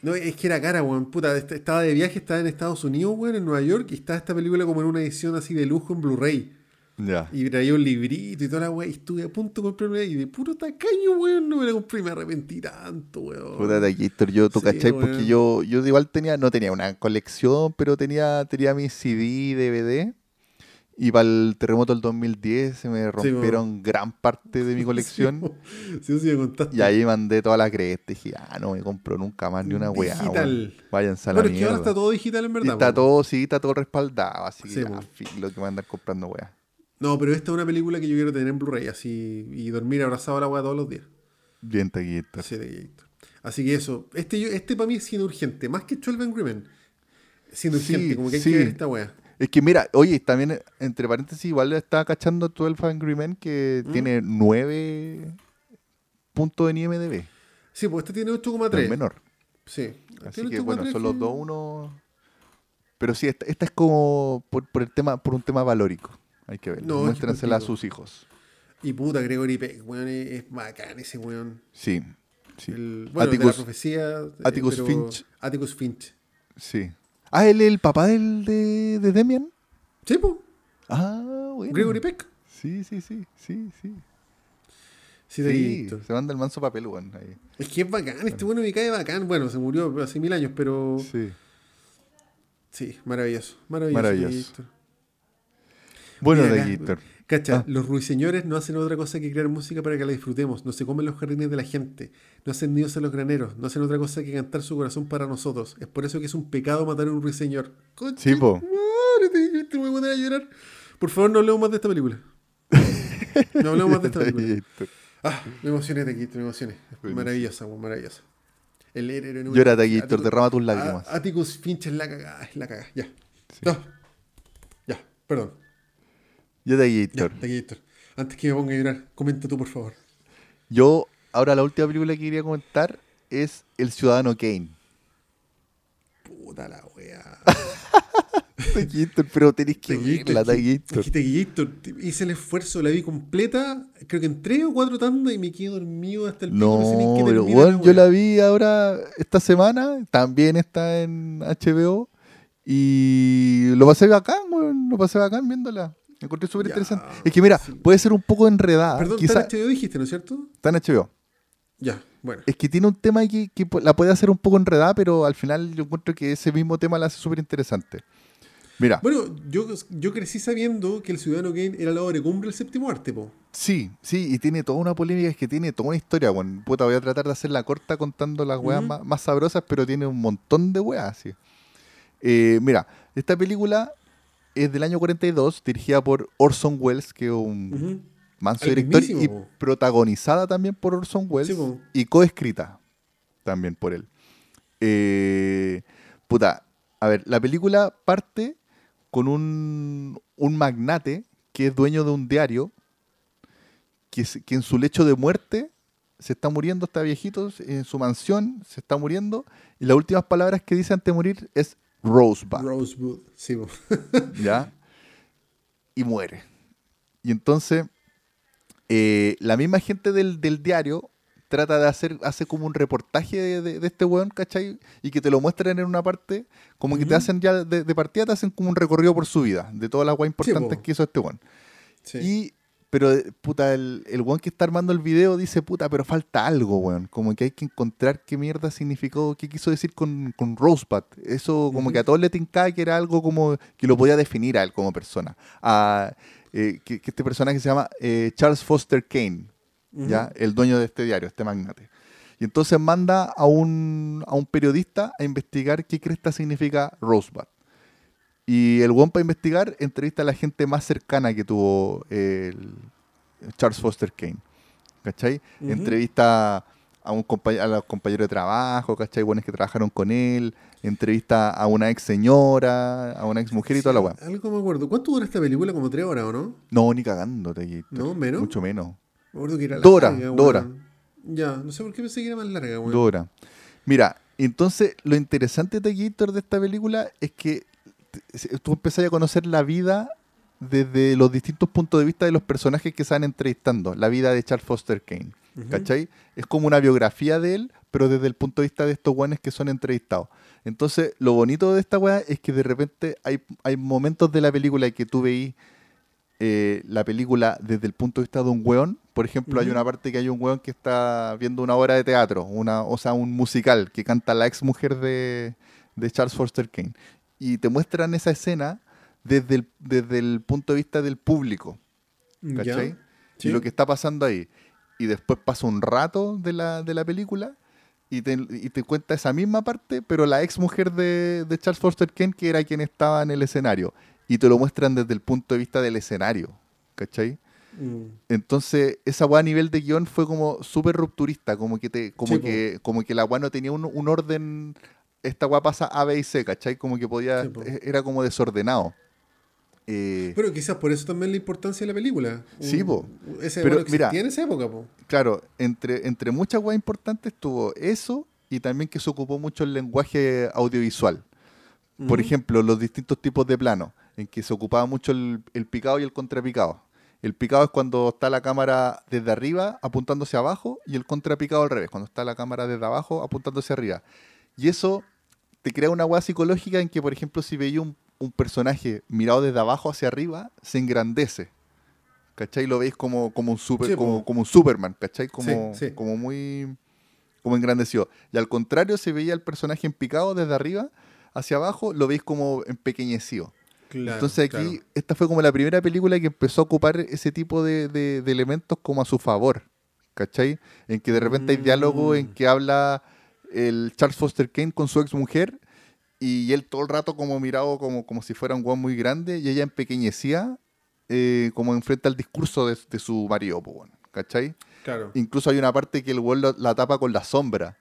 No, es que era cara, weón. Puta, est- estaba de viaje, estaba en Estados Unidos, weón, en Nueva York, y estaba esta película como en una edición así de lujo en Blu-ray. Y traía un librito y toda la weá. Y estuve a punto de comprarme y de puro tacaño, weón. No me la compré y me arrepentí tanto, weón. Puta Taquillator, yo, tú Sí, cachai, weón. porque yo, yo igual tenía, no tenía una colección, pero tenía, tenía mi CD, DVD, Y para el terremoto del 2010 se me rompieron gran parte de mi colección. Sí, sí, me contaste. Y ahí mandé toda la cresta y dije, ah, no me compro nunca más ni una weá. Digital. Váyanse a la Bueno, es que ahora está todo digital en Y verdad. está po. todo, sí, está todo respaldado. Así Sí, que, ah, lo que me andar comprando weá. No, pero esta es una película que yo quiero tener en Blu-ray así y dormir abrazado a la weá todos los días. Bien. Así, de- así que eso. Este, yo- este para mí es siendo urgente, más que 12 Angry Men. Siendo Sí, urgente, como que hay sí. que ver esta weá. Es que mira, oye, también entre paréntesis, igual estaba cachando 12 Angry Men que ¿Mm? tiene 9 puntos en IMDB. Sí, pues este tiene No es 8,3. menor. Sí. Así que bueno, 8,3 son los dos uno. Pero sí, esta, esta es como por, por el tema, por un tema valórico. Hay que verlo. No, Muéstrensela a sus hijos. Y puta, Gregory Peck, weón, es, bacán ese weón. Sí. Sí. El, bueno, de la Atticus- profecía. eh, Atticus pero- Finch. Atticus Finch. Sí. Ah, él es el papá del, de, de Demian. Sí, pues. Ah, bueno. Gregory Peck. Sí, sí, sí, sí, sí. Sí, Sí, se manda el manso papel, weón. ahí. Es que es bacán, este bueno me cae bacán. Bueno, se murió hace mil años, pero Sí. sí, maravilloso. Maravilloso. Maravilloso. Bueno, Mira de acá, Gator. Cacha, Ah. los ruiseñores no hacen otra cosa que crear música para que la disfrutemos. No se comen los jardines de la gente. No hacen nidos en los graneros. No hacen otra cosa que cantar su corazón para nosotros. Es por eso que es un pecado matar a un ruiseñor. Concha Sí, po. madre, te, voy a poner a llorar. Por favor, no hablemos más de esta película. No hablemos más de esta película. Ah, me emocioné, Taquito, me emocioné. Maravillosa, maravillosa. El héroe en Llora, Taquito, derrama tus lágrimas. Atticus Finch es la cagada, es la cagada. Ya. No. Ya, perdón. Yo de Ya, Gator. Taquito. Antes que me ponga a llorar, comenta tú, por favor. Yo, ahora la última película que quería comentar es El Ciudadano Kane. Puta la wea. Taquito, pero tenés que verla, que Taquito, hice el esfuerzo, la vi completa, creo que en tres o cuatro tandas y me quedé dormido hasta el No, sé qué pero bueno, yo la vi ahora esta semana, también está en HBO y lo pasé bacán, weón, lo pasé bacán viéndola. Me encontré súper interesante. Es que mira, sí. puede ser un poco enredada. Perdón, quizá, en HBO dijiste, ¿no es cierto? en HBO. Ya, bueno. Es que tiene un tema que, que la puede hacer un poco enredada, pero al final yo encuentro que ese mismo tema la hace súper interesante. Mira, Bueno, yo, yo crecí sabiendo que el Ciudadano Kane era la obra de cumbre del séptimo arte, po. sí, sí, y tiene toda una polémica, es que tiene toda una historia, weón. Puta, voy a tratar de hacerla corta contando las weas más sabrosas, pero tiene un montón de weas, sí. Eh, mira, esta película es del año 42, dirigida por Orson Welles, que es un manso director, mismísimo, y protagonizada también por Orson Welles, Sí, y coescrita también por él. Eh, puta, a ver, la película parte con un, un magnate que es dueño de un diario, que en su lecho de muerte se está muriendo, está viejito, en su mansión se está muriendo, y las últimas palabras que dice antes de morir es Rosebud. Rosewood, sí. ¿ya? Y muere. Y entonces, eh, la misma gente del, del diario trata de hacer, hace como un reportaje de, de- de este weón, ¿cachai? Y que te lo muestran en una parte, como que te hacen ya de, de partida, te hacen como un recorrido por su vida, de todas las weas importantes po. que hizo este weón. Sí. Y, pero, puta, el, el weón que está armando el video dice, puta, pero falta algo, weón. Como que hay que encontrar qué mierda significó, qué quiso decir con, con Rosebud. Eso, como que a todos le tincaba que era algo como que lo podía definir a él como persona. A, eh, que, que este personaje se llama eh, Charles Foster Kane. ¿ya? El dueño de este diario, este magnate. Y entonces manda a un, a un periodista a investigar qué cresta significa Rosebud. Y el weón para investigar entrevista a la gente más cercana que tuvo el Charles Foster Kane. ¿Cachai? Entrevista a, un compañero, a los compañeros de trabajo, ¿cachai? Buenos que trabajaron con él. Entrevista a una ex señora, a una ex mujer y toda la weá. Algo me acuerdo. ¿Cuánto dura esta película? Como tres horas, ¿o no? No, ni cagando, te No, menos. Mucho menos. Me acuerdo que era Dora, larga, Dora. weón. Ya, no sé por qué pensé que era más larga, weón. Dora. Mira, entonces lo interesante de Gator de esta película es que tú empezás a conocer la vida desde los distintos puntos de vista de los personajes que se van entrevistando. La vida de Charles Foster Kane. ¿Cachai? Es como una biografía de él, pero desde el punto de vista de estos guanes que son entrevistados. Entonces, lo bonito de esta weá es que de repente hay, hay momentos de la película que tú veís eh, la película desde el punto de vista de un weón. Por ejemplo, hay una parte que hay un weón que está viendo una obra de teatro, una, o sea, un musical que canta la ex mujer de, de Charles Foster Kane. Y te muestran esa escena desde el, desde el punto de vista del público. ¿Cachai? Y lo que está pasando ahí. Y después pasa un rato de la, de la película y te, y te cuenta esa misma parte, pero la ex mujer de, de Charles Foster Kane, que era quien estaba en el escenario. Y te lo muestran desde el punto de vista del escenario. ¿Cachai? Mm. Entonces, esa weá a nivel de guion fue como súper rupturista, como que te, como Sí, que, como que la weá no tenía un, un orden, esta weá pasa A, B y C, ¿cachai? Como que podía, Sí, e- era como desordenado. Eh, Pero quizás por eso también la importancia de la película. Sí, po. Ese Pero, existía mira, en esa época, po. claro, entre, entre muchas weas importantes tuvo eso y también que se ocupó mucho el lenguaje audiovisual. Por ejemplo, los distintos tipos de plano, en que se ocupaba mucho el, el picado y el contrapicado. El picado es cuando está la cámara desde arriba apuntando hacia abajo y el contrapicado al revés, cuando está la cámara desde abajo apuntando hacia arriba. Y eso te crea una hueá psicológica en que, por ejemplo, si veía un, un personaje mirado desde abajo hacia arriba, se engrandece. ¿Cachai? Lo veis como, como, un, super, Sí, como, un Superman, ¿cachai? Como, Sí, sí. como muy como engrandecido. Y al contrario, si veía el personaje en picado desde arriba hacia abajo, lo veis como empequeñecido. Claro, Entonces aquí, claro. esta fue como la primera película que empezó a ocupar ese tipo de, de- de elementos como a su favor. ¿Cachai? En que de repente hay diálogo en Mm. que habla el Charles Foster Kane con su ex mujer y él todo el rato como mirado como, como si fuera un guan muy grande y ella empequeñecía eh, como enfrente al discurso de, de su marido, po, weón, ¿cachai? Claro. Incluso hay una parte que el lo- la tapa con la sombra.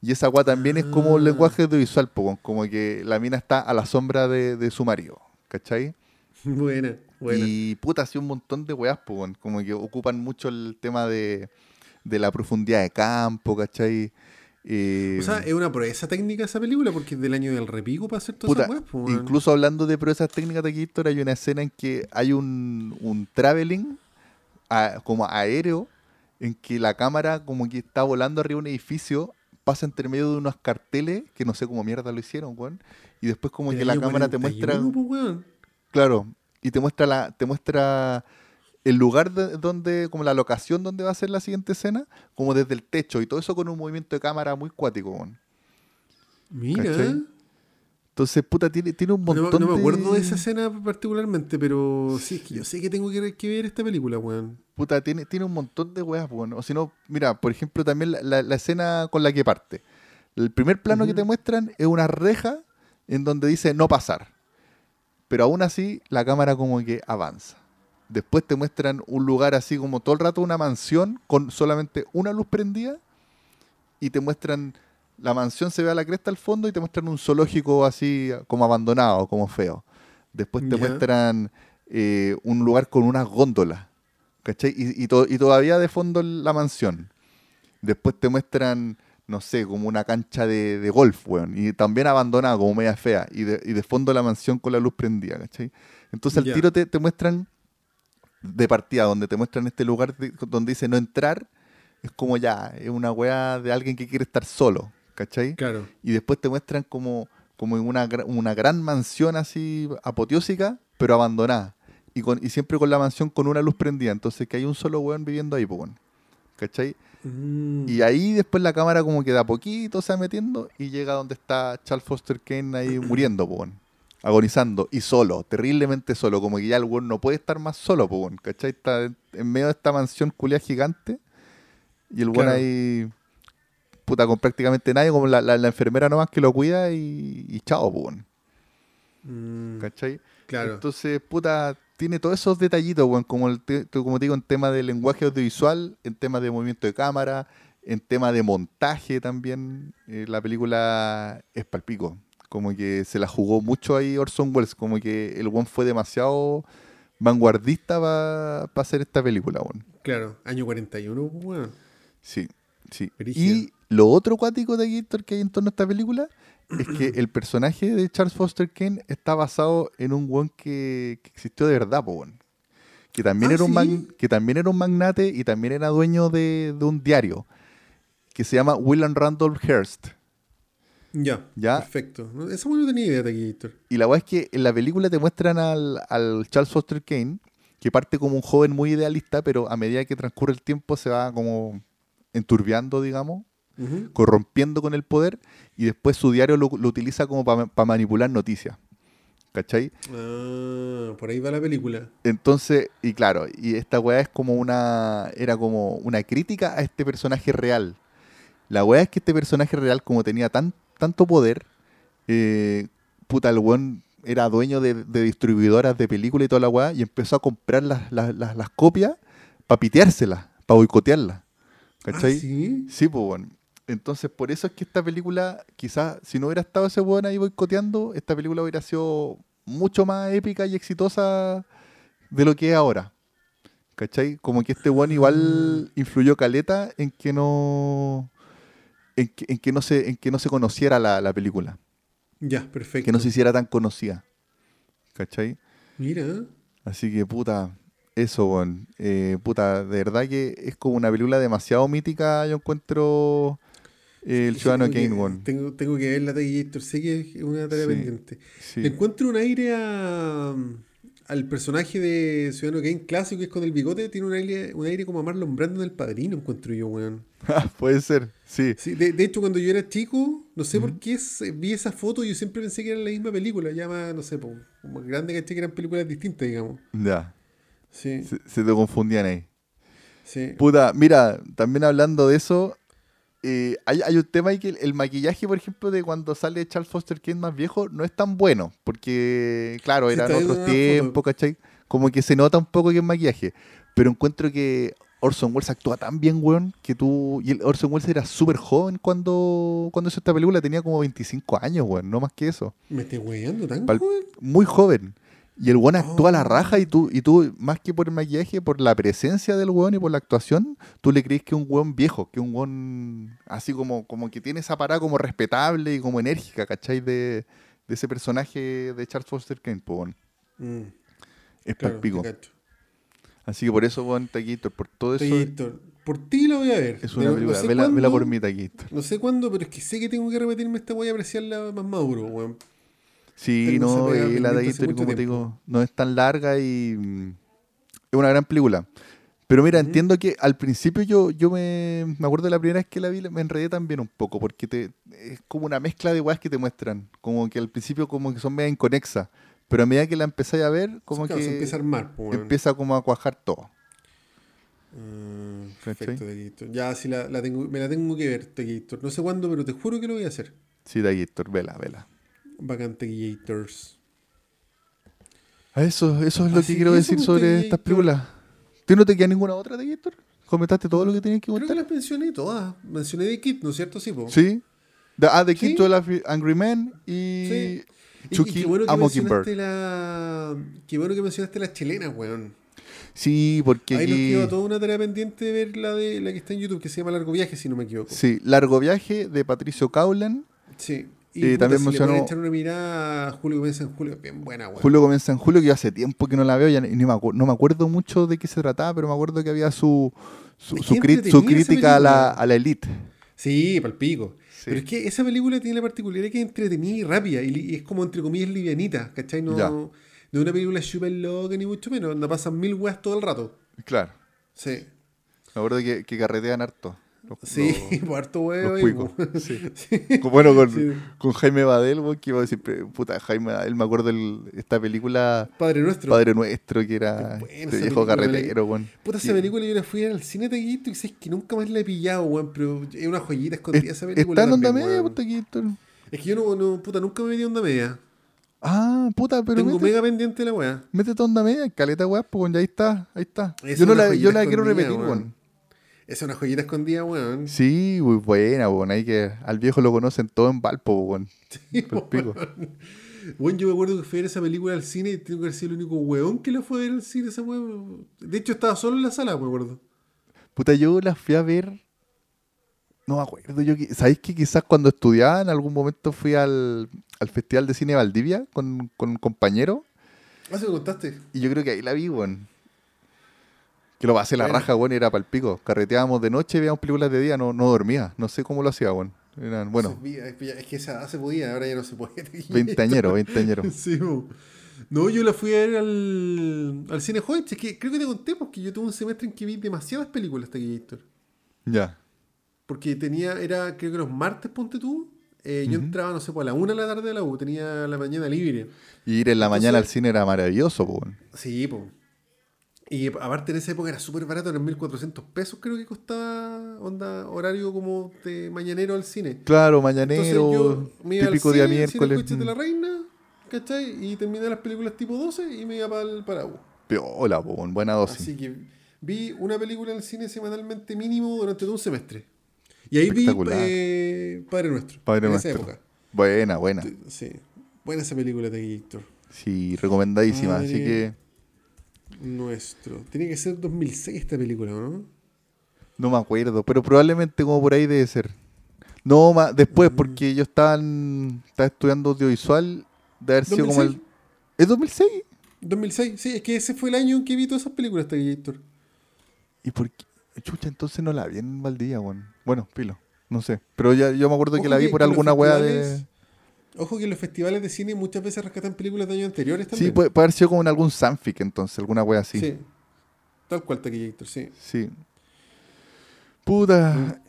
Y esa weá también es como un Ah. lenguaje audiovisual, po, weón, como que la mina está a la sombra de, de su marido, ¿cachai? Buena, buena. Y puta, así un montón de weas, po, weón, como que ocupan mucho el tema de, de la profundidad de campo, ¿cachai? Eh, O sea, es una proeza técnica esa película porque es del año del repico para hacer todas puta, esas weón. incluso hablando de proezas técnicas de Gator, hay una escena en que hay un, un traveling a- como aéreo en que la cámara como que está volando arriba de un edificio, pasa entre medio de unos carteles, que no sé cómo mierda lo hicieron, weón, y después como que la cámara te muestra... 41, po, weón. Claro, y te muestra la, te muestra el lugar de- donde, como la locación donde va a ser la siguiente escena, como desde el techo, y todo eso con un movimiento de cámara muy cuático, weón. Mira. ¿Cachai? Entonces, puta, tiene, tiene un No, me- montón no me de- acuerdo de esa escena particularmente, pero sí, es que yo sé que tengo que, que ver esta película, weón. Puta, tiene, tiene un montón de weas, weón. O si no, mira, por ejemplo, también la, la- la escena con la que parte. El primer plano que te muestran es una reja en donde dice no pasar. Pero aún así, la cámara como que avanza. Después te muestran un lugar así como todo el rato una mansión con solamente una luz prendida. Y te muestran, la mansión se ve a la cresta al fondo y te muestran un zoológico así como abandonado, como feo. Después te muestran eh, un lugar con unas góndolas. ¿Cachai? Y, y to- y todavía de fondo la mansión. Después te muestran, no sé, como una cancha de, de golf, weón. Y también abandonada, como media fea. Y de, y de fondo la mansión con la luz prendida, ¿cachai? Entonces al tiro te, te muestran de partida, donde te muestran este lugar de- donde dice no entrar. Es como ya, es una weá de alguien que quiere estar solo, ¿cachai? Claro. y después te muestran como, como en una, una gran mansión así apoteósica, pero abandonada. Y, con, y siempre con la mansión con una luz prendida. Entonces que hay un solo weón viviendo ahí, pues. ¿Cachai? Mm. Y ahí después la cámara como que de a poquito se va metiendo y llega donde está Charles Foster Kane ahí muriendo, pues. Agonizando y solo, terriblemente solo, como que ya el weón no puede estar más solo, pues, weón. ¿Cachai? Está en, medio de esta mansión culia gigante y el weón Claro. ahí, puta, con prácticamente nadie, como la, la- la enfermera nomás que lo cuida y, y chao, pues, weón. Mm, ¿Cachai? claro. Entonces, puta, tiene todos esos detallitos, weón, como, el te- como te digo, en tema de lenguaje audiovisual, en tema de movimiento de cámara, en tema de montaje también. eh, la película es palpico. Como que se la jugó mucho ahí Orson Welles, como que el weón fue demasiado vanguardista para hacer esta película, weón. Claro. Año 41, po, weón. Sí, sí. Y lo otro cuático de Gator que hay en torno a esta película es que el personaje de Charles Foster Kane está basado en un weón que, que existió de verdad, po, weón. Que también, Ah, era un que también era un magnate y también era dueño de, de un diario que se llama William Randolph Hearst. Ya. Ya. Perfecto. Weón no tenía idea de aquí. Y la weá es que en la película te muestran al, al Charles Foster Kane, que parte como un joven muy idealista, pero a medida que transcurre el tiempo se va como enturbiando, digamos, corrompiendo con el poder y después su diario lo, lo utiliza como para manipular noticias. ¿Cachai? Ah, por ahí va la película. Entonces, y claro, y esta weá es como una. Era como una crítica a este personaje real. La weá es que este personaje real, como tenía tan, tanto poder, eh, puta, el weón era dueño de, de distribuidoras de películas y toda la weá, y empezó a comprar las, las, las, las copias para piteárselas, para boicotearlas. ¿Cachai? Ah, ¿sí? Sí, pues bueno. Entonces, por eso es que esta película, quizás, si no hubiera estado ese weón ahí boicoteando, esta película hubiera sido mucho más épica y exitosa de lo que es ahora. ¿Cachai? Como que este weón igual influyó caleta en que no. En que, en que no se, en que no se conociera la, la película. Ya, perfecto. Que no se hiciera tan conocida. ¿Cachai? Mira. Así que puta, eso, weón. Eh, puta, de verdad que es como una película demasiado mítica, yo encuentro eh, El Sí, Ciudadano que- Kane, weón. Tengo, tengo que ver la Taquillator. Sé que es una tarea Sí, pendiente. Sí. Encuentro un aire a- al personaje de Ciudadano Kane clásico que es con el bigote. Tiene un aire, un aire como a Marlon Brando del padrino, encuentro yo, weón. Puede ser, sí. Sí, de, de hecho, cuando yo era chico, no sé por qué vi esa foto y yo siempre pensé que era la misma película. Ya más, no sé, como grande que que eran películas distintas, digamos. Ya, Sí, se, se te confundían ahí. sí. Puta, mira, también hablando de eso, eh, hay, hay un tema ahí que el, el maquillaje, por ejemplo, de cuando sale Charles Foster Kane más viejo, no es tan bueno, porque, claro, eran otros tiempos. ¿cachai? Como que se nota un poco que es maquillaje, pero encuentro que Orson Welles actúa tan bien, weón, que tú... Y el Orson Welles era súper joven cuando, cuando hizo esta película, tenía como 25 años, weón, no más que eso. Me estoy weyando tan Pal- joven. muy joven. Y el weón actúa a la Oh. raja y tú, y tú, más que por el maquillaje, por la presencia del weón y por la actuación, tú le crees que es un weón viejo, que es un weón así como, como que tiene esa parada como respetable y como enérgica, ¿cachai? De, de ese personaje de Charles Foster Kane, pues, weón. Mm, Es claro, cacho. Así que por eso, weón, Taquito, por todo eso Taquillator. Por ti la voy a ver. es una película. No sé, vela, vela cuándo, por mí, Taquito. no sé cuándo, pero es que sé que tengo que repetirme esta voy a apreciarla más maduro, weón. Sí, no, la Taquito, mucho como te digo, no es tan larga y mm, es una gran película. Pero mira, Ujú. entiendo que al principio yo, yo me, me acuerdo de la primera vez que la vi, me enredé también un poco, porque te, es como una mezcla de weas que te muestran. Como que al principio como que son media inconexas. Pero a medida que la empezáis a ver, como Claro, que se empieza a armar, weón. empieza como a cuajar todo. ¿Cachai? perfecto, Taquillator. Ya, sí, la, la tengo, me la tengo que ver, Taquillator. No sé cuándo, pero te juro que lo voy a hacer. Sí, Taquito, vela, vela. Bacán Taquillators. Ah, Eso, eso es lo Así que quiero decir sobre estas películas. ¿Tú no te queda ninguna otra, Taquito? ¿Comentaste todo lo que tenías que Creo que contar? las mencioné todas. Mencioné de Kid, ¿no es cierto? Sí, po. Sí. The, ah, The Sí. Kid, 12 Angry Men y Sí. Y- To y, qué bueno que a Mockingbird. mencionaste la. Qué bueno que mencionaste las chilenas, weón. Sí, porque Ahí nos quedó toda una tarea pendiente de ver la de la que está en YouTube, que se llama Largo Viaje, si no me equivoco. Sí, Largo Viaje de Patricio Caulan. Sí. Y puta, también si mencionó- echar una mirada Julio comienza en julio, bien buena, weón. Julio comienza en julio, que yo hace tiempo que no la veo, ya ni me acu- no me acuerdo mucho de qué se trataba, pero me acuerdo que había su, su, crítica a la, a la elite. Sí, palpico. Sí. Pero es que esa película tiene la particularidad que es entretenida y rápida, y, y es como entre comillas livianita, ¿cachai? No, Ya. no es una película super loca ni mucho menos, no pasan mil weas todo el rato. Claro. Sí. Me acuerdo que, que carretean harto. Los- Sí, los- harto huevo. sí. Sí. Bueno, con, Sí. con Jaime Badel, que iba a decir, puta, Jaime Badel, me acuerdo el, esta película Padre nuestro. Padre Nuestro, que era este viejo carretero, weón. Puta, esa película yo la fui al cine taquito y sé que nunca más la he pillado, weón, pero es una joyita escondida Es- esa película. Está en onda media, puta, Es que yo no, no, puta, nunca me metí onda media. Ah, puta, pero Tengo mete, mega pendiente de la weá. métete onda media, caleta weá, pues ya ahí está, ahí está. Es Yo no la, yo la quiero repetir, weón. Weón. Es una joyita escondida, weón. Sí, muy buena, weón. Hay que, al viejo lo conocen todo en Valpo, weón. Sí, pico. Bueno, yo me acuerdo que fui a ver esa película al cine y tengo que haber sido el único weón que la fue a ver al cine esa weón. De hecho, estaba solo en la sala, me acuerdo. Puta, yo la fui a ver. No me acuerdo. Yo, ¿Sabéis que quizás cuando estudiaba en algún momento fui al, al Festival de Cine Valdivia con, con un compañero? Ah, se me contaste. Y yo creo que ahí la vi, weón. Que lo pasé la Bueno. raja, weón, y era para el pico. Carreteábamos de noche, veíamos películas de día, no, no dormía. No sé cómo lo hacía, weón. Eran, bueno, Es que esa edad se podía, ahora ya no se puede. veinteañeros, veinteañeros. Sí, bo. No, yo la fui a ver al, al cine Hoyts. Es que creo que te conté porque yo tuve un semestre en que vi demasiadas películas hasta aquí, Héctor. Ya. Porque tenía, era, creo que los martes, ponte tú, eh, yo entraba, no sé, por a la una de la tarde de la U, tenía la mañana libre. Y ir en la mañana al cine era maravilloso, weón. Sí, pues. Y aparte en esa época era súper barato, eran 1400 pesos creo que costaba onda horario como de mañanero al cine. Claro, mañanero, típico día cine, Cine miércoles. Coches de la mm, Reina, ¿cachai? Y terminé las películas tipo 12 y me iba para el para U. Piola, weón, buena dosis. Así que vi una película en el cine semanalmente mínimo durante todo un semestre. Y ahí vi eh, Padre Nuestro. Padre en Nuestro. esa época. Buena, buena. Sí. Buena esa película de Héctor. Sí, recomendadísima. Así que Nuestro. Tiene que ser 2006 esta película, ¿no? no me acuerdo, pero probablemente como por ahí debe ser. No, ma- después, porque yo estaba, en- estaba estudiando audiovisual, de haber sido como el... 2006. ¿Es 2006? 2006, sí, es que ese fue el año en que vi todas esas películas de Héctor. ¿Y por qué? Chucha, entonces no la vi en Valdivia, weón. Bueno, pilo, no sé. Pero ya, yo me acuerdo que Ojo la vi por alguna weá de... Ojo que los festivales de cine muchas veces rescatan películas de años anteriores Sí, también. puede, puede haber sido como en algún Sanfic entonces, alguna weá así. Sí. Tal cual Taquillator, sí. Sí. Puta.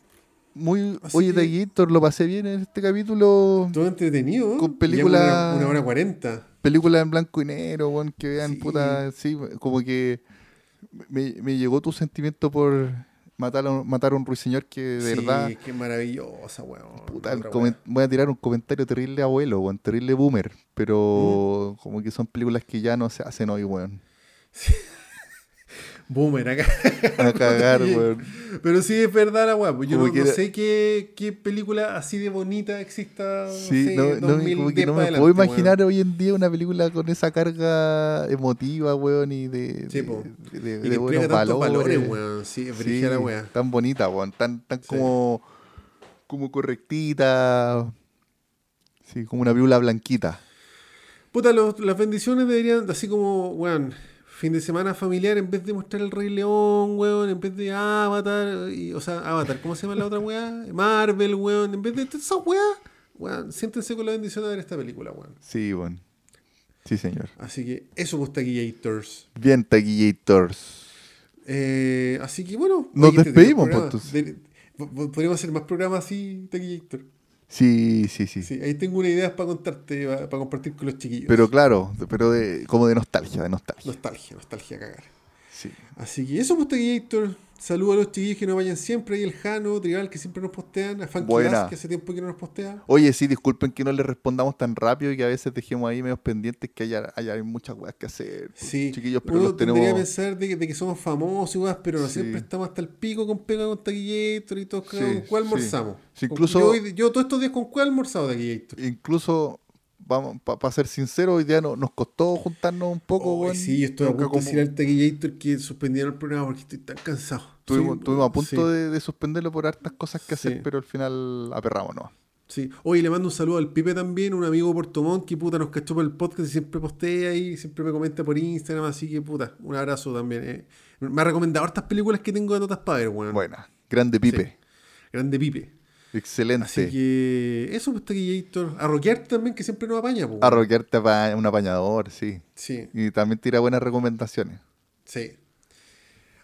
Muy. Así Oye, Taquillator, lo pasé bien en este capítulo. Todo entretenido. Con Ya película- Una, una hora cuarenta. Película en blanco y negro, weón, que vean, Sí. puta. Sí, como que. Me, me llegó tu sentimiento por matar a, un- matar a un ruiseñor que de sí, verdad. qué maravillosa, weón. Puta, voy a tirar un comentario terrible abuelo, weón, terrible boomer. Pero Mm. como que son películas que ya no se hacen hoy, weón. Boomer acá. A cagar, Sí. weón. Pero sí es verdad la weá. pues Yo no, no era- sé qué, qué película así de bonita exista. no Sí, sé, no, no, me- 2010 como que no me adelante, puedo weón. imaginar hoy en día una película con esa carga emotiva, weón, y de, Sí, de, de- de Y que buenos valores. valores, weón. Sí, es Sí, la weá. tan bonita, weón, tan, tan Sí. como, como correctita. Sí, como una película blanquita. Puta, los- las bendiciones deberían, así como, weón, fin de semana familiar, en vez de mostrar el Rey León, weón, en vez de Avatar, y, o sea, Avatar, ¿cómo se llama la otra weá? Marvel, weón, en vez de todas esas weas, weón, siéntense con la bendición de ver esta película, weón. Sí, weón. Sí, señor. Así que eso pues Taquillators. Bien, Taquillators. Eh, así que bueno. Nos despedimos, pues, De- po- po- Podríamos hacer más programas así, Taquillator. Sí, sí, sí. Sí, ahí tengo una idea para contarte, para, compartir con los chiquillos. Pero claro, pero de, como de nostalgia, de nostalgia. Nostalgia, nostalgia cagar. Sí. Así que eso, pues, Taquillator. Saludos a los chiquillos que nos vayan siempre. Ahí el Jano, Tribal, que siempre nos postean. A Funky que hace tiempo que no nos postea. Oye, sí, disculpen que no les respondamos tan rápido y que a veces dejemos ahí medios pendientes que haya, haya hay muchas weas que hacer. Sí, Chiquillos, pero uno los tendría que pensar de que, de que somos famosos, weas, pero no siempre estamos hasta el pico con pega con Taquillator y todo. Sí, ¿Con cuál almorzamos? Sí, Con- incluso- yo todos estos días, ¿con cuál almorzado Taquillator? Incluso, vamos, para ser sincero, hoy día no- nos costó juntarnos un poco. Weón. sí, yo estoy a punto de como- decir al que suspendieron el programa porque estoy tan cansado. Estuvimos, Sí, a punto sí, de, de suspenderlo por hartas cosas que hacer, Sí. pero al final aperramos, ¿no? Sí. Oye, le mando un saludo al Pipe también, un amigo de Puerto Montt que puta nos cachó por el podcast y siempre postea ahí, siempre me comenta por Instagram, así que puta, un abrazo también. eh. Me ha recomendado hartas películas que tengo de notas para ver, weón. Buena, grande Pipe. Grande Pipe. Excelente. Así que eso, pues Taquillator. A también, que siempre nos apaña, pues. A roquearte pa- un apañador, sí. Sí, Y también tira buenas recomendaciones. sí.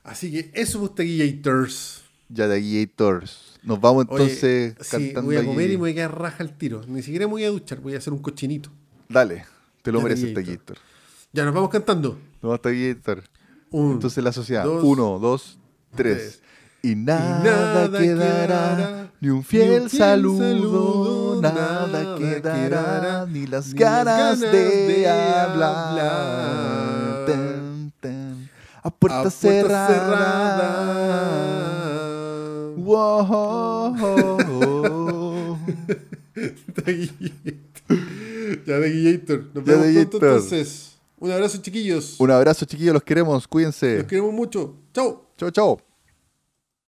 Así que eso, pues Taquillators. Ya de Gators. Nos vamos Oye, entonces sí, cantando voy a comer y me voy a quedar raja al tiro. Ni siquiera me voy a duchar, voy a hacer un cochinito. Dale, te lo Ya mereces, Gator. Gator. Ya nos vamos cantando. No, hasta Gator. Un, Entonces la sociedad. dos, Uno, dos, tres. tres. Y nada, nada quedará, quedará, ni un ni fiel, un fiel saludo, saludo, nada, quedará, quedará, ni las ni las ganas, de, de hablar. hablar. A puerta, a puerta cerrada. cerrada. Wow. Ya, Taquillator. Nos Ya, vemos pronto entonces. Un abrazo, chiquillos. Un abrazo, chiquillos, los queremos, cuídense. Los queremos mucho. Chao. Chao, chao.